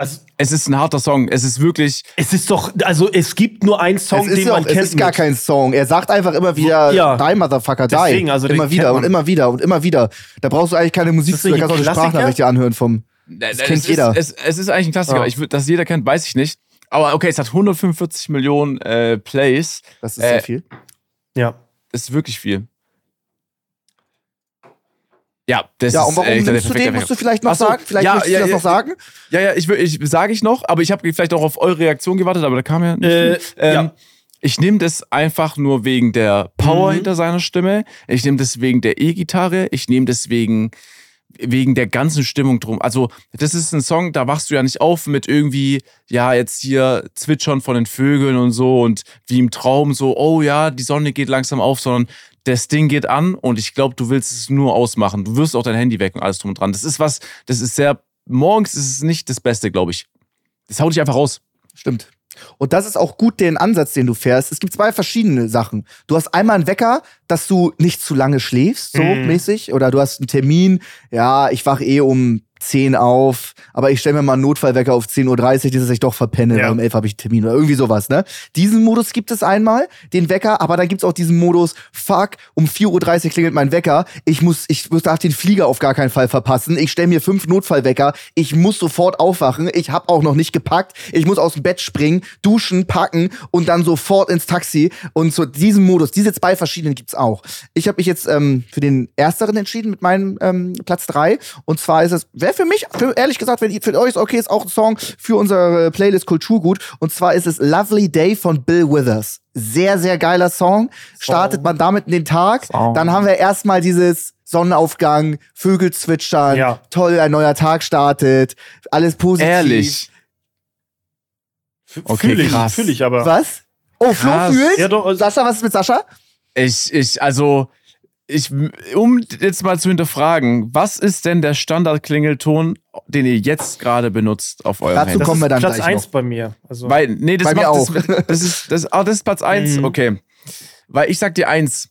[SPEAKER 1] Also,
[SPEAKER 3] Es ist ein harter Song. Es ist wirklich.
[SPEAKER 1] es ist doch, also es gibt nur einen Song,
[SPEAKER 2] es ist,
[SPEAKER 1] den
[SPEAKER 2] auch,
[SPEAKER 1] man
[SPEAKER 2] es
[SPEAKER 1] kennt.
[SPEAKER 2] ist gar
[SPEAKER 1] mit-
[SPEAKER 2] kein Song. Er sagt einfach immer wieder,
[SPEAKER 1] Ja.
[SPEAKER 2] die Motherfucker, die.
[SPEAKER 1] Deswegen, also
[SPEAKER 2] immer wieder und immer wieder und immer wieder. Da brauchst du eigentlich keine Musik zu, da kannst du auch
[SPEAKER 1] ein
[SPEAKER 2] eine? Sprachnachricht dir anhören vom.
[SPEAKER 3] Das
[SPEAKER 2] kennt
[SPEAKER 3] ist,
[SPEAKER 2] jeder.
[SPEAKER 3] Es, es ist eigentlich ein Klassiker.
[SPEAKER 1] Ja.
[SPEAKER 3] Ich dass jeder kennt, weiß ich nicht. Aber okay, es hat 145 Millionen äh, Plays.
[SPEAKER 2] Das ist
[SPEAKER 3] Äh,
[SPEAKER 2] sehr viel.
[SPEAKER 1] Ja.
[SPEAKER 3] Das ist wirklich viel. Ja, das
[SPEAKER 2] Ja,
[SPEAKER 3] ist
[SPEAKER 2] und warum
[SPEAKER 3] äh, der
[SPEAKER 2] nimmst du den, musst du vielleicht noch
[SPEAKER 3] so,
[SPEAKER 2] sagen? Vielleicht
[SPEAKER 3] ja,
[SPEAKER 2] möchtest
[SPEAKER 3] ja,
[SPEAKER 2] du das
[SPEAKER 3] ja,
[SPEAKER 2] noch sagen?
[SPEAKER 3] Ja, ja, ich, ich sage ich noch, aber ich habe vielleicht auch auf eure Reaktion gewartet, aber da kam ja nicht.
[SPEAKER 1] Äh,
[SPEAKER 3] viel. ähm,
[SPEAKER 1] ja.
[SPEAKER 3] Ich nehme das einfach nur wegen der Power
[SPEAKER 1] Mhm.
[SPEAKER 3] hinter seiner Stimme. Ich nehme das wegen der E-Gitarre. Ich nehme das wegen, wegen der ganzen Stimmung drum. Also, das ist ein Song, da wachst du ja nicht auf mit irgendwie, ja, jetzt hier Zwitschern von den Vögeln und so und wie im Traum so, oh ja, die Sonne geht langsam auf, sondern das Ding geht an und ich glaube, du willst es nur ausmachen. Du wirst auch dein Handy weg und alles drum und dran. Das ist was, das ist sehr, morgens ist es nicht das Beste, glaube ich. Das haut dich einfach raus.
[SPEAKER 2] Stimmt. Und das ist auch gut den Ansatz, den du fährst. Es gibt zwei verschiedene Sachen. Du hast einmal einen Wecker, dass du nicht zu lange schläfst, so
[SPEAKER 1] Mhm.
[SPEAKER 2] mäßig. Oder du hast einen Termin, ja, ich wach eh um 10 auf, aber ich stelle mir mal einen Notfallwecker auf 10.30 Uhr, dass ich doch verpenne,
[SPEAKER 1] Ja.
[SPEAKER 2] weil um 11 habe ich einen Termin oder irgendwie sowas, ne? Diesen Modus gibt es einmal, den Wecker, aber dann gibt's auch diesen Modus, fuck, um 4.30 Uhr klingelt mein Wecker, ich muss, ich muss- darf den Flieger auf gar keinen Fall verpassen, ich stelle mir fünf Notfallwecker, ich muss sofort aufwachen, ich habe auch noch nicht gepackt, ich muss aus dem Bett springen, duschen, packen und dann sofort ins Taxi und so diesen Modus, diese zwei verschiedenen gibt's auch. Ich habe mich jetzt ähm, für den ersteren entschieden mit meinem ähm, Platz drei und zwar ist es, wäre für mich, für, ehrlich gesagt, wenn für euch ist okay, ist auch ein Song für unsere Playlist Kulturgut und zwar ist es Lovely Day von Bill Withers. Sehr, sehr geiler Song. Startet man damit in den Tag,
[SPEAKER 3] Song.
[SPEAKER 2] dann haben wir erstmal dieses Sonnenaufgang, Vögel zwitschern,
[SPEAKER 1] Ja.
[SPEAKER 2] toll, ein neuer Tag startet, alles positiv.
[SPEAKER 3] Ehrlich. Okay,
[SPEAKER 1] fühl ich,
[SPEAKER 3] krass.
[SPEAKER 1] Fühl ich aber.
[SPEAKER 2] Was? Oh, Flo fühlt?
[SPEAKER 1] Ja, doch, also-
[SPEAKER 2] Sascha, was ist mit Sascha?
[SPEAKER 3] Ich, ich, also, ich, um jetzt mal zu hinterfragen, was ist denn der Standard-Klingelton, den ihr jetzt gerade benutzt auf eurem
[SPEAKER 2] Dazu
[SPEAKER 3] Handy?
[SPEAKER 2] kommen wir dann
[SPEAKER 1] Platz
[SPEAKER 2] gleich
[SPEAKER 1] 1
[SPEAKER 2] noch.
[SPEAKER 1] bei mir. Also,
[SPEAKER 3] Weil, nee, das
[SPEAKER 2] Bei mir
[SPEAKER 3] macht
[SPEAKER 2] auch.
[SPEAKER 3] Das, das ist, das, ah, das ist Platz 1,
[SPEAKER 1] Mhm.
[SPEAKER 3] okay. Weil ich sag dir eins,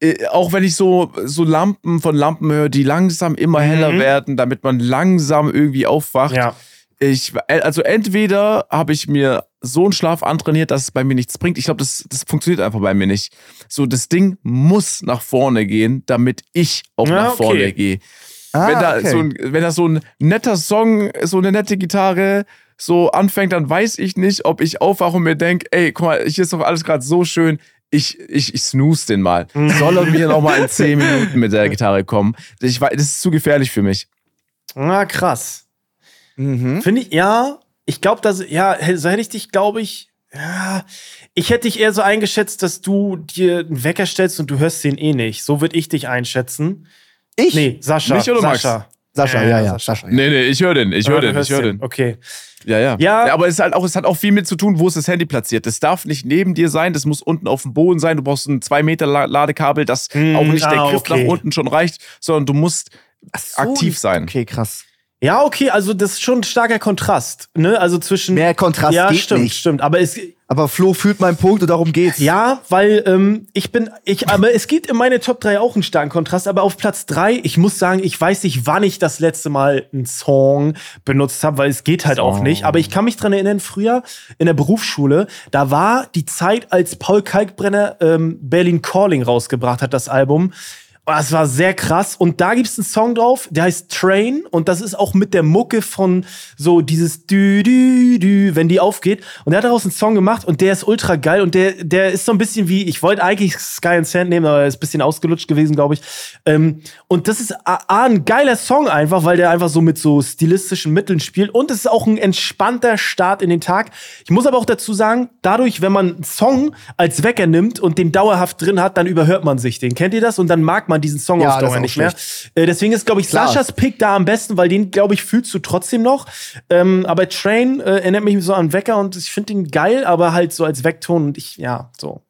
[SPEAKER 3] äh, auch wenn ich so, so Lampen von Lampen höre, die langsam immer heller
[SPEAKER 1] Mhm.
[SPEAKER 3] werden, damit man langsam irgendwie aufwacht.
[SPEAKER 1] ja.
[SPEAKER 3] Ich, also entweder habe ich mir so einen Schlaf antrainiert, dass es bei mir nichts bringt. Ich glaube, das, das funktioniert einfach bei mir nicht. So, das Ding muss nach vorne gehen, damit ich auch
[SPEAKER 1] Ja,
[SPEAKER 3] nach
[SPEAKER 1] okay.
[SPEAKER 3] vorne gehe.
[SPEAKER 2] Ah,
[SPEAKER 3] wenn, da
[SPEAKER 2] okay.
[SPEAKER 3] so ein, wenn da so ein netter Song, so eine nette Gitarre so anfängt, dann weiß ich nicht, ob ich aufwache und mir denke, ey, guck mal, hier ist doch alles gerade so schön. Ich, ich, ich snooze den mal. Soll er mir noch mal in 10 Minuten mit der Gitarre kommen? Ich, weiß, das ist zu gefährlich für mich.
[SPEAKER 1] Na, krass.
[SPEAKER 2] Mhm.
[SPEAKER 1] Finde ich, ja, ich glaube, dass, ja, so hätte ich dich, glaube ich, ja, ich hätte dich eher so eingeschätzt, dass du dir einen Wecker stellst und du hörst den eh nicht. So würde ich dich einschätzen.
[SPEAKER 2] Ich?
[SPEAKER 1] Nee, Sascha.
[SPEAKER 3] Mich oder Max?
[SPEAKER 1] Sascha.
[SPEAKER 2] Sascha,
[SPEAKER 1] Ja,
[SPEAKER 2] ja,
[SPEAKER 1] ja,
[SPEAKER 2] ja,
[SPEAKER 1] Sascha.
[SPEAKER 2] Sascha. ja.
[SPEAKER 3] Nee, nee, ich höre den, ich höre den, ich höre den.
[SPEAKER 1] Okay.
[SPEAKER 3] Ja, ja.
[SPEAKER 1] Ja.
[SPEAKER 3] aber es, ist halt auch, es hat auch viel mit zu tun, wo ist das Handy platziert. Das darf nicht neben dir sein, das muss unten auf dem Boden sein. Du brauchst ein 2 Meter La- Ladekabel, das
[SPEAKER 1] Hm,
[SPEAKER 3] auch nicht der
[SPEAKER 1] ah,
[SPEAKER 3] Griff
[SPEAKER 1] okay.
[SPEAKER 3] nach unten schon reicht, sondern du musst
[SPEAKER 2] so,
[SPEAKER 3] aktiv sein.
[SPEAKER 2] Okay, krass.
[SPEAKER 1] Ja, okay, also das ist schon ein starker Kontrast, ne? Also zwischen.
[SPEAKER 2] Mehr Kontrast
[SPEAKER 1] ja,
[SPEAKER 2] geht
[SPEAKER 1] stimmt,
[SPEAKER 2] nicht.
[SPEAKER 1] stimmt. Aber es,
[SPEAKER 2] Aber Flo fühlt meinen Punkt und darum geht's.
[SPEAKER 1] Ja, weil ähm, ich bin, ich, aber es gibt in meine Top 3 auch einen starken Kontrast, aber auf Platz 3, ich muss sagen, ich weiß nicht, wann ich das letzte Mal einen Song benutzt habe, weil es geht halt auch
[SPEAKER 3] Song.
[SPEAKER 1] nicht. Aber ich kann mich dran erinnern, früher in der Berufsschule, da war die Zeit, als Paul Kalkbrenner ähm, Berlin Calling rausgebracht hat, das Album. Und Das war sehr krass. Und da gibt's einen Song drauf, der heißt Train. Und das ist auch mit der Mucke von so dieses Dü, Dü, Dü, wenn die aufgeht. Und er hat daraus einen Song gemacht und der ist ultra geil. Und der, der ist so ein bisschen wie, ich wollte eigentlich Sky and Sand nehmen, aber er ist ein bisschen ausgelutscht gewesen, glaube ich. Ähm, und das ist A, A, ein geiler Song einfach, weil der einfach so mit so stilistischen Mitteln spielt. Und es ist auch ein entspannter Start in den Tag. Ich muss aber auch dazu sagen, dadurch, wenn man einen Song als Wecker nimmt und den dauerhaft drin hat, dann überhört man sich den. Kennt ihr das? Und dann mag man diesen Song
[SPEAKER 2] Ja,
[SPEAKER 1] auf Dauer
[SPEAKER 2] auch
[SPEAKER 1] nicht mehr. Äh, deswegen ist, glaube ich,
[SPEAKER 2] Klar.
[SPEAKER 1] Saschas Pick da am besten, weil den, glaube ich, fühlst du trotzdem noch. Ähm, aber Train äh, erinnert mich so an Wecker und ich finde ihn geil, aber halt so als Weckton und ich, ja, so.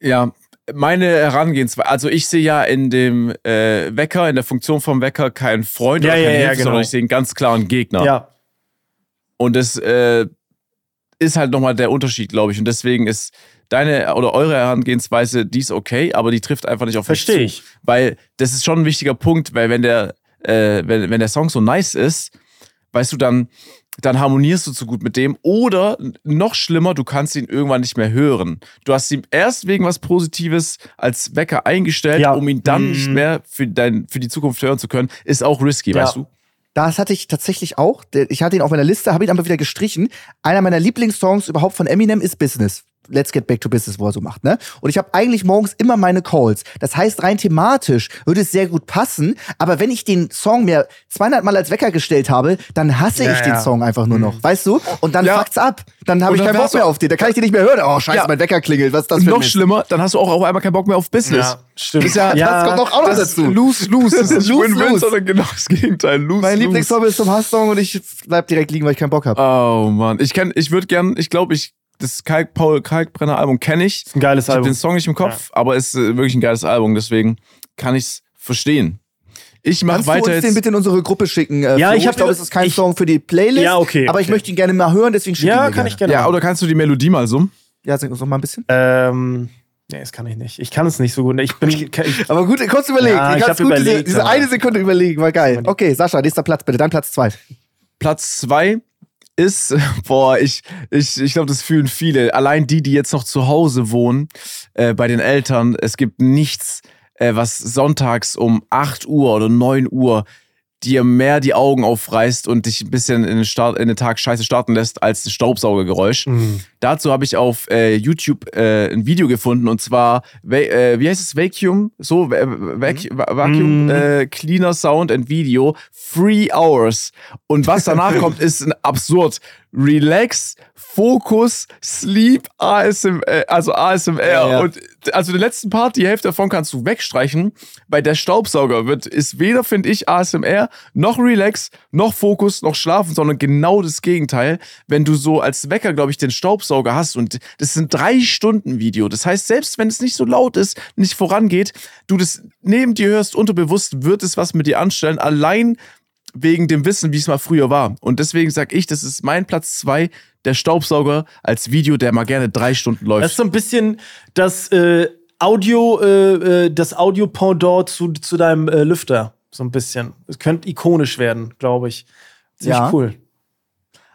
[SPEAKER 3] Ja, meine Herangehensweise, also ich sehe ja in dem äh, Wecker, in der Funktion vom Wecker keinen Freund
[SPEAKER 1] Ja,
[SPEAKER 3] oder
[SPEAKER 1] ja,
[SPEAKER 3] keinen
[SPEAKER 1] ja,
[SPEAKER 3] Hilfe,
[SPEAKER 1] genau.
[SPEAKER 3] sondern ich sehe einen ganz klaren Gegner.
[SPEAKER 1] Ja.
[SPEAKER 3] Und das äh, ist halt nochmal der Unterschied, glaube ich. Und deswegen ist deine oder eure Herangehensweise, die ist okay, aber die trifft einfach nicht auf mich
[SPEAKER 1] Verstehe ich.
[SPEAKER 3] Weil das ist schon ein wichtiger Punkt, weil wenn der äh, wenn, wenn der Song so nice ist, weißt du, dann, dann harmonierst du zu gut mit dem. Oder noch schlimmer, du kannst ihn irgendwann nicht mehr hören. Du hast ihn erst wegen was Positives als Wecker eingestellt,
[SPEAKER 1] Ja.
[SPEAKER 3] um ihn dann
[SPEAKER 1] Mhm.
[SPEAKER 3] nicht mehr für, dein, für die Zukunft hören zu können. Ist auch risky,
[SPEAKER 1] Ja.
[SPEAKER 3] weißt du?
[SPEAKER 2] Das hatte ich tatsächlich auch. Ich hatte ihn auf meiner Liste, habe ihn aber wieder gestrichen. Einer meiner Lieblingssongs überhaupt von Eminem ist Business. Let's Get Back to Business, wo er so macht, ne? Und ich habe eigentlich morgens immer meine Calls. Das heißt, rein thematisch würde es sehr gut passen, aber wenn ich den Song mir 200 Mal als Wecker gestellt habe, dann hasse
[SPEAKER 1] Ja,
[SPEAKER 2] ich den
[SPEAKER 1] ja.
[SPEAKER 2] Song einfach nur noch, weißt du? Und dann
[SPEAKER 3] Ja.
[SPEAKER 2] fuckt's ab. Dann habe ich keinen Bock mehr
[SPEAKER 3] auch-
[SPEAKER 2] auf den. Da kann ich den nicht mehr hören. Oh, scheiße,
[SPEAKER 3] Ja.
[SPEAKER 2] mein Wecker klingelt. Was ist das
[SPEAKER 3] Und
[SPEAKER 2] für ein
[SPEAKER 3] noch
[SPEAKER 2] Mist?
[SPEAKER 3] schlimmer, dann hast du auch auf einmal keinen Bock mehr auf Business.
[SPEAKER 1] Ja, stimmt.
[SPEAKER 3] Das ist ja,
[SPEAKER 1] Ja,
[SPEAKER 2] das kommt doch auch noch
[SPEAKER 3] das ist
[SPEAKER 2] dazu.
[SPEAKER 3] Lose, lose. Das ist nicht
[SPEAKER 2] Lose, lose.
[SPEAKER 3] sondern genau das Gegenteil. Lose,
[SPEAKER 2] Mein. Lieblingssong ist zum Hasssong und ich bleib direkt liegen, weil ich keinen Bock habe.
[SPEAKER 3] Oh Mann, ich kenn, ich würde gern, ich glaube, ich das Kalk Paul Kalkbrenner Album kenne ich.
[SPEAKER 1] Ist ein geiles
[SPEAKER 3] Ich habe
[SPEAKER 1] Album.
[SPEAKER 3] den Song nicht im Kopf, aber es ist äh, wirklich ein geiles Album, deswegen kann ich's verstehen. Ich mache
[SPEAKER 2] Kannst du
[SPEAKER 3] weiter
[SPEAKER 2] uns den bitte in unsere Gruppe schicken? Äh,
[SPEAKER 1] Ja,
[SPEAKER 2] Flo?
[SPEAKER 1] ich hab-
[SPEAKER 2] glaube, es ist kein
[SPEAKER 1] ich-
[SPEAKER 2] Song für die Playlist.
[SPEAKER 1] Ja, okay,
[SPEAKER 2] Aber ich
[SPEAKER 1] okay.
[SPEAKER 2] möchte ihn gerne mal hören, deswegen schicke
[SPEAKER 1] Ja,
[SPEAKER 2] ihn
[SPEAKER 1] kann ich gerne.
[SPEAKER 3] Ja, oder kannst du die Melodie mal summen?
[SPEAKER 2] Ja, sag uns noch mal ein bisschen.
[SPEAKER 1] Ähm, nee, das kann ich nicht. Ich kann es nicht so gut. Ich bin. Ich,
[SPEAKER 2] Aber gut, kurz überlegen.
[SPEAKER 1] Ja, ich
[SPEAKER 2] kannst
[SPEAKER 1] hab
[SPEAKER 2] gut diese,
[SPEAKER 1] überlegt,
[SPEAKER 2] diese
[SPEAKER 1] aber-
[SPEAKER 2] eine Sekunde überlegen, war geil. Okay, Sascha, nächster Platz bitte. Dein Platz zwei.
[SPEAKER 3] Platz zwei ist, boah, ich, ich, ich glaube, das fühlen viele. Allein die, die jetzt noch zu Hause wohnen, äh, bei den Eltern. Es gibt nichts, äh, was sonntags um 8 Uhr oder 9 Uhr dir mehr die Augen aufreißt und dich ein bisschen in den, Start, in den Tag scheiße starten lässt als das Staubsaugergeräusch.
[SPEAKER 1] Mhm.
[SPEAKER 3] Dazu habe ich auf äh, YouTube äh, ein Video gefunden und zwar, äh, wie heißt es, Vacuum? So, Va Vac Va Vacuum
[SPEAKER 1] Mhm.
[SPEAKER 3] äh, Cleaner Sound and Video, Three Hours. Und was danach kommt, ist ein absurd. Relax, Fokus, Sleep, ASMR, äh, also ASMR.
[SPEAKER 2] Ja, ja.
[SPEAKER 3] Und also den letzten Part, die Hälfte davon kannst du wegstreichen, weil der Staubsauger wird, ist weder, finde ich, ASMR, noch Relax, noch Fokus, noch Schlafen, sondern genau das Gegenteil. Wenn du so als Wecker, glaube ich, den Staubsauger hast und das ist ein drei Stunden Video. Das heißt, selbst wenn es nicht so laut ist, nicht vorangeht, du das neben dir hörst, unterbewusst wird es was mit dir anstellen, allein wegen dem Wissen, wie es mal früher war. Und deswegen sage ich, das ist mein Platz zwei, der Staubsauger als Video, der mal gerne drei Stunden läuft.
[SPEAKER 1] Das ist so ein bisschen das äh, Audio, äh, äh, das Audio-Pendant zu, zu deinem äh, Lüfter. So ein bisschen. Es könnte ikonisch werden, glaube ich. Ziemlich
[SPEAKER 2] Ja.
[SPEAKER 1] cool.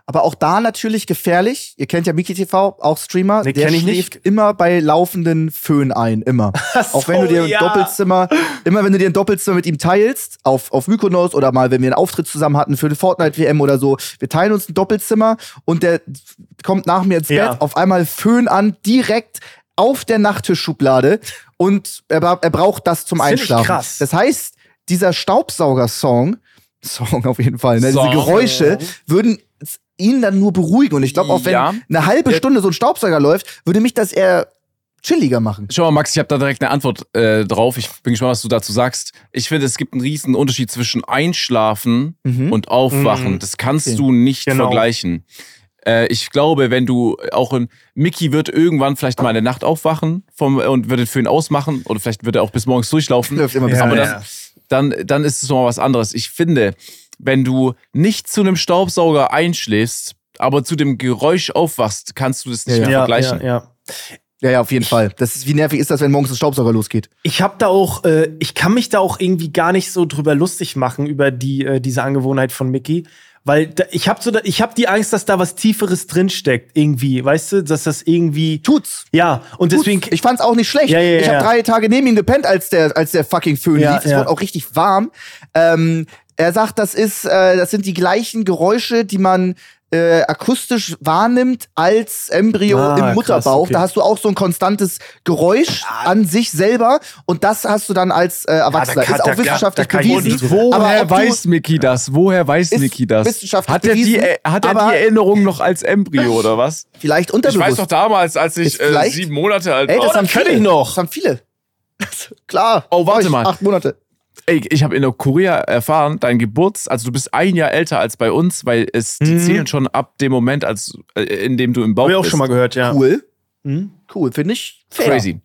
[SPEAKER 2] Aber auch da natürlich gefährlich. Ihr kennt ja Miki TV, auch Streamer.
[SPEAKER 1] Nee,
[SPEAKER 2] der
[SPEAKER 1] ich
[SPEAKER 2] schläft
[SPEAKER 1] nicht.
[SPEAKER 2] immer bei laufenden Föhn ein, immer.
[SPEAKER 1] so,
[SPEAKER 2] auch wenn du dir ein
[SPEAKER 1] ja.
[SPEAKER 2] Doppelzimmer, immer wenn du dir ein Doppelzimmer mit ihm teilst, auf, auf Mykonos oder mal, wenn wir einen Auftritt zusammen hatten für eine Fortnite-WM oder so, wir teilen uns ein Doppelzimmer und der kommt nach mir ins Bett,
[SPEAKER 1] Ja.
[SPEAKER 2] auf einmal Föhn an, direkt auf der Nachttischschublade und er, er braucht das zum
[SPEAKER 1] Das
[SPEAKER 2] Einschlafen.
[SPEAKER 1] krass.
[SPEAKER 2] Das heißt, dieser Staubsauger-Song, Song auf jeden Fall, ne?
[SPEAKER 3] Song.
[SPEAKER 2] diese Geräusche würden ihn dann nur beruhigen. Und ich glaube, auch wenn
[SPEAKER 3] Ja.
[SPEAKER 2] eine halbe. Stunde so ein Staubsauger läuft, würde mich das eher chilliger machen.
[SPEAKER 3] Schau mal, Max, ich habe da direkt eine Antwort äh, drauf. Ich bin gespannt, was du dazu sagst. Ich finde, es gibt einen riesen Unterschied zwischen Einschlafen
[SPEAKER 2] Mhm.
[SPEAKER 3] und Aufwachen.
[SPEAKER 1] Mhm.
[SPEAKER 3] Das kannst
[SPEAKER 2] Okay.
[SPEAKER 3] du nicht
[SPEAKER 1] Genau.
[SPEAKER 3] vergleichen. Äh, ich glaube, wenn du auch in Mickey wird irgendwann vielleicht mal in der Nacht aufwachen vom, und wird den Föhn ausmachen oder vielleicht wird er auch bis morgens durchlaufen.
[SPEAKER 2] Läuft immer bis
[SPEAKER 1] Ja,
[SPEAKER 3] Aber
[SPEAKER 1] ja.
[SPEAKER 3] dann, dann, dann ist es noch mal was anderes. Ich finde, wenn du nicht zu einem Staubsauger einschläfst, aber zu dem Geräusch aufwachst, kannst du das nicht
[SPEAKER 2] Ja,
[SPEAKER 3] mehr
[SPEAKER 1] Ja,
[SPEAKER 3] vergleichen.
[SPEAKER 1] ja, ja.
[SPEAKER 2] Ja, ja, auf jeden Fall. Das ist, wie nervig ist das, wenn morgens ein Staubsauger losgeht?
[SPEAKER 1] Ich habe da auch, äh, ich kann mich da auch irgendwie gar nicht so drüber lustig machen über die äh, diese Angewohnheit von Mickey, weil da, ich habe so, da, ich habe die Angst, dass da was Tieferes drinsteckt irgendwie, weißt du, dass das irgendwie,
[SPEAKER 2] Tut's.
[SPEAKER 1] ja und deswegen,
[SPEAKER 2] Tut's. Ich fand's auch nicht schlecht.
[SPEAKER 1] Ja, ja,
[SPEAKER 2] ich habe
[SPEAKER 1] ja.
[SPEAKER 2] drei Tage neben ihm gepennt, als der, als der fucking Föhn
[SPEAKER 1] Ja,
[SPEAKER 2] lief. Es
[SPEAKER 1] ja.
[SPEAKER 2] wurde auch richtig warm. Ähm, er sagt, das ist, äh, das sind die gleichen Geräusche, die man äh, akustisch wahrnimmt als Embryo
[SPEAKER 1] Ah,
[SPEAKER 2] im
[SPEAKER 1] krass,
[SPEAKER 2] Mutterbauch.
[SPEAKER 1] okay.
[SPEAKER 2] Da hast du auch so ein konstantes Geräusch an sich selber und das hast du dann als äh, Erwachsener.
[SPEAKER 1] kann-
[SPEAKER 2] ist auch
[SPEAKER 1] da-
[SPEAKER 2] wissenschaftlich
[SPEAKER 1] da ich
[SPEAKER 2] bewiesen.
[SPEAKER 1] nicht-
[SPEAKER 3] Woher weiß Mickey das? Woher weiß Mickey das?
[SPEAKER 2] wissenschaftlich
[SPEAKER 3] Hat er, die,
[SPEAKER 2] bewiesen,
[SPEAKER 3] hat er die Erinnerung noch als Embryo oder was?
[SPEAKER 2] Vielleicht
[SPEAKER 3] Ich
[SPEAKER 2] unterbewusst.
[SPEAKER 3] weiß doch damals, als ich äh, sieben Monate alt
[SPEAKER 2] Ey,
[SPEAKER 3] war.
[SPEAKER 2] das haben
[SPEAKER 1] kenn
[SPEAKER 2] viele.
[SPEAKER 1] ich noch.
[SPEAKER 2] Das haben viele. Klar.
[SPEAKER 3] Oh, warte
[SPEAKER 2] Euch,
[SPEAKER 3] mal.
[SPEAKER 2] Acht Monate.
[SPEAKER 3] Ey, ich habe in der Korea erfahren, dein Geburts, also du bist ein Jahr älter als bei uns, weil es die
[SPEAKER 1] Mhm.
[SPEAKER 3] zählen schon ab dem Moment, als äh, in dem du im Bauch
[SPEAKER 1] habe ich auch
[SPEAKER 3] bist.
[SPEAKER 1] schon mal gehört, ja.
[SPEAKER 2] Cool.
[SPEAKER 1] Mhm.
[SPEAKER 2] Cool, finde ich. Fair.
[SPEAKER 3] Crazy.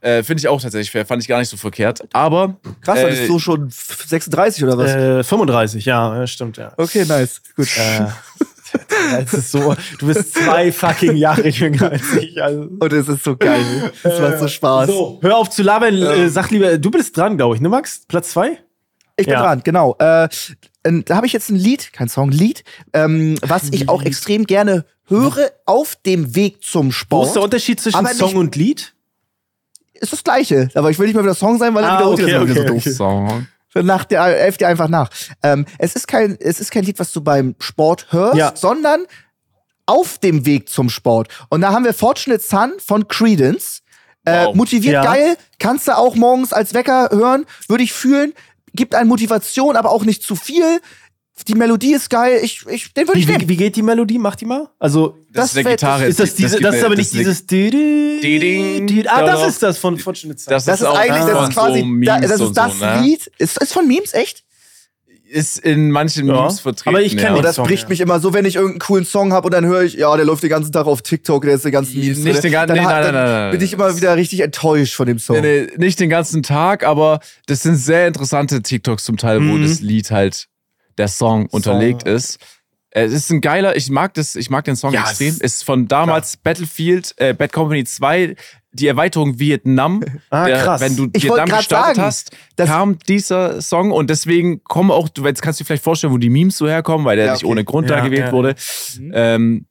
[SPEAKER 3] Äh, Finde ich auch tatsächlich fair. Fand ich gar nicht so verkehrt. Aber
[SPEAKER 2] Krass, dann
[SPEAKER 3] Äh,
[SPEAKER 2] ist so schon 36 oder was?
[SPEAKER 1] Äh, 35, ja, ja, stimmt, ja.
[SPEAKER 2] Okay, nice. Gut.
[SPEAKER 1] Äh, das ist so, du bist zwei fucking Jahre jünger als ich. Also.
[SPEAKER 2] Und es ist so geil. Das macht so Spaß.
[SPEAKER 1] So, hör auf zu labern, äh, sag lieber, du bist dran, glaube ich, ne Max? Platz zwei?
[SPEAKER 2] Ich bin
[SPEAKER 1] Ja.
[SPEAKER 2] dran, genau. Äh, da habe ich jetzt ein Lied, kein Song, Lied, ähm, was ich auch extrem gerne höre auf dem Weg zum
[SPEAKER 1] Wo
[SPEAKER 2] Sport.
[SPEAKER 1] ist der Unterschied zwischen
[SPEAKER 2] Aber
[SPEAKER 1] Song und Lied?
[SPEAKER 2] ist das gleiche. Aber ich will nicht mal wieder Song sein, weil dann
[SPEAKER 1] Ah, okay,
[SPEAKER 2] immer wieder
[SPEAKER 1] okay,
[SPEAKER 2] so doof.
[SPEAKER 1] okay.
[SPEAKER 3] Song.
[SPEAKER 2] Nach der elf dir einfach nach. Ähm, es ist kein, es ist kein Lied, was du beim Sport hörst,
[SPEAKER 1] Ja.
[SPEAKER 2] sondern auf dem Weg zum Sport. Und da haben wir Fortunate Son von Credence. Äh,
[SPEAKER 3] Wow.
[SPEAKER 2] motiviert
[SPEAKER 1] Ja.
[SPEAKER 2] geil, kannst du auch morgens als Wecker hören, würde ich fühlen. Gibt eine Motivation, aber auch nicht zu viel. Die Melodie ist geil. Ich, ich, den würde ich
[SPEAKER 1] Wie,
[SPEAKER 2] nehmen.
[SPEAKER 1] wie, wie geht die Melodie? Mach die mal. Also,
[SPEAKER 3] Das,
[SPEAKER 2] Das
[SPEAKER 3] ist der Gitarre.
[SPEAKER 1] ist das diese,
[SPEAKER 3] gibt
[SPEAKER 1] das ist aber nicht
[SPEAKER 3] das
[SPEAKER 1] dieses. Didi- Ah, das ist das von Fortunate Son.
[SPEAKER 3] Das
[SPEAKER 2] Das ist
[SPEAKER 3] auch
[SPEAKER 2] eigentlich, das ist quasi, das ist das
[SPEAKER 3] so, ne?
[SPEAKER 2] Lied. Ist, ist von Memes echt?
[SPEAKER 3] Ist in manchen
[SPEAKER 1] Ja,
[SPEAKER 3] Memes vertreten.
[SPEAKER 1] aber ich kenn
[SPEAKER 3] ja.
[SPEAKER 1] den
[SPEAKER 2] Und das
[SPEAKER 1] Song,
[SPEAKER 2] bricht
[SPEAKER 1] ja.
[SPEAKER 2] mich immer so, wenn ich irgendeinen coolen Song habe und dann höre ich, ja, der läuft den ganzen Tag auf TikTok, der ist den ganzen Memes.
[SPEAKER 3] Nicht den ganzen-
[SPEAKER 2] dann,
[SPEAKER 3] nee, nein,
[SPEAKER 2] dann
[SPEAKER 3] nein, nein, nein.
[SPEAKER 2] bin ich immer wieder richtig enttäuscht von dem Song.
[SPEAKER 3] Nee, nee, nicht den ganzen Tag, aber das sind sehr interessante TikToks zum Teil, wo
[SPEAKER 1] Mhm.
[SPEAKER 3] das Lied halt der Song unterlegt ist. Es ist ein geiler, ich mag das, ich mag den Song
[SPEAKER 1] Ja,
[SPEAKER 3] extrem.
[SPEAKER 1] es-
[SPEAKER 3] Ist von damals Battlefield, äh, Bad Company 2, die Erweiterung Vietnam.
[SPEAKER 1] Ah,
[SPEAKER 3] Der-
[SPEAKER 1] krass.
[SPEAKER 3] Wenn du
[SPEAKER 2] Ich
[SPEAKER 3] Vietnam gestartet
[SPEAKER 2] sagen,
[SPEAKER 3] hast, kam dieser Song und deswegen kommen auch, du jetzt kannst du dir vielleicht vorstellen, wo die Memes so herkommen, weil der
[SPEAKER 2] Ja,
[SPEAKER 3] nicht
[SPEAKER 2] okay.
[SPEAKER 3] ohne Grund
[SPEAKER 1] Ja,
[SPEAKER 3] da gewählt wurde. Ähm,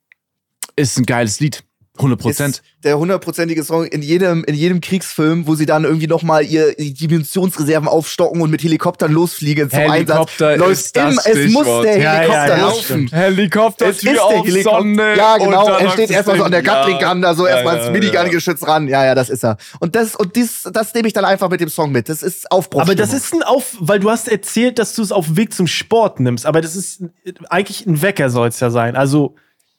[SPEAKER 3] ist ein geiles Lied. 100 Prozent.
[SPEAKER 2] Der hundertprozentige Song in jedem, in jedem Kriegsfilm, wo sie dann irgendwie nochmal ihr die Munitionsreserven aufstocken und mit Helikoptern losfliegen zum
[SPEAKER 3] Helikopter
[SPEAKER 2] Einsatz. Läuft
[SPEAKER 3] ist das
[SPEAKER 2] im, es muss der
[SPEAKER 1] Ja, ja,
[SPEAKER 2] Helikopter
[SPEAKER 1] ja,
[SPEAKER 2] laufen.
[SPEAKER 3] Helikopter,
[SPEAKER 2] Es ist der Helikopter. Ja, genau. Er steht erstmal so an der Gatling Gun, da so erstmal ins Minigun-Geschütz ran. Ja, ja, das ist er. Und das, und dies, das nehme ich dann einfach mit dem Song mit. Das ist Aufbruch.
[SPEAKER 1] Aber das ist ein Auf, weil du hast erzählt, dass du es auf dem Weg zum Sport nimmst. Aber das ist eigentlich ein Wecker soll es ja sein. Also,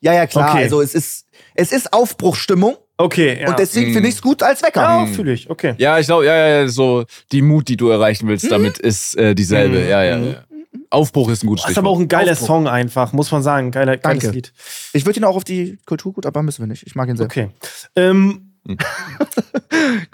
[SPEAKER 2] Ja, ja, klar.
[SPEAKER 1] Okay.
[SPEAKER 2] Also es ist, es ist Aufbruchstimmung
[SPEAKER 1] okay. Ja,
[SPEAKER 2] und deswegen finde ich es gut als Wecker.
[SPEAKER 1] ja fühle ich. Okay.
[SPEAKER 3] Ja, ich glaube, ja, ja, so die Mut, die du erreichen willst, damit ist äh, dieselbe.
[SPEAKER 1] Mhm.
[SPEAKER 3] Ja, ja, ja. Aufbruch ist ein gutes
[SPEAKER 1] Das ist aber auch
[SPEAKER 3] Stichwort.
[SPEAKER 1] ein geiler
[SPEAKER 2] Aufbruch.
[SPEAKER 1] Song einfach, muss man sagen. Geiler, geiles
[SPEAKER 2] Danke.
[SPEAKER 1] Lied.
[SPEAKER 2] Ich würde ihn auch auf die Kulturgut, aber müssen wir nicht. Ich mag ihn sehr.
[SPEAKER 1] Okay. Ähm,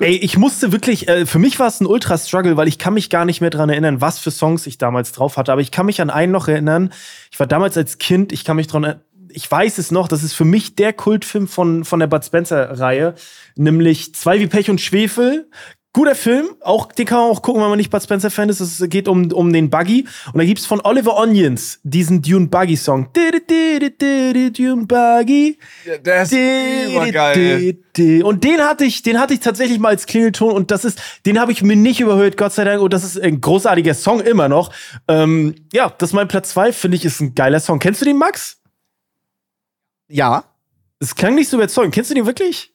[SPEAKER 1] ey, ich musste wirklich, äh, für mich war es ein Ultra-Struggle, weil ich kann mich gar nicht mehr dran erinnern, was für Songs ich damals drauf hatte. Aber ich kann mich an einen noch erinnern. Ich war damals als Kind, ich kann mich dran erinnern, ich weiß es noch, das ist für mich der Kultfilm von, von der Bud Spencer-Reihe, nämlich Zwei wie Pech und Schwefel. Guter Film, auch, den kann man auch gucken, wenn man nicht Bud Spencer-Fan ist. Es geht um, um den Buggy. Und da gibt's von Oliver Onions diesen Dune Buggy-Song. Dune Buggy.
[SPEAKER 3] Der ist übergeil.
[SPEAKER 1] Di- di- Und den hatte ich, den hatte ich tatsächlich mal als Klingelton und das ist, den habe ich mir nicht überhört, Gott sei Dank. Und das ist ein großartiger Song immer noch. Ähm, ja, das ist mein Platz zwei, finde ich, ist ein geiler Song. Kennst du den, Max?
[SPEAKER 2] Ja.
[SPEAKER 1] Es klang nicht so überzeugend. Kennst du den wirklich?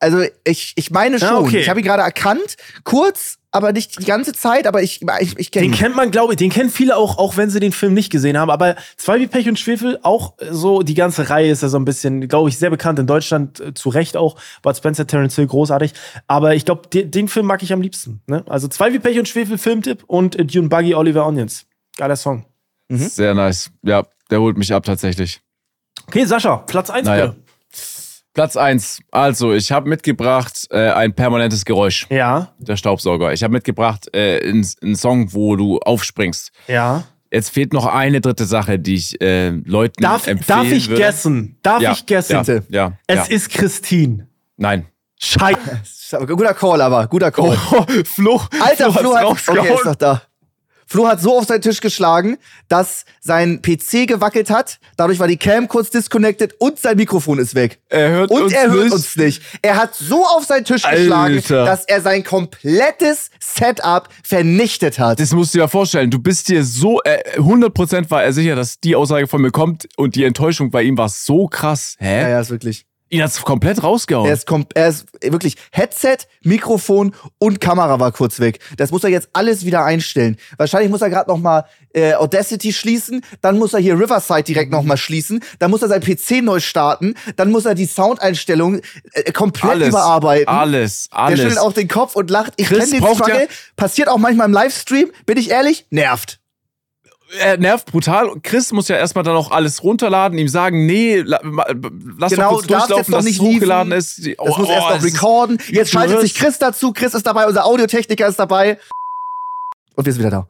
[SPEAKER 2] Also ich, ich meine schon.
[SPEAKER 1] Ja, okay.
[SPEAKER 2] Ich habe ihn gerade erkannt. Kurz, aber nicht die ganze Zeit, aber ich, ich, ich kenne
[SPEAKER 1] Den
[SPEAKER 2] ihn.
[SPEAKER 1] kennt man, glaube ich, den kennen viele auch, auch wenn sie den Film nicht gesehen haben. Aber Zwei wie Pech und Schwefel, auch so, die ganze Reihe ist ja so ein bisschen, glaube ich, sehr bekannt in Deutschland, äh, zu Recht auch. Bud Spencer, Terence Hill, großartig. Aber ich glaube, den, den Film mag ich am liebsten. Ne? Also Zwei wie Pech und Schwefel, Filmtipp und äh, Dune Buggy, Oliver Onions. Geiler Song.
[SPEAKER 3] Sehr nice. Ja, der holt mich ab tatsächlich.
[SPEAKER 1] Okay, Sascha, Platz 1
[SPEAKER 3] Naja.
[SPEAKER 1] bitte.
[SPEAKER 3] Platz eins. Also, ich habe mitgebracht äh, ein permanentes Geräusch.
[SPEAKER 1] Ja,
[SPEAKER 3] Der Staubsauger. Ich habe mitgebracht äh, einen einen Song, wo du aufspringst.
[SPEAKER 1] ja.
[SPEAKER 3] Jetzt fehlt noch eine dritte Sache, die ich äh, Leuten
[SPEAKER 1] Darf,
[SPEAKER 3] empfehlen
[SPEAKER 1] darf ich
[SPEAKER 3] würde.
[SPEAKER 1] guessen? Darf
[SPEAKER 3] Ja,
[SPEAKER 1] ich guessen?
[SPEAKER 3] Ja, ja,
[SPEAKER 1] Es
[SPEAKER 3] ja.
[SPEAKER 1] ist Christine.
[SPEAKER 3] Nein.
[SPEAKER 1] Scheiße.
[SPEAKER 2] Guter Call, aber guter Call.
[SPEAKER 3] Oh, Flo.
[SPEAKER 2] Alter,
[SPEAKER 3] Flo
[SPEAKER 2] Flo hat, okay, ist doch da. Flo hat so auf seinen Tisch geschlagen, dass sein PC gewackelt hat. Dadurch war die Cam kurz disconnected und sein Mikrofon ist weg.
[SPEAKER 3] Er hört
[SPEAKER 2] und
[SPEAKER 3] uns
[SPEAKER 2] er hört
[SPEAKER 3] nicht.
[SPEAKER 2] uns nicht. Er hat so auf seinen Tisch geschlagen,
[SPEAKER 3] Alter.
[SPEAKER 2] dass er sein komplettes Setup vernichtet hat.
[SPEAKER 3] Das musst du dir ja vorstellen. Du bist dir so, äh, 100% war er sicher, dass die Aussage von mir kommt und die Enttäuschung bei ihm war so krass. Hä?
[SPEAKER 2] ja, ja, ist wirklich.
[SPEAKER 3] Ihn hat's komplett rausgehauen.
[SPEAKER 2] Er ist, kom- er ist wirklich Headset, Mikrofon und Kamera war kurz weg. Das muss er jetzt alles wieder einstellen. Wahrscheinlich muss er gerade noch mal äh, Audacity schließen, dann muss er hier Riverside direkt noch mal schließen, dann muss er sein PC neu starten, dann muss er die Soundeinstellung äh, komplett
[SPEAKER 3] alles,
[SPEAKER 2] überarbeiten.
[SPEAKER 3] alles,
[SPEAKER 2] Der
[SPEAKER 3] alles.
[SPEAKER 2] schüttelt auch den Kopf und lacht. Ich kenne den Struggle.
[SPEAKER 3] ja-
[SPEAKER 2] Passiert auch manchmal im Livestream. Bin ich ehrlich? Nervt.
[SPEAKER 3] Er nervt brutal. Chris muss ja erstmal dann auch alles runterladen, ihm sagen, nee, la, lass
[SPEAKER 2] Genau,
[SPEAKER 3] doch kurz durchlaufen,
[SPEAKER 2] jetzt noch
[SPEAKER 3] dass
[SPEAKER 2] nicht
[SPEAKER 3] es hochgeladen ist. Die-
[SPEAKER 2] Das muss
[SPEAKER 3] oh,
[SPEAKER 2] erst noch
[SPEAKER 3] es ist-
[SPEAKER 2] recorden. Jetzt schaltet
[SPEAKER 3] hörst-
[SPEAKER 2] sich Chris dazu. Chris ist dabei, unser Audiotechniker ist dabei. Und wir sind wieder da.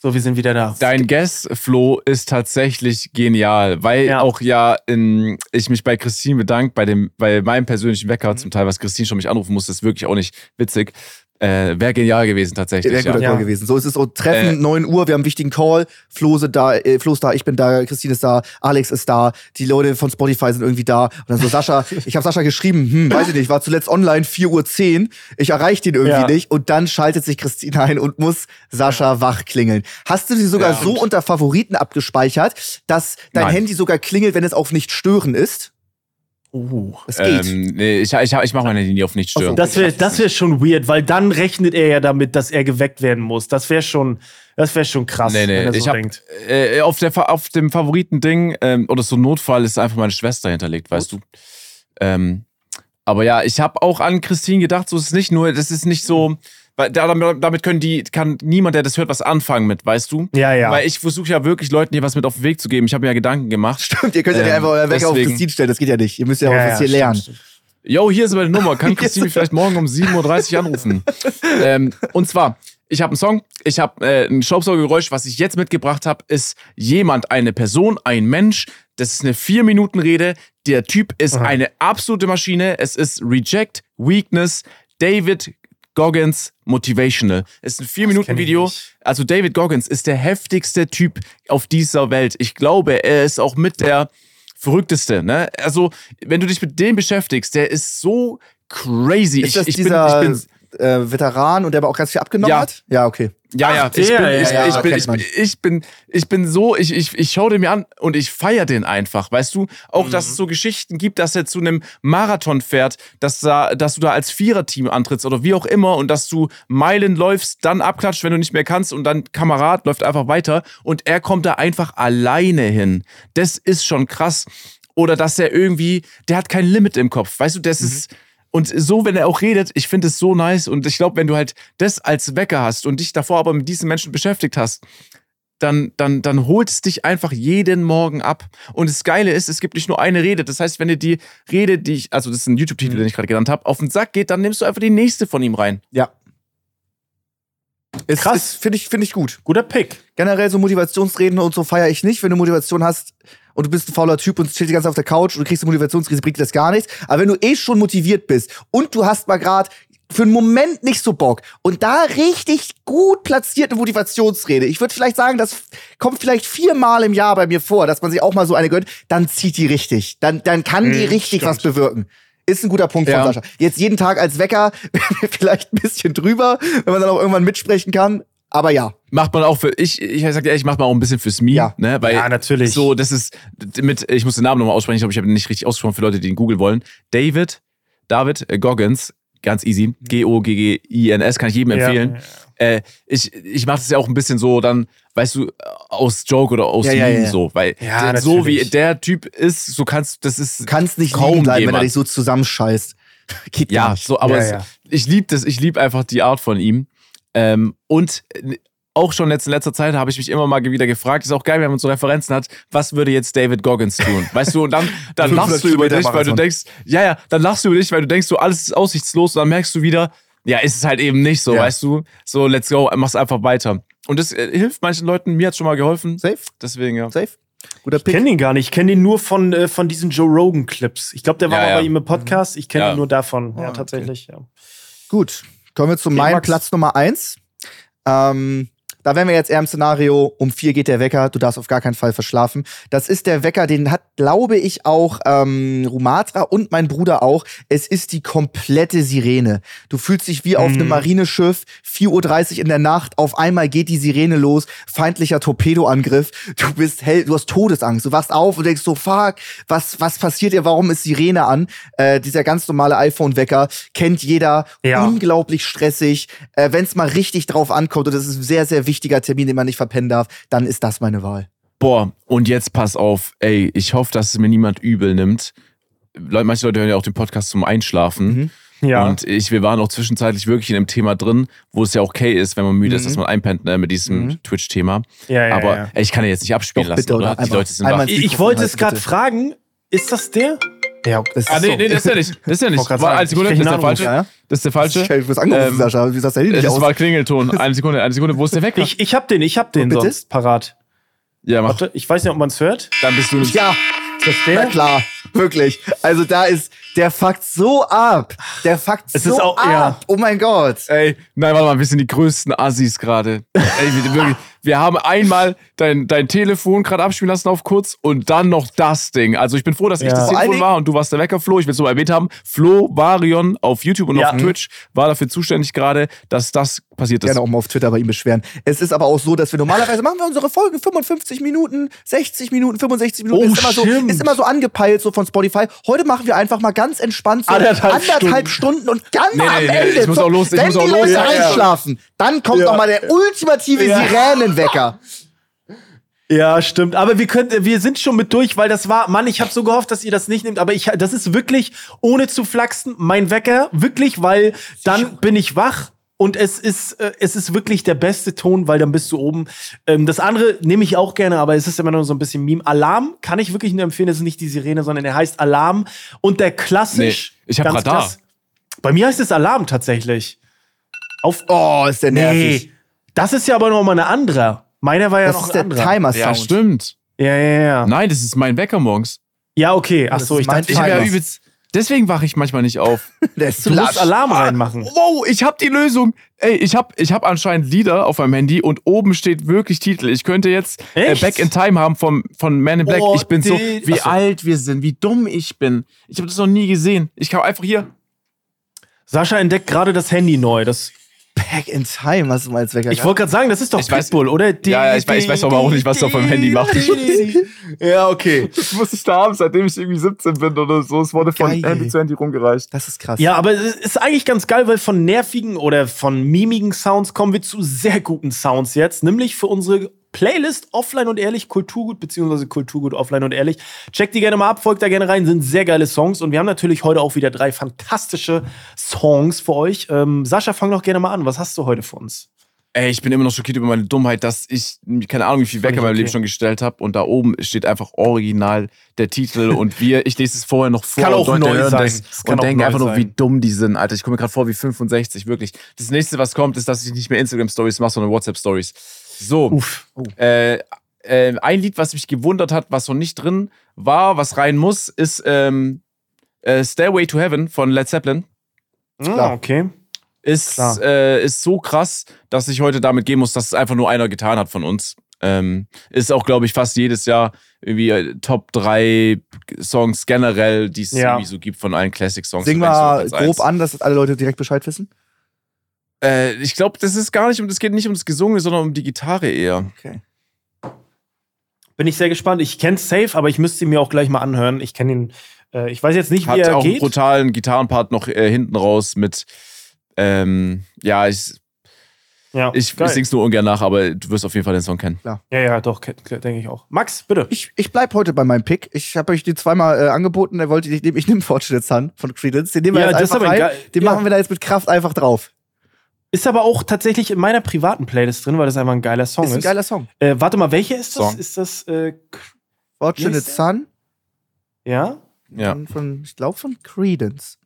[SPEAKER 1] So, wir sind wieder da.
[SPEAKER 3] Dein Guess, Flo, ist tatsächlich genial, weil
[SPEAKER 1] Ja.
[SPEAKER 3] auch ja in, ich mich bei Christine bedanke, bei, dem, bei meinem persönlichen Wecker zum Teil, was Christine schon mich anrufen musste, ist wirklich auch nicht witzig. Äh, Wäre genial gewesen tatsächlich.
[SPEAKER 2] Wäre guter
[SPEAKER 3] ja.
[SPEAKER 2] Call gewesen. So ist es so Treffen,
[SPEAKER 3] Äh.
[SPEAKER 2] 9 Uhr, wir haben einen wichtigen Call. Flo, sind da, äh, Flo ist da, ich bin da, Christine ist da, Alex ist da, die Leute von Spotify sind irgendwie da. Und dann so, Sascha, ich habe Sascha geschrieben, hm, weiß ich nicht, war zuletzt online 4.10 Uhr, ich erreiche den irgendwie
[SPEAKER 1] Ja.
[SPEAKER 2] nicht. Und dann schaltet sich Christine ein und muss Sascha wach klingeln. Hast du sie sogar
[SPEAKER 3] Ja,
[SPEAKER 2] so unter Favoriten abgespeichert, dass dein
[SPEAKER 3] Nein.
[SPEAKER 2] Handy sogar klingelt, wenn es auf nicht stören ist?
[SPEAKER 1] Uh.
[SPEAKER 2] Es geht.
[SPEAKER 3] Ähm, nee, ich, ich, ich mache meine Handy auf nicht stören.
[SPEAKER 1] Das wäre das wär schon weird, weil dann rechnet er ja damit, dass er geweckt werden muss. Das wäre schon, das wär schon krass,
[SPEAKER 3] Nee, nee,
[SPEAKER 1] wenn er
[SPEAKER 3] ich
[SPEAKER 1] so
[SPEAKER 3] hab,
[SPEAKER 1] denkt.
[SPEAKER 3] äh, auf, der, auf dem Favoriten-Ding ähm, oder so Notfall ist einfach meine Schwester hinterlegt, weißt du. Ähm, aber ja, ich habe auch an Christine gedacht, so ist es nicht nur, das ist nicht so, weil da- damit können die, kann niemand, der das hört, was anfangen mit, weißt du?
[SPEAKER 1] Ja, ja.
[SPEAKER 3] Weil ich versuche ja wirklich Leuten hier was mit auf den Weg zu geben. Ich habe mir ja Gedanken gemacht.
[SPEAKER 2] Stimmt, ihr könnt ja nicht
[SPEAKER 3] ähm,
[SPEAKER 2] einfach euer Wecker auf Christine stellen, das geht ja nicht. Ihr müsst ja,
[SPEAKER 1] Ja,
[SPEAKER 2] auch
[SPEAKER 1] ja,
[SPEAKER 2] was hier
[SPEAKER 1] stimmt,
[SPEAKER 2] lernen.
[SPEAKER 1] stimmt.
[SPEAKER 3] Yo, hier ist meine Nummer. Kann Christine mich vielleicht morgen um 7.30 Uhr anrufen? ähm, und zwar, ich habe einen Song, ich habe äh, ein Staubsaugergeräusch, was ich jetzt mitgebracht habe, ist jemand, eine Person, ein Mensch. Das ist eine 4-Minuten-Rede. Der Typ ist
[SPEAKER 1] Aha.
[SPEAKER 3] eine absolute Maschine. Es ist Reject, Weakness, David Goggins Motivational. Es ist ein
[SPEAKER 1] kenn ich
[SPEAKER 3] 4-Minuten-Video.
[SPEAKER 1] nicht.
[SPEAKER 3] Also David Goggins ist der heftigste Typ auf dieser Welt. Ich glaube, er ist auch mit der verrückteste. Ne? Also, wenn du dich mit dem beschäftigst, der ist so crazy.
[SPEAKER 2] Ist das
[SPEAKER 3] ich, ich
[SPEAKER 2] dieser
[SPEAKER 3] bin, ich bin,
[SPEAKER 2] äh, Veteran und der aber auch ganz viel abgenommen
[SPEAKER 3] Ja.
[SPEAKER 2] hat? Ja, okay.
[SPEAKER 3] ja, ja, ich bin, ich,
[SPEAKER 1] ja,
[SPEAKER 3] ich,
[SPEAKER 2] ja,
[SPEAKER 3] bin, ich, bin, ich bin so, ich, ich, ich schaue den mir an und ich feiere den einfach, weißt du? Auch, dass
[SPEAKER 2] Mhm.
[SPEAKER 3] es so Geschichten gibt, dass er zu einem Marathon fährt, dass, da, dass du da als Viererteam antrittst oder wie auch immer und dass du Meilen läufst, dann abklatscht, wenn du nicht mehr kannst und dann Kamerad läuft einfach weiter und er kommt da einfach alleine hin. Das ist schon krass. Oder dass er irgendwie, der hat kein Limit im Kopf, weißt du, das
[SPEAKER 2] Mhm.
[SPEAKER 3] ist, und so, wenn er auch redet, ich finde es so nice. Und ich glaube, wenn du halt das als Wecker hast und dich davor aber mit diesen Menschen beschäftigt hast, dann, dann, dann holt es dich einfach jeden Morgen ab. Und das Geile ist, es gibt nicht nur eine Rede. Das heißt, wenn dir die Rede, die ich, also das ist ein YouTube-Titel, den ich gerade genannt habe, auf den Sack geht, dann nimmst du einfach die nächste von ihm rein.
[SPEAKER 2] Ja. Ist,
[SPEAKER 1] Krass.
[SPEAKER 2] Finde ich, find ich gut.
[SPEAKER 1] Guter Pick.
[SPEAKER 2] Generell so Motivationsreden und so feiere ich nicht. Wenn du Motivation hast und du bist ein fauler Typ und chillst die ganze Zeit auf der Couch und du kriegst eine Motivationsrede, bringt dir das gar nichts. Aber wenn du eh schon motiviert bist und du hast mal gerade für einen Moment nicht so Bock und da richtig gut platzierte Motivationsrede. Ich würde vielleicht sagen, das kommt vielleicht viermal im Jahr bei mir vor, dass man sich auch mal so eine gönnt, dann zieht die richtig. Dann, dann kann die
[SPEAKER 1] Mhm,
[SPEAKER 2] richtig
[SPEAKER 1] stimmt.
[SPEAKER 2] was bewirken. Ist ein guter Punkt
[SPEAKER 3] Ja.
[SPEAKER 2] von Sascha. Jetzt jeden Tag als Wecker vielleicht ein bisschen drüber, wenn man dann auch irgendwann mitsprechen kann. Aber ja.
[SPEAKER 3] Macht man auch für, ich, ich sag dir, ich mach mal auch ein bisschen fürs Meme,
[SPEAKER 2] Ja.
[SPEAKER 3] ne? Weil
[SPEAKER 1] Ja, natürlich.
[SPEAKER 3] So, das ist mit, ich muss den Namen nochmal aussprechen, ich glaube, ich habe ihn nicht richtig ausgesprochen für Leute, die ihn googeln wollen. David, David äh, Goggins, ganz easy. G-O-G-G-I-N-S, kann ich jedem
[SPEAKER 1] Ja.
[SPEAKER 3] empfehlen. Äh, ich ich mache das ja auch ein bisschen so, dann, weißt du, aus Joke oder aus
[SPEAKER 2] Ja, ja,
[SPEAKER 3] Meme
[SPEAKER 2] ja.
[SPEAKER 3] so, weil
[SPEAKER 1] Ja,
[SPEAKER 3] der, so wie der Typ ist, so kannst das ist
[SPEAKER 2] Du kannst nicht
[SPEAKER 3] kaum
[SPEAKER 2] liegen bleiben, wenn er dich so zusammenscheißt. Geht
[SPEAKER 3] Ja,
[SPEAKER 2] nicht.
[SPEAKER 3] so, aber
[SPEAKER 1] Ja,
[SPEAKER 3] es,
[SPEAKER 1] ja.
[SPEAKER 3] ich liebe das, ich liebe einfach die Art von ihm. Ähm, und auch schon jetzt in letzter Zeit habe ich mich immer mal wieder gefragt, ist auch geil, wenn man so Referenzen hat, was würde jetzt David Goggins tun? Weißt du, und dann, dann
[SPEAKER 2] 500
[SPEAKER 3] lachst du über dich, weil du denkst, ja, ja, dann lachst du über dich, weil du denkst, so alles ist aussichtslos und dann merkst du wieder, ja, ist es halt eben nicht so,
[SPEAKER 2] Ja.
[SPEAKER 3] weißt du? So, let's go, mach's einfach weiter. Und das äh, hilft manchen Leuten, mir hat's schon mal geholfen.
[SPEAKER 2] Safe?
[SPEAKER 3] Deswegen, ja.
[SPEAKER 2] Safe? Guter
[SPEAKER 1] Ich
[SPEAKER 2] Pick.
[SPEAKER 1] kenne ihn gar nicht. Ich kenne ihn nur von, äh, von diesen Joe Rogan-Clips. Ich glaube, der war
[SPEAKER 3] Ja,
[SPEAKER 1] mal
[SPEAKER 3] ja.
[SPEAKER 1] bei ihm im Podcast. Ich kenne
[SPEAKER 3] Ja.
[SPEAKER 1] ihn nur davon.
[SPEAKER 2] Ah,
[SPEAKER 1] Ja,
[SPEAKER 2] okay.
[SPEAKER 1] tatsächlich. Ja.
[SPEAKER 2] Gut. Kommen wir zu
[SPEAKER 1] Okay,
[SPEAKER 2] meinem. Platz Nummer eins. Ähm, da wären wir jetzt eher im Szenario, um vier geht der Wecker, du darfst auf gar keinen Fall verschlafen. Das ist der Wecker, den hat, glaube ich, auch ähm, Rumatra und mein Bruder auch. Es ist die komplette Sirene. Du fühlst dich wie auf
[SPEAKER 1] Mhm.
[SPEAKER 2] einem Marineschiff, 4.30 Uhr in der Nacht, auf einmal geht die Sirene los, feindlicher Torpedoangriff, du bist hell, du hast Todesangst, du wachst auf und denkst so, fuck, was, was passiert hier, warum ist Sirene an? Äh, dieser ganz normale iPhone-Wecker kennt jeder,
[SPEAKER 1] Ja.
[SPEAKER 2] unglaublich stressig. Äh, Wenn es mal richtig drauf ankommt, und das ist sehr, sehr wichtiger Termin, den man nicht verpennen darf, dann ist das meine Wahl.
[SPEAKER 3] Boah, und jetzt pass auf, ey, ich hoffe, dass es mir niemand übel nimmt. Leute, manche Leute hören ja auch den Podcast zum Einschlafen.
[SPEAKER 2] Mhm.
[SPEAKER 1] Ja.
[SPEAKER 3] Und ich, wir waren auch zwischenzeitlich wirklich in einem Thema drin, wo es ja okay ist, wenn man müde ist,
[SPEAKER 2] Mhm.
[SPEAKER 3] dass man einpennt ne, mit diesem
[SPEAKER 2] Mhm.
[SPEAKER 3] Twitch-Thema.
[SPEAKER 1] ja, ja,
[SPEAKER 3] Aber
[SPEAKER 1] ja.
[SPEAKER 3] ey, ich kann ja jetzt nicht abspielen
[SPEAKER 2] Doch,
[SPEAKER 3] lassen,
[SPEAKER 2] bitte,
[SPEAKER 3] oder?
[SPEAKER 2] oder?
[SPEAKER 3] Die Leute sind wach.
[SPEAKER 1] Ich, ich wollte
[SPEAKER 2] halten,
[SPEAKER 1] es gerade fragen. Ist das der? Ja, das
[SPEAKER 3] Ah, nee, nee, das ist ja nicht. Das ist ja nicht.
[SPEAKER 1] sagen,
[SPEAKER 3] eine Sekunde, das ist der
[SPEAKER 1] einen
[SPEAKER 3] falsche.
[SPEAKER 2] Ja, ja.
[SPEAKER 3] Das ist der falsche.
[SPEAKER 2] Ich wirst angerufen,
[SPEAKER 3] Ähm,
[SPEAKER 2] Sascha. Wie sagst du nicht
[SPEAKER 3] Das
[SPEAKER 2] aus?
[SPEAKER 3] war Klingelton. Eine Sekunde, eine Sekunde. Wo ist der Wecker?
[SPEAKER 1] Ich, ich hab den, ich hab den
[SPEAKER 2] bitte?
[SPEAKER 1] sonst parat.
[SPEAKER 3] ja, mach.
[SPEAKER 1] Warte, ich weiß nicht, ob man es hört.
[SPEAKER 3] Dann bist du nicht.
[SPEAKER 2] Ja,
[SPEAKER 1] Ist das
[SPEAKER 2] na
[SPEAKER 1] der?
[SPEAKER 2] klar. Wirklich. Also da ist, der fuckt so ab. Der fuckt
[SPEAKER 1] Es
[SPEAKER 2] so
[SPEAKER 1] ist auch-
[SPEAKER 2] ab.
[SPEAKER 1] ja.
[SPEAKER 2] Oh mein Gott.
[SPEAKER 3] Ey, nein, warte mal, wir sind die größten Assis gerade. Ey, wir, wirklich, wir haben einmal dein, dein Telefon gerade abspielen lassen auf kurz und dann noch das Ding. Also ich bin froh, dass ich
[SPEAKER 1] Ja.
[SPEAKER 3] das
[SPEAKER 2] Vor allen
[SPEAKER 3] Telefon war und du warst der Wecker, Flo. Ich will es nur erwähnt haben. Flo Varion auf YouTube und
[SPEAKER 1] Ja.
[SPEAKER 3] auf Twitch war dafür zuständig gerade, dass das passiert ist.
[SPEAKER 2] Gerne auch mal auf Twitter bei ihm beschweren. Es ist aber auch so, dass wir normalerweise machen wir unsere Folgen 55 Minuten, 60 Minuten, 65 Minuten.
[SPEAKER 1] Oh,
[SPEAKER 2] ist, immer so, ist immer so angepeilt so von Spotify. Heute machen wir einfach mal ganz entspannt so
[SPEAKER 1] Anderthalb
[SPEAKER 2] anderthalb Stunden. und ganz
[SPEAKER 3] Nee,
[SPEAKER 2] am
[SPEAKER 3] nee,
[SPEAKER 2] Ende,
[SPEAKER 3] ich muss auch los, ich
[SPEAKER 2] wenn
[SPEAKER 3] muss auch
[SPEAKER 2] die
[SPEAKER 3] los.
[SPEAKER 2] Leute
[SPEAKER 3] Ja,
[SPEAKER 2] einschlafen, dann kommt
[SPEAKER 1] Ja.
[SPEAKER 2] noch mal der ultimative
[SPEAKER 1] Ja.
[SPEAKER 2] Siränenwecker.
[SPEAKER 1] Ja, stimmt. Aber wir können, wir sind schon mit durch, weil das war, Mann, ich habe so gehofft, dass ihr das nicht nehmt. Aber ich, das ist wirklich, ohne zu flachsen, mein Wecker. Wirklich, weil dann bin ich wach. Und es ist, äh, es ist wirklich der beste Ton, weil dann bist du oben. Ähm, das andere nehme ich auch gerne, aber es ist immer nur so ein bisschen Meme. Alarm kann ich wirklich nur empfehlen. Das ist nicht die Sirene, sondern er heißt Alarm. Und der klassisch.
[SPEAKER 3] Nee, ich hab
[SPEAKER 1] ganz
[SPEAKER 3] Radar.
[SPEAKER 1] klass- Bei mir heißt es Alarm tatsächlich. Auf.
[SPEAKER 2] Oh, ist der nervig.
[SPEAKER 1] Nee. Das ist ja aber noch mal eine andere. Meiner war ja
[SPEAKER 2] Das
[SPEAKER 1] noch
[SPEAKER 2] ist
[SPEAKER 1] ein
[SPEAKER 2] der. Timer-Sound.
[SPEAKER 3] Ja, stimmt.
[SPEAKER 1] Ja, ja, ja.
[SPEAKER 3] Nein, das ist mein Wecker morgens.
[SPEAKER 1] Ja, okay. Ach so, ich dachte,
[SPEAKER 3] Ich habe ja
[SPEAKER 2] Timer.
[SPEAKER 3] übelst. Deswegen wache ich manchmal nicht auf.
[SPEAKER 2] Der ist zu
[SPEAKER 1] du musst. Alarm reinmachen.
[SPEAKER 3] Wow, ich habe die Lösung. Ey, ich habe ich hab anscheinend Lieder auf meinem Handy und oben steht wirklich Titel. Ich könnte jetzt äh? Back in Time haben vom, von Man in Black.
[SPEAKER 1] Oh,
[SPEAKER 3] ich bin so, wie
[SPEAKER 1] Ach so.
[SPEAKER 3] alt wir sind, wie dumm ich bin. Ich habe das noch nie gesehen. Ich kann einfach hier.
[SPEAKER 1] Sascha entdeckt gerade das Handy neu. Das,
[SPEAKER 2] Back in Time, hast du mal als Wecker
[SPEAKER 1] ich wollte gerade sagen, das ist doch
[SPEAKER 3] Ich weiß-
[SPEAKER 1] Pitbull, oder?
[SPEAKER 3] Ja, ja, ich weiß- ich weiß aber auch nicht, was er auf meinem Handy macht.
[SPEAKER 1] ja, okay.
[SPEAKER 3] Das muss ich da haben, seitdem ich irgendwie 17 bin oder so. Es wurde
[SPEAKER 2] von Geil. Handy
[SPEAKER 3] zu Handy rumgereicht.
[SPEAKER 2] Das ist krass.
[SPEAKER 1] Ja, aber es ist eigentlich ganz geil, weil von nervigen oder von mimigen Sounds kommen wir zu sehr guten Sounds jetzt, nämlich für unsere Playlist Offline und Ehrlich, Kulturgut, beziehungsweise Kulturgut Offline und Ehrlich. Checkt die gerne mal ab, folgt da gerne rein, sind sehr geile Songs und wir haben natürlich heute auch wieder drei fantastische Songs für euch. Ähm, Sascha, fang doch gerne mal an. Was hast du heute für uns?
[SPEAKER 3] Ey, ich bin immer noch schockiert über meine Dummheit, dass ich, keine Ahnung, wie viel Wecker in meinem
[SPEAKER 1] okay.
[SPEAKER 3] Leben schon gestellt habe und da oben steht einfach original der Titel und wir, ich lese es vorher noch vor
[SPEAKER 1] Kann
[SPEAKER 3] und
[SPEAKER 1] auch neu
[SPEAKER 3] hören
[SPEAKER 1] sein.
[SPEAKER 3] das
[SPEAKER 1] kann
[SPEAKER 3] und
[SPEAKER 1] neu
[SPEAKER 3] einfach nur,
[SPEAKER 1] sein.
[SPEAKER 3] wie dumm die sind, Alter. Ich komme mir gerade vor wie 65, wirklich. Das nächste, was kommt, ist, dass ich nicht mehr Instagram-Stories mache, sondern WhatsApp-Stories. So,
[SPEAKER 1] Uff.
[SPEAKER 3] äh, äh, ein Lied, was mich gewundert hat, was noch nicht drin war, was rein muss, ist ähm, äh, Stairway to Heaven von Led Zeppelin.
[SPEAKER 2] Klar.
[SPEAKER 1] Ah, okay.
[SPEAKER 3] ist,
[SPEAKER 1] Klar.
[SPEAKER 3] äh, ist so krass, dass ich heute damit gehen muss, dass es einfach nur einer getan hat von uns. Ähm, ist auch, glaube ich, fast jedes Jahr irgendwie äh, Top 3 Songs generell, die es
[SPEAKER 1] Ja.
[SPEAKER 3] irgendwie so gibt von allen Classic-Songs.
[SPEAKER 2] Sing mal grob
[SPEAKER 3] eins.
[SPEAKER 2] an, dass alle Leute direkt Bescheid wissen.
[SPEAKER 3] Äh, ich glaube, das ist gar nicht um, das geht nicht um das Gesungene, sondern um die Gitarre eher.
[SPEAKER 2] Okay.
[SPEAKER 1] Bin ich sehr gespannt. Ich kenn's safe, aber ich müsste ihn mir auch gleich mal anhören. Ich kenne ihn. Äh, ich weiß jetzt nicht, wie
[SPEAKER 3] Hat
[SPEAKER 1] er
[SPEAKER 3] auch einen
[SPEAKER 1] geht.
[SPEAKER 3] brutalen Gitarrenpart noch äh, hinten raus mit, ähm, ja, ich,
[SPEAKER 1] Ja,
[SPEAKER 3] ich, ich sing's nur ungern nach, aber du wirst auf jeden Fall den Song kennen.
[SPEAKER 1] Ja, ja, doch, ke- ke- denke ich auch. Max, bitte.
[SPEAKER 2] Ich, ich bleib heute bei meinem Pick. Ich habe euch die zweimal äh, angeboten. Der wollte ich nehmen. Ich nehme Fortunate von Credence. Den nehmen wir
[SPEAKER 1] Ja,
[SPEAKER 2] jetzt einfach rein.
[SPEAKER 1] geil.
[SPEAKER 2] Den
[SPEAKER 1] Ja.
[SPEAKER 2] machen wir da jetzt mit Kraft einfach drauf.
[SPEAKER 1] Ist aber auch tatsächlich in meiner privaten Playlist drin, weil das einfach ein geiler Song
[SPEAKER 2] Ist
[SPEAKER 1] ist.
[SPEAKER 2] ein geiler Song.
[SPEAKER 1] äh, warte mal, welcher ist das?
[SPEAKER 3] Song.
[SPEAKER 1] Ist das, äh,
[SPEAKER 2] Fortunate? Son
[SPEAKER 1] ja?
[SPEAKER 3] Ja.
[SPEAKER 2] von, von ich glaube von Credence.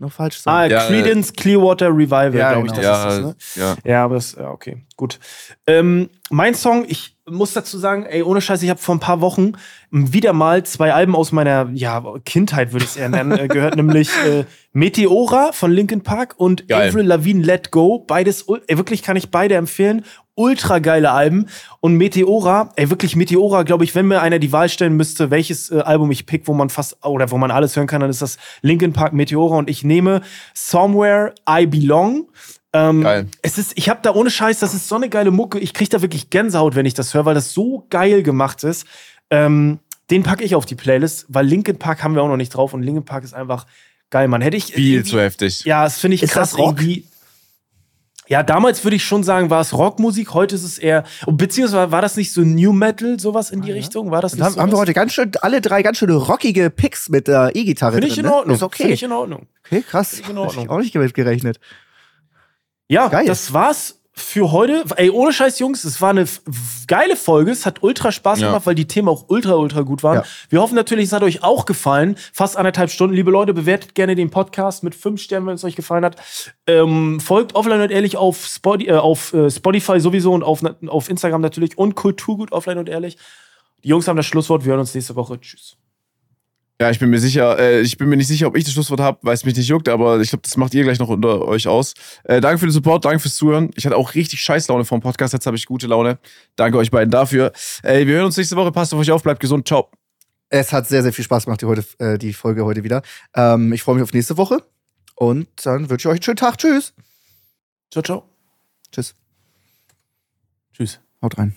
[SPEAKER 2] Auch falsch sein.
[SPEAKER 1] Ah,
[SPEAKER 3] Ja,
[SPEAKER 1] Creedence Clearwater Revival,
[SPEAKER 2] Ja,
[SPEAKER 1] glaube ich,
[SPEAKER 2] genau.
[SPEAKER 1] das
[SPEAKER 3] Ja,
[SPEAKER 1] ist das, ne?
[SPEAKER 3] ja.
[SPEAKER 1] Ja, aber das, ja, okay, gut. Ähm, mein Song, ich muss dazu sagen, ey, ohne Scheiß, ich habe vor ein paar Wochen wieder mal zwei Alben aus meiner ja, Kindheit, würde ich es eher nennen, äh, gehört, nämlich äh, Meteora von Linkin Park und
[SPEAKER 3] Geil.
[SPEAKER 1] Avril Lavigne Let Go. Beides, ey, wirklich kann ich beide empfehlen. Ultra geile Alben. Und Meteora, ey, wirklich Meteora, glaube ich, wenn mir einer die Wahl stellen müsste, welches äh, Album ich pick, wo man fast, oder wo man alles hören kann, dann ist das Linkin Park Meteora und ich nehme Somewhere I Belong. Ähm,
[SPEAKER 3] Geil.
[SPEAKER 1] Es ist, ich habe da ohne Scheiß, das ist so eine geile Mucke. Ich kriege da wirklich Gänsehaut, wenn ich das höre, weil das so geil gemacht ist. Ähm, den packe ich auf die Playlist, weil Linkin Park haben wir auch noch nicht drauf und Linkin Park ist einfach geil, Mann. Hätte ich
[SPEAKER 3] Viel zu heftig.
[SPEAKER 1] Ja, das finde ich
[SPEAKER 2] Ist
[SPEAKER 1] krass
[SPEAKER 2] das Rock?
[SPEAKER 1] irgendwie. Ja, damals würde ich schon sagen, war es Rockmusik, heute ist es eher, beziehungsweise war das nicht so New Metal, sowas in die Richtung? War das nicht
[SPEAKER 2] haben, haben wir
[SPEAKER 1] sowas?
[SPEAKER 2] heute ganz schön, alle drei ganz schöne rockige Picks mit der E-Gitarre
[SPEAKER 1] Finde
[SPEAKER 2] drin.
[SPEAKER 1] ich in
[SPEAKER 2] ne?
[SPEAKER 1] Ordnung.
[SPEAKER 2] Ist okay.
[SPEAKER 1] Finde ich in Ordnung.
[SPEAKER 2] okay, krass.
[SPEAKER 1] Finde ich in Ordnung.
[SPEAKER 2] ich auch nicht damit gerechnet.
[SPEAKER 1] Ja,
[SPEAKER 2] Geil.
[SPEAKER 1] das war's für heute. Ey, ohne Scheiß, Jungs, es war eine geile Folge. Es hat ultra Spaß
[SPEAKER 3] Ja.
[SPEAKER 1] gemacht, weil die Themen auch ultra, ultra gut waren.
[SPEAKER 2] Ja.
[SPEAKER 1] Wir hoffen natürlich, es hat euch auch gefallen. Fast anderthalb Stunden. Liebe Leute, bewertet gerne den Podcast mit fünf Sternen, wenn es euch gefallen hat. Ähm, folgt offline und ehrlich auf, Spoti äh, auf äh, Spotify sowieso und auf, auf Instagram natürlich und Kulturgut offline und ehrlich. Die Jungs haben das Schlusswort. Wir hören uns nächste Woche. Tschüss.
[SPEAKER 3] Ja, ich bin mir sicher, äh, ich bin mir nicht sicher, ob ich das Schlusswort habe, weil es mich nicht juckt, aber ich glaube, das macht ihr gleich noch unter euch aus. Äh, danke für den Support, danke fürs Zuhören. Ich hatte auch richtig scheiß Laune vom Podcast, jetzt habe ich gute Laune. Danke euch beiden dafür. Äh, wir hören uns nächste Woche. Passt auf euch auf, bleibt gesund. Ciao.
[SPEAKER 2] Es hat sehr, sehr viel Spaß gemacht, die, heute, äh, die Folge heute wieder. Ähm, ich freue mich auf nächste Woche. Und dann wünsche ich euch einen schönen Tag. Tschüss.
[SPEAKER 1] Ciao, ciao.
[SPEAKER 2] Tschüss.
[SPEAKER 1] Tschüss.
[SPEAKER 2] Haut rein.